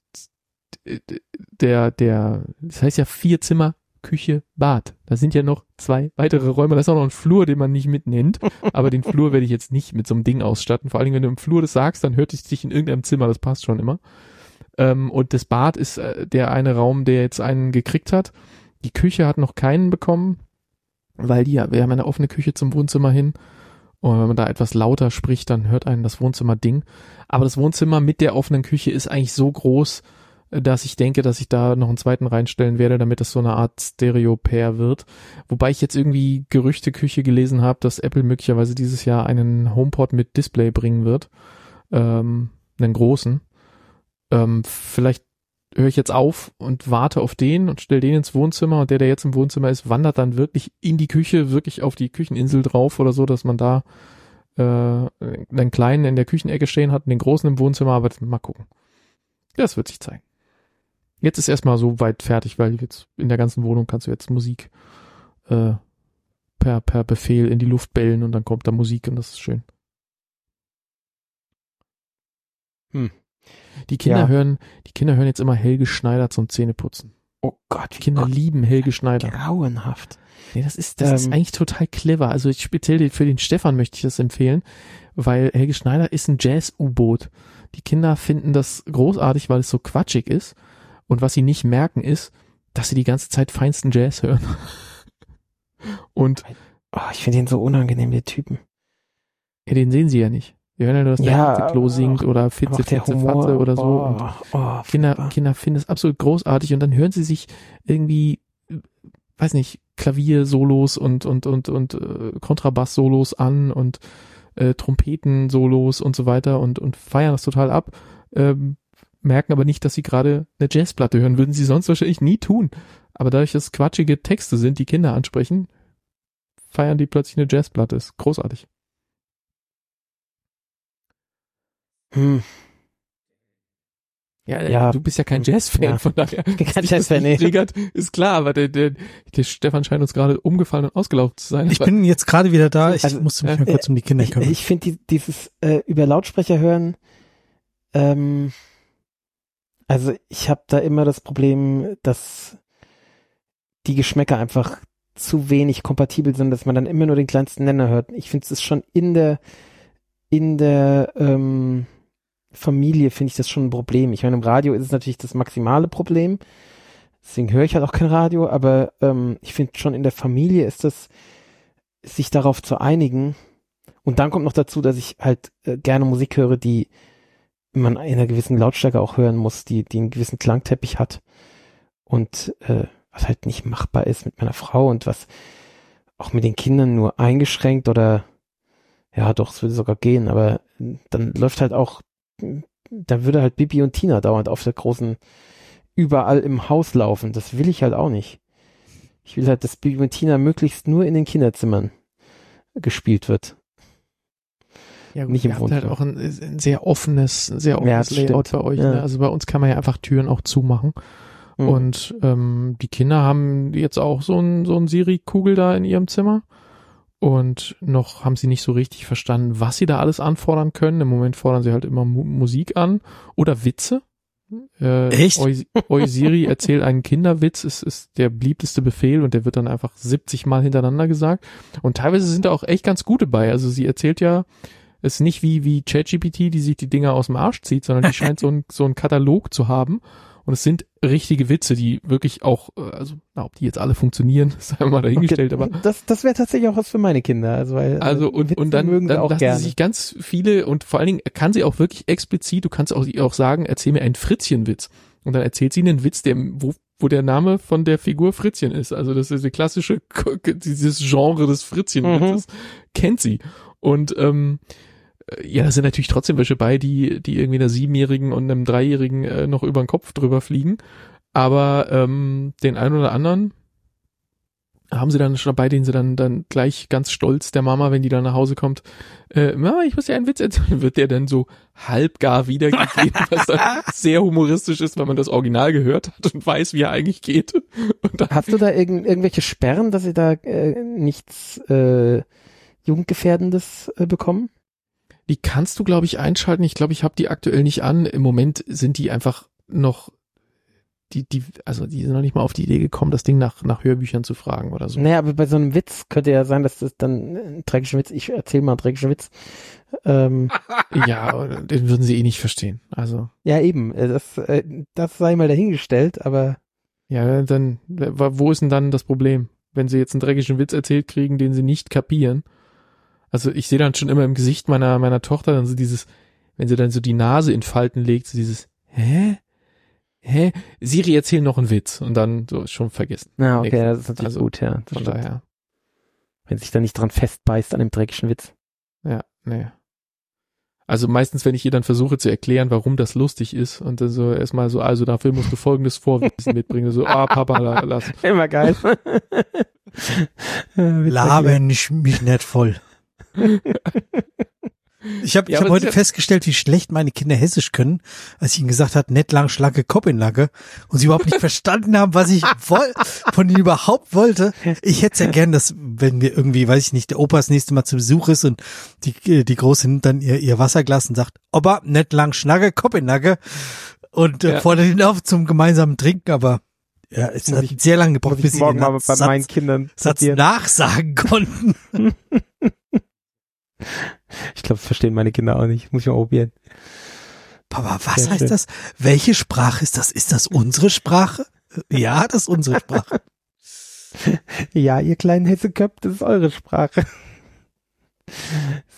der, der, das heißt ja vier Zimmer, Küche, Bad. Da sind ja noch zwei weitere Räume. Da ist auch noch ein Flur, den man nicht mitnennt. Aber den Flur werde ich jetzt nicht mit so einem Ding ausstatten. Vor allem, wenn du im Flur das sagst, dann hört es dich in irgendeinem Zimmer. Das passt schon immer. Ähm, und das Bad ist äh, der eine Raum, der jetzt einen gekriegt hat. Die Küche hat noch keinen bekommen, weil die, wir haben eine offene Küche zum Wohnzimmer hin. Und wenn man da etwas lauter spricht, dann hört einen das Wohnzimmer Ding. Aber das Wohnzimmer mit der offenen Küche ist eigentlich so groß, dass ich denke, dass ich da noch einen zweiten reinstellen werde, damit es so eine Art Stereo-Pair wird. Wobei ich jetzt irgendwie Gerüchteküche gelesen habe, dass Apple möglicherweise dieses Jahr einen HomePod mit Display bringen wird. Ähm, einen großen. Ähm, vielleicht höre ich jetzt auf und warte auf den und stelle den ins Wohnzimmer und der, der jetzt im Wohnzimmer ist, wandert dann wirklich in die Küche, wirklich auf die Kücheninsel drauf oder so, dass man da äh, einen kleinen in der Küchenecke stehen hat und den großen im Wohnzimmer, aber mal gucken. Das wird sich zeigen. Jetzt ist erstmal so weit fertig, weil jetzt in der ganzen Wohnung kannst du jetzt Musik äh, per, per Befehl in die Luft bellen und dann kommt da Musik und das ist schön. Hm. Die Kinder ja. hören, die Kinder hören jetzt immer Helge Schneider zum Zähneputzen. Oh Gott, die Kinder Gott. lieben Helge Schneider. Grauenhaft. Nee, das ist, das ähm, ist eigentlich total clever. Also speziell für den Stefan möchte ich das empfehlen, weil Helge Schneider ist ein Jazz-U-Boot. Die Kinder finden das großartig, weil es so quatschig ist und was sie nicht merken ist, dass sie die ganze Zeit feinsten Jazz hören. Und oh, ich finde den so unangenehm, der Typen. Ja, den sehen sie ja nicht. Wir hören ja nur, dass ja, der Klo singt oder Fitze, Fitze, Fatze oder so. Oh, oh, Kinder, Kinder finden es absolut großartig und dann hören sie sich irgendwie, weiß nicht, Klavier-Solos und, und, und, und äh, Kontrabass-Solos an und äh, Trompeten-Solos und so weiter und, und feiern das total ab. Ähm, merken aber nicht, dass sie gerade eine Jazzplatte hören. Würden sie sonst wahrscheinlich nie tun. Aber dadurch, dass quatschige Texte sind, die Kinder ansprechen, feiern die plötzlich eine Jazzplatte. Ist großartig. Hm. Ja, ja, du bist ja kein Jazz-Fan, ja. von daher. Kein Jazz-Fan, nee. Triggert, ist klar, aber der, der, der Stefan scheint uns gerade umgefallen und ausgelaufen zu sein. Ich bin jetzt gerade wieder da, ich also, musste mich äh, mal kurz um die Kinder kümmern. Ich, ich finde die, dieses äh, über Lautsprecher hören, ähm, also ich habe da immer das Problem, dass die Geschmäcker einfach zu wenig kompatibel sind, dass man dann immer nur den kleinsten Nenner hört. Ich finde es schon in der in der ähm, Familie finde ich das schon ein Problem. Ich meine, im Radio ist es natürlich das maximale Problem. Deswegen höre ich halt auch kein Radio, aber ähm, ich finde schon in der Familie ist das, sich darauf zu einigen. Und dann kommt noch dazu, dass ich halt äh, gerne Musik höre, die man in einer gewissen Lautstärke auch hören muss, die, die einen gewissen Klangteppich hat und äh, was halt nicht machbar ist mit meiner Frau und was auch mit den Kindern nur eingeschränkt oder ja, doch, es würde sogar gehen, aber dann läuft halt auch, dann würde halt Bibi und Tina dauernd auf der großen, überall im Haus laufen. Das will ich halt auch nicht. Ich will halt, dass Bibi und Tina möglichst nur in den Kinderzimmern gespielt wird. Ja, gut, nicht im Wohnzimmer. halt auch ein, ein, sehr offenes, sehr offenes ja, Layout bei euch. Ja. Ne? Also bei uns kann man ja einfach Türen auch zumachen. Mhm. Und ähm, die Kinder haben jetzt auch so ein, so ein Siri-Kugel da in ihrem Zimmer. Und noch haben sie nicht so richtig verstanden, was sie da alles anfordern können. Im Moment fordern sie halt immer Mu Musik an oder Witze. Äh, Echt? Siri erzählt einen Kinderwitz, ist, ist der beliebteste Befehl und der wird dann einfach 70 Mal hintereinander gesagt. Und teilweise sind da auch echt ganz gute bei. Also sie erzählt ja, ist nicht wie, wie ChatGPT, die sich die Dinger aus dem Arsch zieht, sondern die scheint so ein, so ein Katalog zu haben. Und es sind richtige Witze, die wirklich auch, äh, also, na, ob die jetzt alle funktionieren, sei mal dahingestellt, okay, aber. Das, das wäre tatsächlich auch was für meine Kinder, also, weil. Also, und, Witze und dann, mögen dann lassen gerne. sich ganz viele und vor allen Dingen kann sie auch wirklich explizit, du kannst auch, auch sagen, erzähl mir einen Fritzchenwitz. Und dann erzählt sie einen Witz, der, wo, wo der Name von der Figur Fritzchen ist. Also, das ist die klassische, dieses Genre des Fritzchenwitzes, mhm. kennt sie. Und, ähm, äh, ja, da sind natürlich trotzdem welche bei, die, die irgendwie einer Siebenjährigen und einem Dreijährigen äh, noch über den Kopf drüber fliegen. Aber ähm, den einen oder anderen haben sie dann schon dabei, den sie dann, dann gleich ganz stolz der Mama, wenn die dann nach Hause kommt, äh, Mama, ich muss dir einen Witz erzählen, wird der dann so halbgar wiedergegeben, was dann sehr humoristisch ist, wenn man das Original gehört hat und weiß, wie er eigentlich geht. Und dann, Hast du da irgend, irgendwelche Sperren, dass sie da äh, nichts äh, Jugendgefährdendes äh, bekommen? Die kannst du, glaube ich, einschalten. Ich glaube, ich habe die aktuell nicht an. Im Moment sind die einfach noch die, die, also die sind noch nicht mal auf die Idee gekommen, das Ding nach, nach Hörbüchern zu fragen oder so. Naja, aber bei so einem Witz könnte ja sein, dass das dann ein tragischer Witz, ich erzähle mal einen tragischen Witz. Ähm, Ja, den würden sie eh nicht verstehen. Also, ja, eben, äh, das, äh, das sei mal dahingestellt, aber ja, dann, wo ist denn dann das Problem? Wenn sie jetzt einen dreckigen Witz erzählt kriegen, den sie nicht kapieren. Also ich sehe dann schon immer im Gesicht meiner, meiner Tochter dann so dieses, wenn sie dann so die Nase in Falten legt, so dieses, hä? Hä? Siri erzähl noch einen Witz und dann so schon vergessen. na okay, Nächste. das ist natürlich Also, gut, ja. das Von stimmt. daher, Wenn sich da nicht dran festbeißt an dem dreckigen Witz. ja, nee. Also meistens, wenn ich ihr dann versuche zu erklären, warum das lustig ist und dann so erstmal so, also dafür musst du folgendes Vorwissen mitbringen, so, ah, Papa, la- lass. Immer geil. Ja. Laber nicht, mich nicht voll. Ich habe Ja, ich hab heute festgestellt, wie schlecht meine Kinder Hessisch können, als ich ihnen gesagt hat, nett lang, Schlacke, Kopf in Lacke und sie überhaupt nicht verstanden haben, was ich woll von ihnen überhaupt wollte. Ich hätte ja gern, dass, wenn wir irgendwie, weiß ich nicht, der Opa das nächste Mal zu Besuch ist und die, die Große nimmt dann ihr, ihr Wasserglas und sagt, Opa, nett lang, Schnacke, Kopf in Lacke und äh, Ja. fordert ihn auf zum gemeinsamen Trinken, aber ja, es Muss hat ich- sehr lange gebraucht, bis sie morgen den mal bei Satz, meinen Kindern Satz nachsagen konnten. Ich glaube, das verstehen meine Kinder auch nicht. Muss ich mal probieren. Papa, was Sehr heißt schön. das? Welche Sprache ist das? Ist das unsere Sprache? Ja, das ist unsere Sprache. Ja, ihr kleinen Hesseköpf, das ist eure Sprache.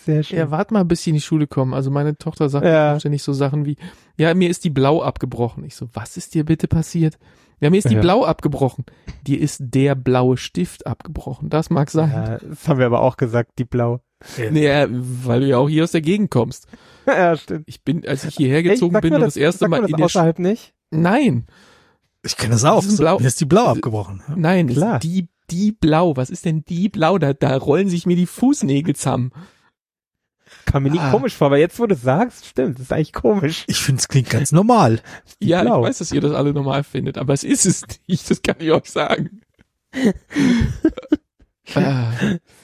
Sehr schön. Ja, wart mal, bis sie in die Schule kommen. Also meine Tochter sagt Ja. ständig so Sachen wie, ja, mir ist die Blau abgebrochen. Ich so, was ist dir bitte passiert? Ja, mir ist die Ja. Blau abgebrochen. Dir ist der blaue Stift abgebrochen. Das mag sein. Ja, das haben wir aber auch gesagt, die blau. Nee, ja, weil du ja auch hier aus der Gegend kommst. ja, stimmt. Ich bin, als ich hierher gezogen? Sagt bin und das erste Mal man in das der Sch außerhalb nicht? Nein, Ich kenne das auch. Das ist So, blau. Mir ist die Blau abgebrochen. nein, das Klar. ist die, die Blau. Was ist denn die Blau? Da, da rollen sich mir die Fußnägel zusammen. Kam mir nie Ah. komisch vor, aber jetzt, wo du sagst, stimmt, das ist eigentlich komisch. Ich finde, es klingt ganz normal. Die Ja, Blau. ich weiß, dass ihr das alle normal findet, aber es ist es nicht. Das kann ich euch sagen. ah.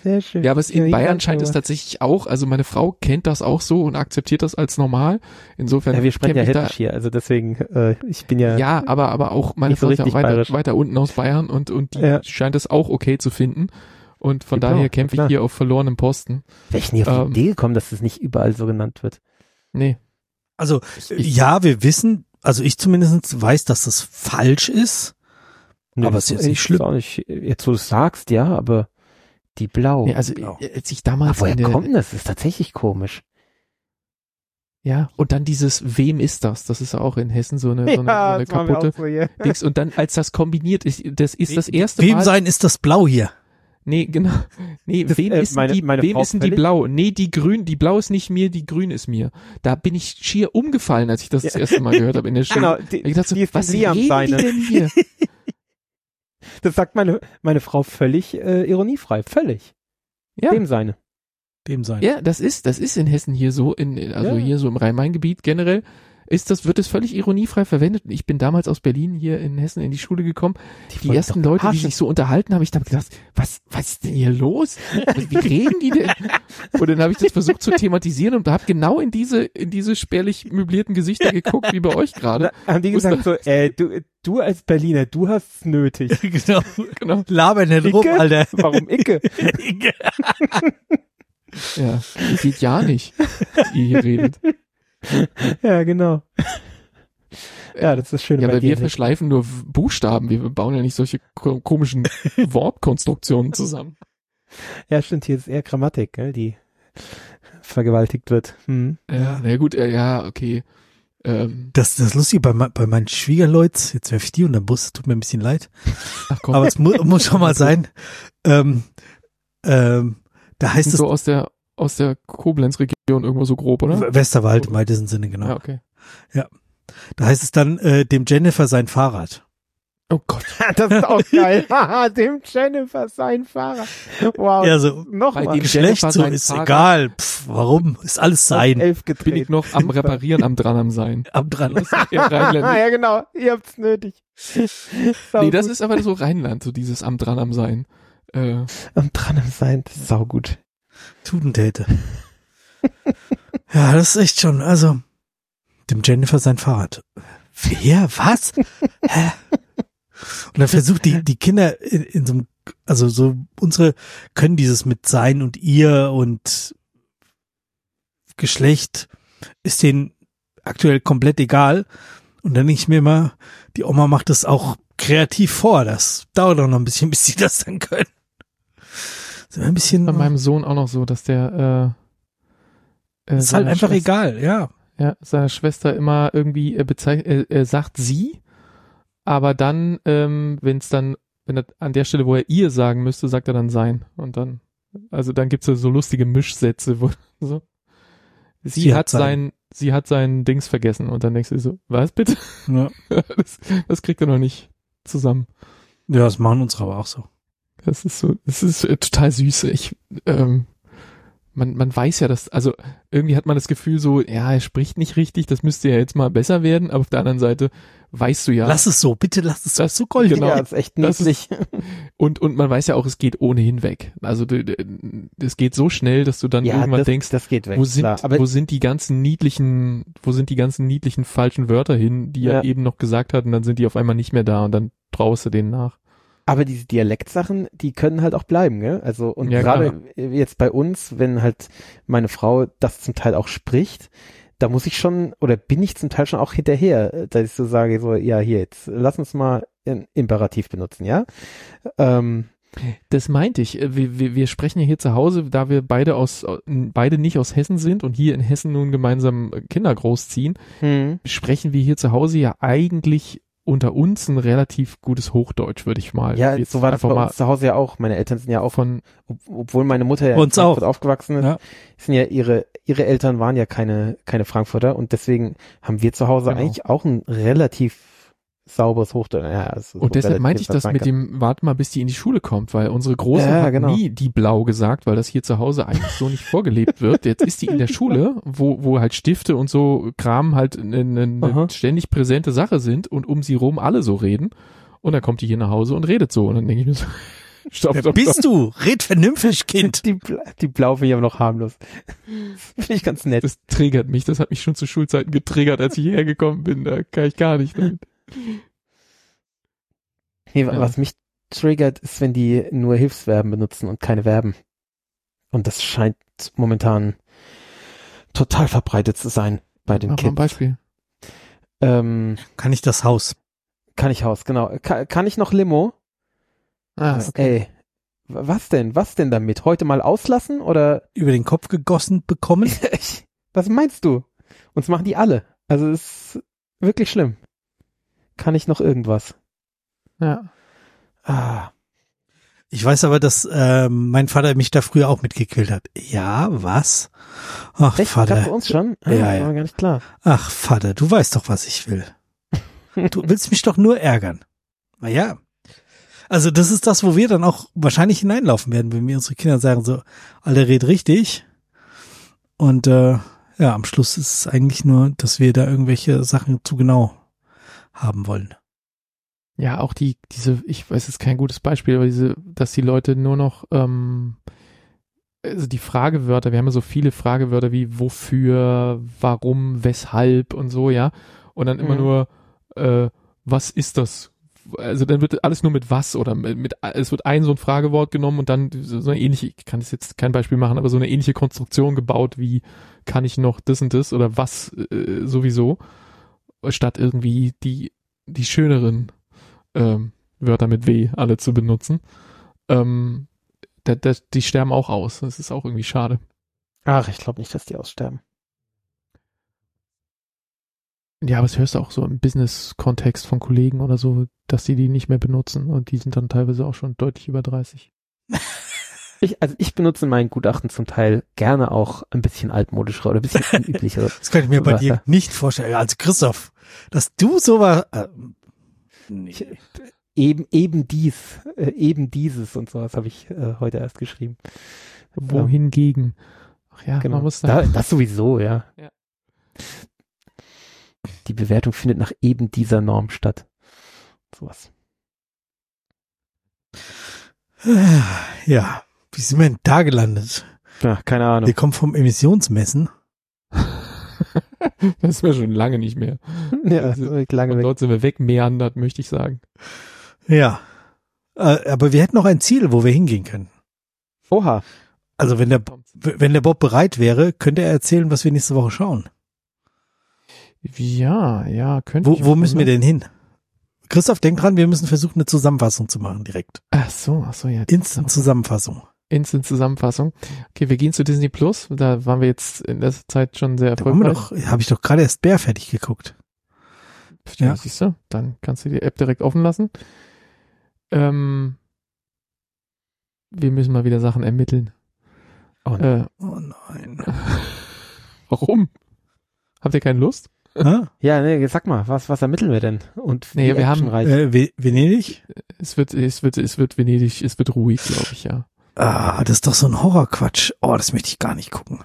Sehr schön. Ja, aber es in wie Bayern scheint es tatsächlich auch, also meine Frau kennt das auch so und akzeptiert das als normal. Insofern Ja, wir sprechen ja kämpfe ich Hessisch hier, also deswegen, äh, ich bin ja, da, ja, aber, aber auch meine Nicht so Frau ist ja weiter, bayerisch. weiter unten aus Bayern und, und die Ja. scheint es auch okay zu finden. Und von Genau, daher kämpfe ich hier auf verlorenem Posten. wäre ich nie auf die ähm, Idee gekommen, dass das nicht überall so genannt wird. Nee. Also, Ich- ja, wir wissen, also ich zumindest weiß, dass das falsch ist. Nö, Aber es ist jetzt ich- nicht schlimm. Auch nicht, jetzt, wo du es sagst, ja, aber die Blau. nee also, genau. äh, als ich damals Aber woher kommt das? Das ist tatsächlich komisch. ja, und dann dieses, wem ist das? Das ist auch in Hessen so eine, so eine, so eine das kaputte so. Dings. Und dann, als das kombiniert ist, das ist das erste Wem Mal. sein ist das Blau hier? Nee, genau. Nee, Das, wem äh, ist meine- die, meine wem Frau ist denn die blau? Nee, die grün, die blau ist nicht mir, die grün ist mir. Da bin ich schier umgefallen, als ich das das Ja. erste Mal gehört habe in der Schule. Genau, die, Ich dachte so, die ist was Liam reden die denn hier? Das sagt meine, meine Frau völlig äh, ironiefrei. Völlig. Ja. Dem seine. Dem sein. Ja, das ist, das ist in Hessen hier so, in, also Ja. hier so im Rhein-Main-Gebiet generell, ist das, wird es völlig ironiefrei verwendet. Ich bin damals aus Berlin hier in Hessen in die Schule gekommen. Die wollen ersten Leute, die sich so unterhalten haben, ich habe gedacht, was, was ist denn hier los? Was, wie reden die denn? Und dann habe ich das versucht zu thematisieren und habe genau in diese, in diese spärlich möblierten Gesichter geguckt, wie bei euch gerade. Haben die gesagt so, äh, du, du als Berliner, du hast's nötig. genau. Genau. Laber nicht rum, Icke? Alter. Warum Icke? Ja, geht ja nicht, wie ihr hier redet. ja, genau. Ja, das ist das Schöne Ja, bei aber wir dir. verschleifen nur Buchstaben. Wir bauen ja nicht solche ko komischen Wortkonstruktionen zusammen. Ja, stimmt, hier ist eher Grammatik, ne, die vergewaltigt wird. Hm. Ja, na ja, gut, ja, okay. Ähm, Das, das ist lustig bei, bei meinen Schwiegerleuts, jetzt werfe ich die unter den Bus, tut mir ein bisschen leid. ach komm, Aber es mu muss schon mal sein. Ähm, ähm, da heißt es so aus der aus der Koblenz-Region irgendwo so grob, oder? Westerwald im weitesten Sinne, genau. Ja, okay. Da heißt es dann, äh, dem Jennifer sein Fahrrad. Oh Gott. das ist auch geil. Haha, dem Jennifer sein Fahrer. Wow. Ja, so Bei Nochmal. dem Geschlecht Jennifer so ist Fahrrad. egal. Pff, warum? Ist alles sein. Elf Bin gedreht. ich noch am Reparieren, am dran am Sein. Am dran. Ja, genau. Ihr habt's nötig. Sau Nee, das gut. ist aber so Rheinland, so dieses am dran am Sein. Äh, am dran am sein. Das ist saugut. Tudentäte. ja, das ist echt schon, also, dem Jennifer sein Fahrrad. Wer? Was? Hä? Und dann versucht die, die Kinder in, in so einem, also so, unsere können dieses mit sein und ihr und Geschlecht ist denen aktuell komplett egal. Und dann denke ich mir immer, die Oma macht das auch kreativ vor. Das dauert auch noch ein bisschen, bis sie das dann können. Ein bisschen, bei meinem Sohn auch noch so, dass der äh, äh, ist halt einfach Schwester- egal, ja. Ja, seiner Schwester immer irgendwie äh, bezeich äh, äh, sagt sie, aber dann, ähm, wenn es dann, wenn er an der Stelle, wo er ihr sagen müsste, sagt er dann sein. Und dann, also dann gibt's ja so lustige Mischsätze, wo so. Sie, Sie hat hat sein- sein, sie hat sein Dings vergessen und dann denkst du so, was bitte? Ja, das, das kriegt er noch nicht zusammen. ja das machen unsere aber auch so. Das ist so, das ist äh, total süß. Ich, ähm, man, man weiß ja, dass, also irgendwie hat man das Gefühl so, ja, er spricht nicht richtig, das müsste ja jetzt mal besser werden, aber auf der anderen Seite weißt du ja, Lass es so, bitte lass es so. Das- so goldig. genau. Ja, das ist echt ist- niedlich. und, und man weiß ja auch, es geht ohnehin weg. Also du- du- es geht so schnell, dass du dann ja, irgendwann das, denkst, das geht weg. wo sind, klar. Aber wo sind die ganzen niedlichen, wo sind die ganzen niedlichen falschen Wörter hin, die Ja. er eben noch gesagt hat und dann sind die auf einmal nicht mehr da und dann traust du denen nach. Aber diese Dialektsachen, die können halt auch bleiben, gell? Also und Ja, gerade jetzt bei uns, wenn halt meine Frau das zum Teil auch spricht, da muss ich schon oder bin ich zum Teil schon auch hinterher, dass ich so sage, so ja hier jetzt lass uns mal ein Imperativ benutzen, ja? Ähm, Das meinte ich. Äh, Wir, wir, wir sprechen ja hier zu Hause, da wir beide aus, äh, beide nicht aus Hessen sind und hier in Hessen nun gemeinsam Kinder großziehen, hm. sprechen wir hier zu Hause ja eigentlich unter uns ein relativ gutes Hochdeutsch, würde ich mal. Ja, jetzt so war das bei uns zu Hause ja auch. Meine Eltern sind ja auch, von, ob, obwohl meine Mutter ja uns in Frankfurt auch. aufgewachsen ist, Ja. sind ja ihre ihre Eltern waren ja keine keine Frankfurter und deswegen haben wir zu Hause Genau. eigentlich auch ein relativ sauberes Hochdeutsch. Ja, also so und deshalb meinte ich das mit dem, warte mal, bis die in die Schule kommt, weil unsere Große Ja, hat genau. nie die Blau gesagt, weil das hier zu Hause eigentlich so nicht vorgelebt wird. Jetzt ist die in der Schule, wo, wo halt Stifte und so Kram halt eine, Aha. eine ständig präsente Sache sind und um sie rum alle so reden. Und dann kommt die hier nach Hause und redet so. Und dann denke ich mir so, stopp, Wer stopp, bist stopp. du? Red vernünftig, Kind. Die, Bla- die Blau finde ich aber noch harmlos. Finde ich ganz nett. Das triggert mich. Das hat mich schon zu Schulzeiten getriggert, als ich hierher gekommen bin. Da kann ich gar nicht. damit. Nee, Ja. Was mich triggert, ist, wenn die nur Hilfsverben benutzen und keine Verben. Und das scheint momentan total verbreitet zu sein bei den Mach mal ein Kids. Beispiel. Ähm, Kann ich das Haus? kann ich Haus, genau. Kann, kann ich noch Limo? Ah, okay. Ey, was denn? Was denn damit? Heute mal auslassen oder Über den Kopf gegossen bekommen? was meinst du? Uns machen die alle. Also es ist wirklich schlimm. Kann ich noch irgendwas? Ja. Ah, Ich weiß aber, dass ähm, mein Vater mich da früher auch mitgequält hat. Ja, was? Ach, echt? Gab's bei Vater. uns schon? Ah, Ja, ja. War gar nicht klar. Ach, Vater, du weißt doch, was ich will. Du willst mich doch nur ärgern. Na ja. Also das ist das, wo wir dann auch wahrscheinlich hineinlaufen werden, wenn wir unsere Kinder sagen so, Alter, red richtig. Und äh, ja, am Schluss ist es eigentlich nur, dass wir da irgendwelche Sachen zu genau haben wollen. Ja, auch die, diese, ich weiß, es ist kein gutes Beispiel, aber diese, dass die Leute nur noch, ähm, also die Fragewörter, wir haben ja so viele Fragewörter wie wofür, warum, weshalb und so, ja. Und dann immer Mhm. nur, äh, was ist das? Also dann wird alles nur mit was oder mit, mit es wird ein so ein Fragewort genommen und dann so so eine ähnliche, ich kann das jetzt kein Beispiel machen, aber so eine ähnliche Konstruktion gebaut wie kann ich noch das und das oder was äh, sowieso, statt irgendwie die, die schöneren ähm, Wörter mit W alle zu benutzen. Ähm, da, da, die sterben auch aus. Das ist auch irgendwie schade. Ach, ich glaube nicht, dass die aussterben. Ja, aber das hörst du auch so im Business-Kontext von Kollegen oder so, dass die die nicht mehr benutzen und die sind dann teilweise auch schon deutlich über 30. Ich, also ich benutze in meinen Gutachten zum Teil gerne auch ein bisschen altmodischere oder ein bisschen unüblichere. Das kann ich mir bei dir nicht vorstellen. Also Christoph, dass du sowas... Äh, nee. Ich- eben, eben dies, äh, eben dieses und sowas habe ich äh, heute erst geschrieben. Wohingegen. Ach ja, Genau. man muss Da, da, das sowieso, ja. Ja. Die Bewertung findet nach eben dieser Norm statt. Sowas. Ja, wie sind wir denn da gelandet? Ja, keine Ahnung. Wir kommen vom Emissionsmessen. das mir schon lange nicht mehr. Ja, Also, lange weg. dort sind wir wegmeandert, möchte ich sagen. Ja. Äh, aber wir hätten noch ein Ziel, wo wir hingehen können. Oha. Also wenn der, wenn der Bob bereit wäre, könnte er erzählen, was wir nächste Woche schauen. Ja, ja, könnte ich Wo, wo müssen wir ne? denn hin? Christoph, denk dran, wir müssen versuchen, eine Zusammenfassung zu machen direkt. Ach so, ach so, ja. Instant-Zusammenfassung. Instant-Zusammenfassung. Okay, wir gehen zu Disney Plus. Da waren wir jetzt in der Zeit schon sehr Da haben wir erfolgreich. doch, habe ich doch gerade erst Bär fertig geguckt. Ja. Ja. Siehst du, dann kannst du die App direkt offen lassen. Ähm, wir müssen mal wieder Sachen ermitteln. Oh, Äh, Oh nein. warum? Habt ihr keine Lust? Ja, nee, sag mal, was, was ermitteln wir denn? Und Nee, wir haben- äh, Ve- Venedig? Es wird, es wird, es wird Venedig, es wird ruhig, glaube ich, ja. Ah, das ist doch so ein Horrorquatsch. Oh, das möchte ich gar nicht gucken.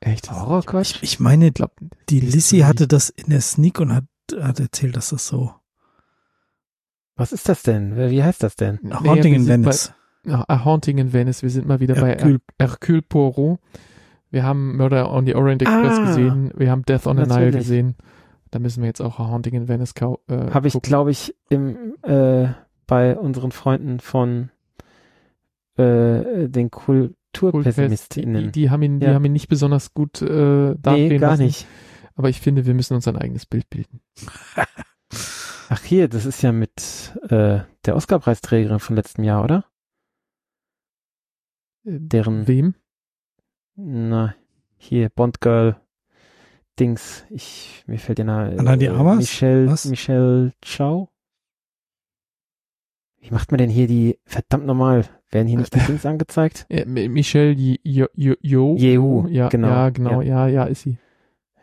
Echt? Horrorquatsch? Ich meine, Ich glaube, die Lissy hatte das in der Sneak und hat, hat erzählt, dass das so Was ist das denn? Wie heißt das denn? Haunting in Venice. Ja, A Haunting in Venice. Wir sind mal wieder Hercule. bei Hercule Poirot. Wir haben Murder on the Orient Express Ah, gesehen. Wir haben Death on the Nile gesehen. Da müssen wir jetzt auch A Haunting in Venice kau äh, Habe ich, glaube ich, im, äh, bei unseren Freunden von äh, den. Die, Kulturpessimistinnen. die, die haben ihn, die Ja. haben ihn nicht besonders gut äh, nee, dastehen gar lassen. nicht. Aber ich finde, wir müssen uns ein eigenes Bild bilden. Ach hier, das ist ja mit äh, der Oscar-Preisträgerin von letztem Jahr, oder? Deren, Wem? na, hier, Bond Girl, Dings, ich, mir fällt der Name. Anna Armas? Michelle, Was? Michelle Chow? Wie macht man denn hier die, verdammt normal, werden hier nicht die Dings angezeigt? M- Michelle Ye- Yo, Yo, Yo. Yehu, ja, genau, Ja, genau, ja. ja, ist sie.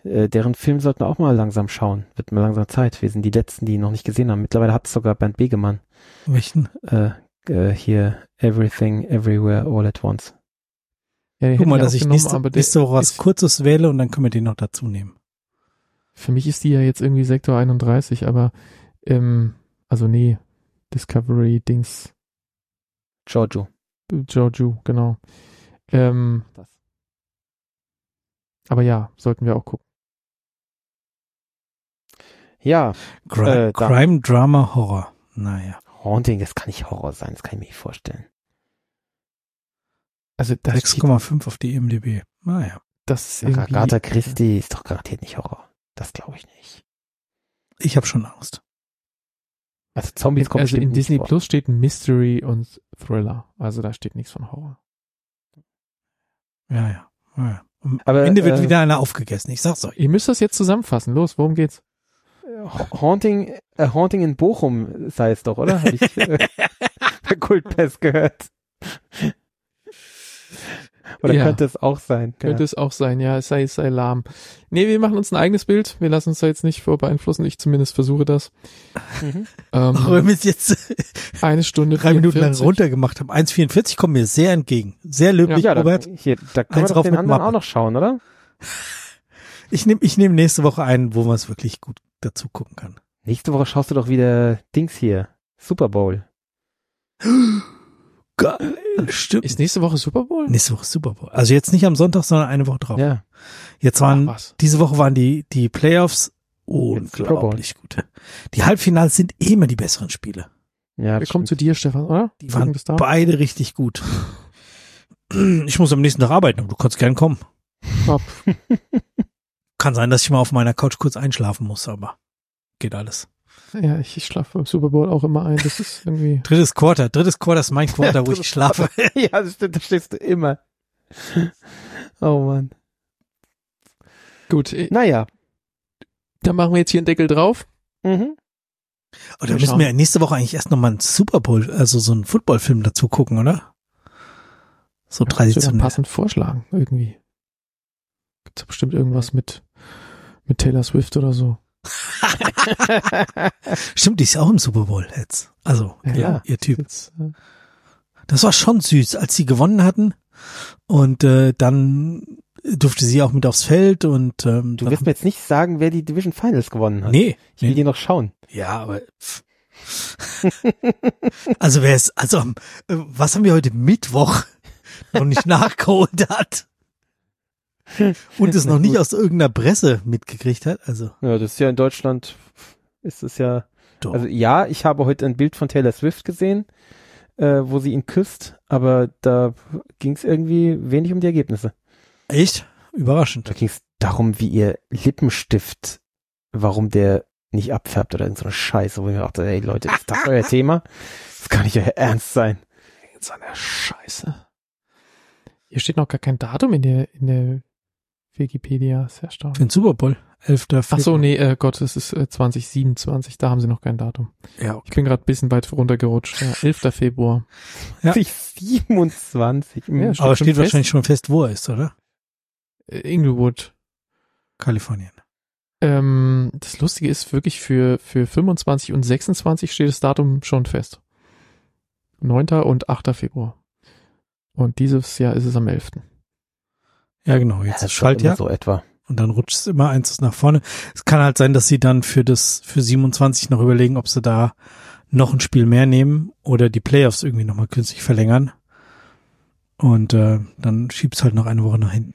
Äh, deren Film sollten wir auch mal langsam schauen. Wird mal langsam Zeit. Wir sind die Letzten, die ihn noch nicht gesehen haben. Mittlerweile hat es sogar Bernd Begemann. Welchen? Äh, äh, hier, Everything, Everywhere, All at Once. Ja, Guck mal, dass ich nächste, aber der nächste Woche was ist- Kurzes wähle und dann können wir den noch dazu nehmen. Für mich ist die ja jetzt irgendwie Sektor 31, aber ähm, also nee, Discovery Dings Giorgio. Joju, genau. Ähm, Das. aber ja, sollten wir auch gucken. Ja, Gri Äh, Crime, Drama, Horror. Naja. Haunting, das kann nicht Horror sein, das kann ich mir nicht vorstellen. Also das, steht, 6,5 auf die IMDb. Naja. das ist Agatha Christie ist doch garantiert nicht Horror. Das glaube ich nicht. Ich habe schon Angst. Also Zombies kommen also in Disney vor. Plus steht Mystery und Thriller. Also da steht nichts von Horror. Ja, ja. ja. Am Aber, Ende wird äh, wieder einer aufgegessen. Ich sag's euch. Ihr müsst das jetzt zusammenfassen. Los, worum geht's? Ha- Haunting, äh, Haunting in Bochum sei es doch, oder? Habe ich äh, bei Kultpest gehört. Oder Ja. könnte es auch sein? Könnte es auch sein, ja, es sei, es sei lahm. Nee, wir machen uns ein eigenes Bild. Wir lassen uns da jetzt nicht vor beeinflussen. Ich zumindest versuche das. ja. Mhm. Ähm, Auch wenn wir es jetzt eine Stunde drei Minuten lang 44. runtergemacht haben. 1,44 kommt mir sehr entgegen. Sehr löblich, Ja, da, Robert. hier, da können wir Eins doch rauf den anderen Mappe. auch noch schauen, oder? Ich nehme ich nehm nächste Woche einen, wo man es wirklich gut dazu gucken kann. Nächste Woche schaust du doch wieder Dings hier. Super Bowl. Geil, stimmt. Ist nächste Woche Super Bowl? Nächste Woche Super Bowl. Also jetzt nicht am Sonntag, sondern eine Woche drauf. Ja. Jetzt Ach, waren, was. diese Woche waren die, die Playoffs unglaublich gut. Die Halbfinals sind eh immer die besseren Spiele. Ja, Wir kommen zu dir, Stefan, oder? Die waren beide richtig gut. Ich muss am nächsten Tag arbeiten, aber du kannst gern kommen. Top. Kann sein, dass ich mal auf meiner Couch kurz einschlafen muss, aber geht alles. Ja, ich, ich schlafe beim Super Bowl auch immer ein. Das ist irgendwie. Drittes Quarter. Drittes Quarter ist mein Quarter, wo ich schlafe. ja, das stimmt, da stehst du immer. Oh Mann. Gut, Naja. dann machen wir jetzt hier einen Deckel drauf. Mhm. Oder Mal müssen schauen. wir nächste Woche eigentlich erst nochmal einen Super Bowl, also so einen Footballfilm dazu gucken, oder? So Ja, traditionell. passend vorschlagen, irgendwie. Gibt's da bestimmt irgendwas mit, mit Taylor Swift oder so. Stimmt, die ist ja auch im Super Bowl jetzt. Also, Ja, ja, ihr Typ. Jetzt, äh, Das war schon süß, als sie gewonnen hatten. Und äh, dann durfte sie auch mit aufs Feld und ähm, Du wirst mir jetzt nicht sagen, wer die Division Finals gewonnen hat. Nee, Ich will nee. die noch schauen. Ja, aber also wer ist, also am- äh, was haben wir heute Mittwoch noch nicht nachgeholt hat und es noch nicht aus irgendeiner Presse mitgekriegt hat, also Ja, das ist ja in Deutschland, ist es ja, doch. also ja, ich habe heute ein Bild von Taylor Swift gesehen, äh, wo sie ihn küsst, aber da ging es irgendwie wenig um die Ergebnisse. echt überraschend. Da ging es darum, wie ihr Lippenstift, warum der nicht abfärbt oder irgend so eine Scheiße, wo ich mir dachte, ey Leute, ist das euer Thema? Das kann nicht euer Ernst sein. so eine Scheiße. Hier steht noch gar kein Datum in der, in der Wikipedia. Sehr Für erstaunlich. den Super Bowl, 11. Ach so, nee, äh, Gott, es ist äh, 2027, da haben sie noch kein Datum. Ja, Ich bin gerade ein bisschen weit runtergerutscht. Ja, 11. Februar. Ja. 27. Ja, stimmt. aber steht fest? wahrscheinlich schon fest, wo er ist, oder? Äh, Inglewood. Kalifornien. Ähm, das Lustige ist wirklich für, für 25 und 26 steht das Datum schon fest. 9. und 8. Februar. Und dieses Jahr ist es am 11. Ja, genau, jetzt das ist ist halt Schaltjahr so etwa. und dann rutscht es immer eins nach vorne. Es kann halt sein, dass sie dann für das, für 27 noch überlegen, ob sie da noch ein Spiel mehr nehmen oder die Playoffs irgendwie nochmal künstlich verlängern. Und äh, dann schiebt's halt noch eine Woche nach hinten.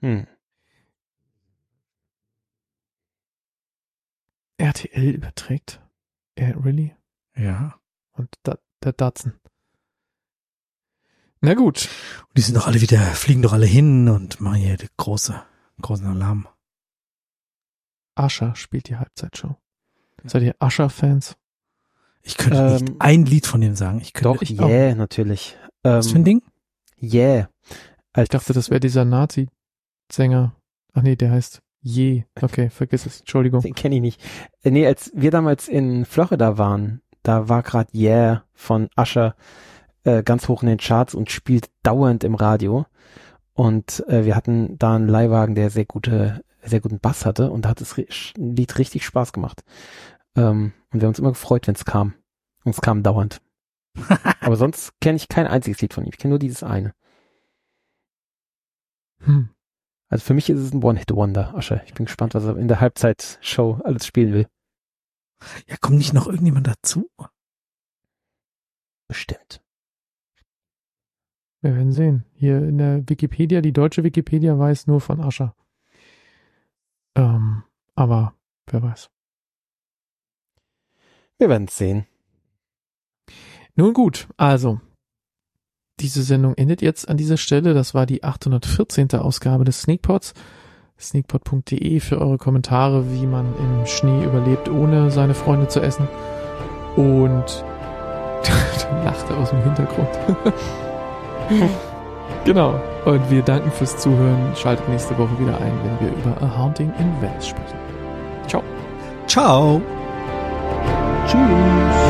Hm. RTL überträgt. Äh, really? Ja. Und da, der Datsen. Na gut. Und die sind doch alle wieder, fliegen doch alle hin und machen hier die große, großen Alarm. Ascher spielt die Halbzeitshow. Seid ihr Ascher-Fans? Ich könnte Ähm, nicht ein Lied von dem sagen. Ich könnte Doch, ich auch. yeah, natürlich. Was für ein Ähm, Ding? yeah. Ich dachte, das wäre dieser Nazi-Sänger. Ach nee, der heißt Je. Okay, vergiss es. Entschuldigung. Den kenne ich nicht. Äh, nee, als wir damals in Florida waren, da war gerade Yeah von Usher äh, ganz hoch in den Charts und spielt dauernd im Radio. Und äh, wir hatten da einen Leihwagen, der sehr gute, sehr guten Bass hatte und da hat das Lied richtig Spaß gemacht. Ähm, und wir haben uns immer gefreut, wenn es kam. Und es kam dauernd. Aber sonst kenne ich kein einziges Lied von ihm. Ich kenne nur dieses eine. Hm. Also für mich ist es ein One-Hit-Wonder, Usher. Ich bin gespannt, was er in der Halbzeitshow alles spielen will. Ja, kommt nicht noch irgendjemand dazu? Bestimmt. Wir werden sehen. Hier in der Wikipedia, die deutsche Wikipedia weiß nur von Ascher. Ähm, aber wer weiß. Wir werden es sehen. Nun gut, also. Diese Sendung endet jetzt an dieser Stelle. Das war die 814. Ausgabe des Sneakpods. Sneakpod.de für eure Kommentare, wie man im Schnee überlebt, ohne seine Freunde zu essen. Und dann lacht er aus dem Hintergrund. genau. Und wir danken fürs Zuhören. Schaltet nächste Woche wieder ein, wenn wir über A Haunting in Venice sprechen. Ciao. Ciao. Tschüss.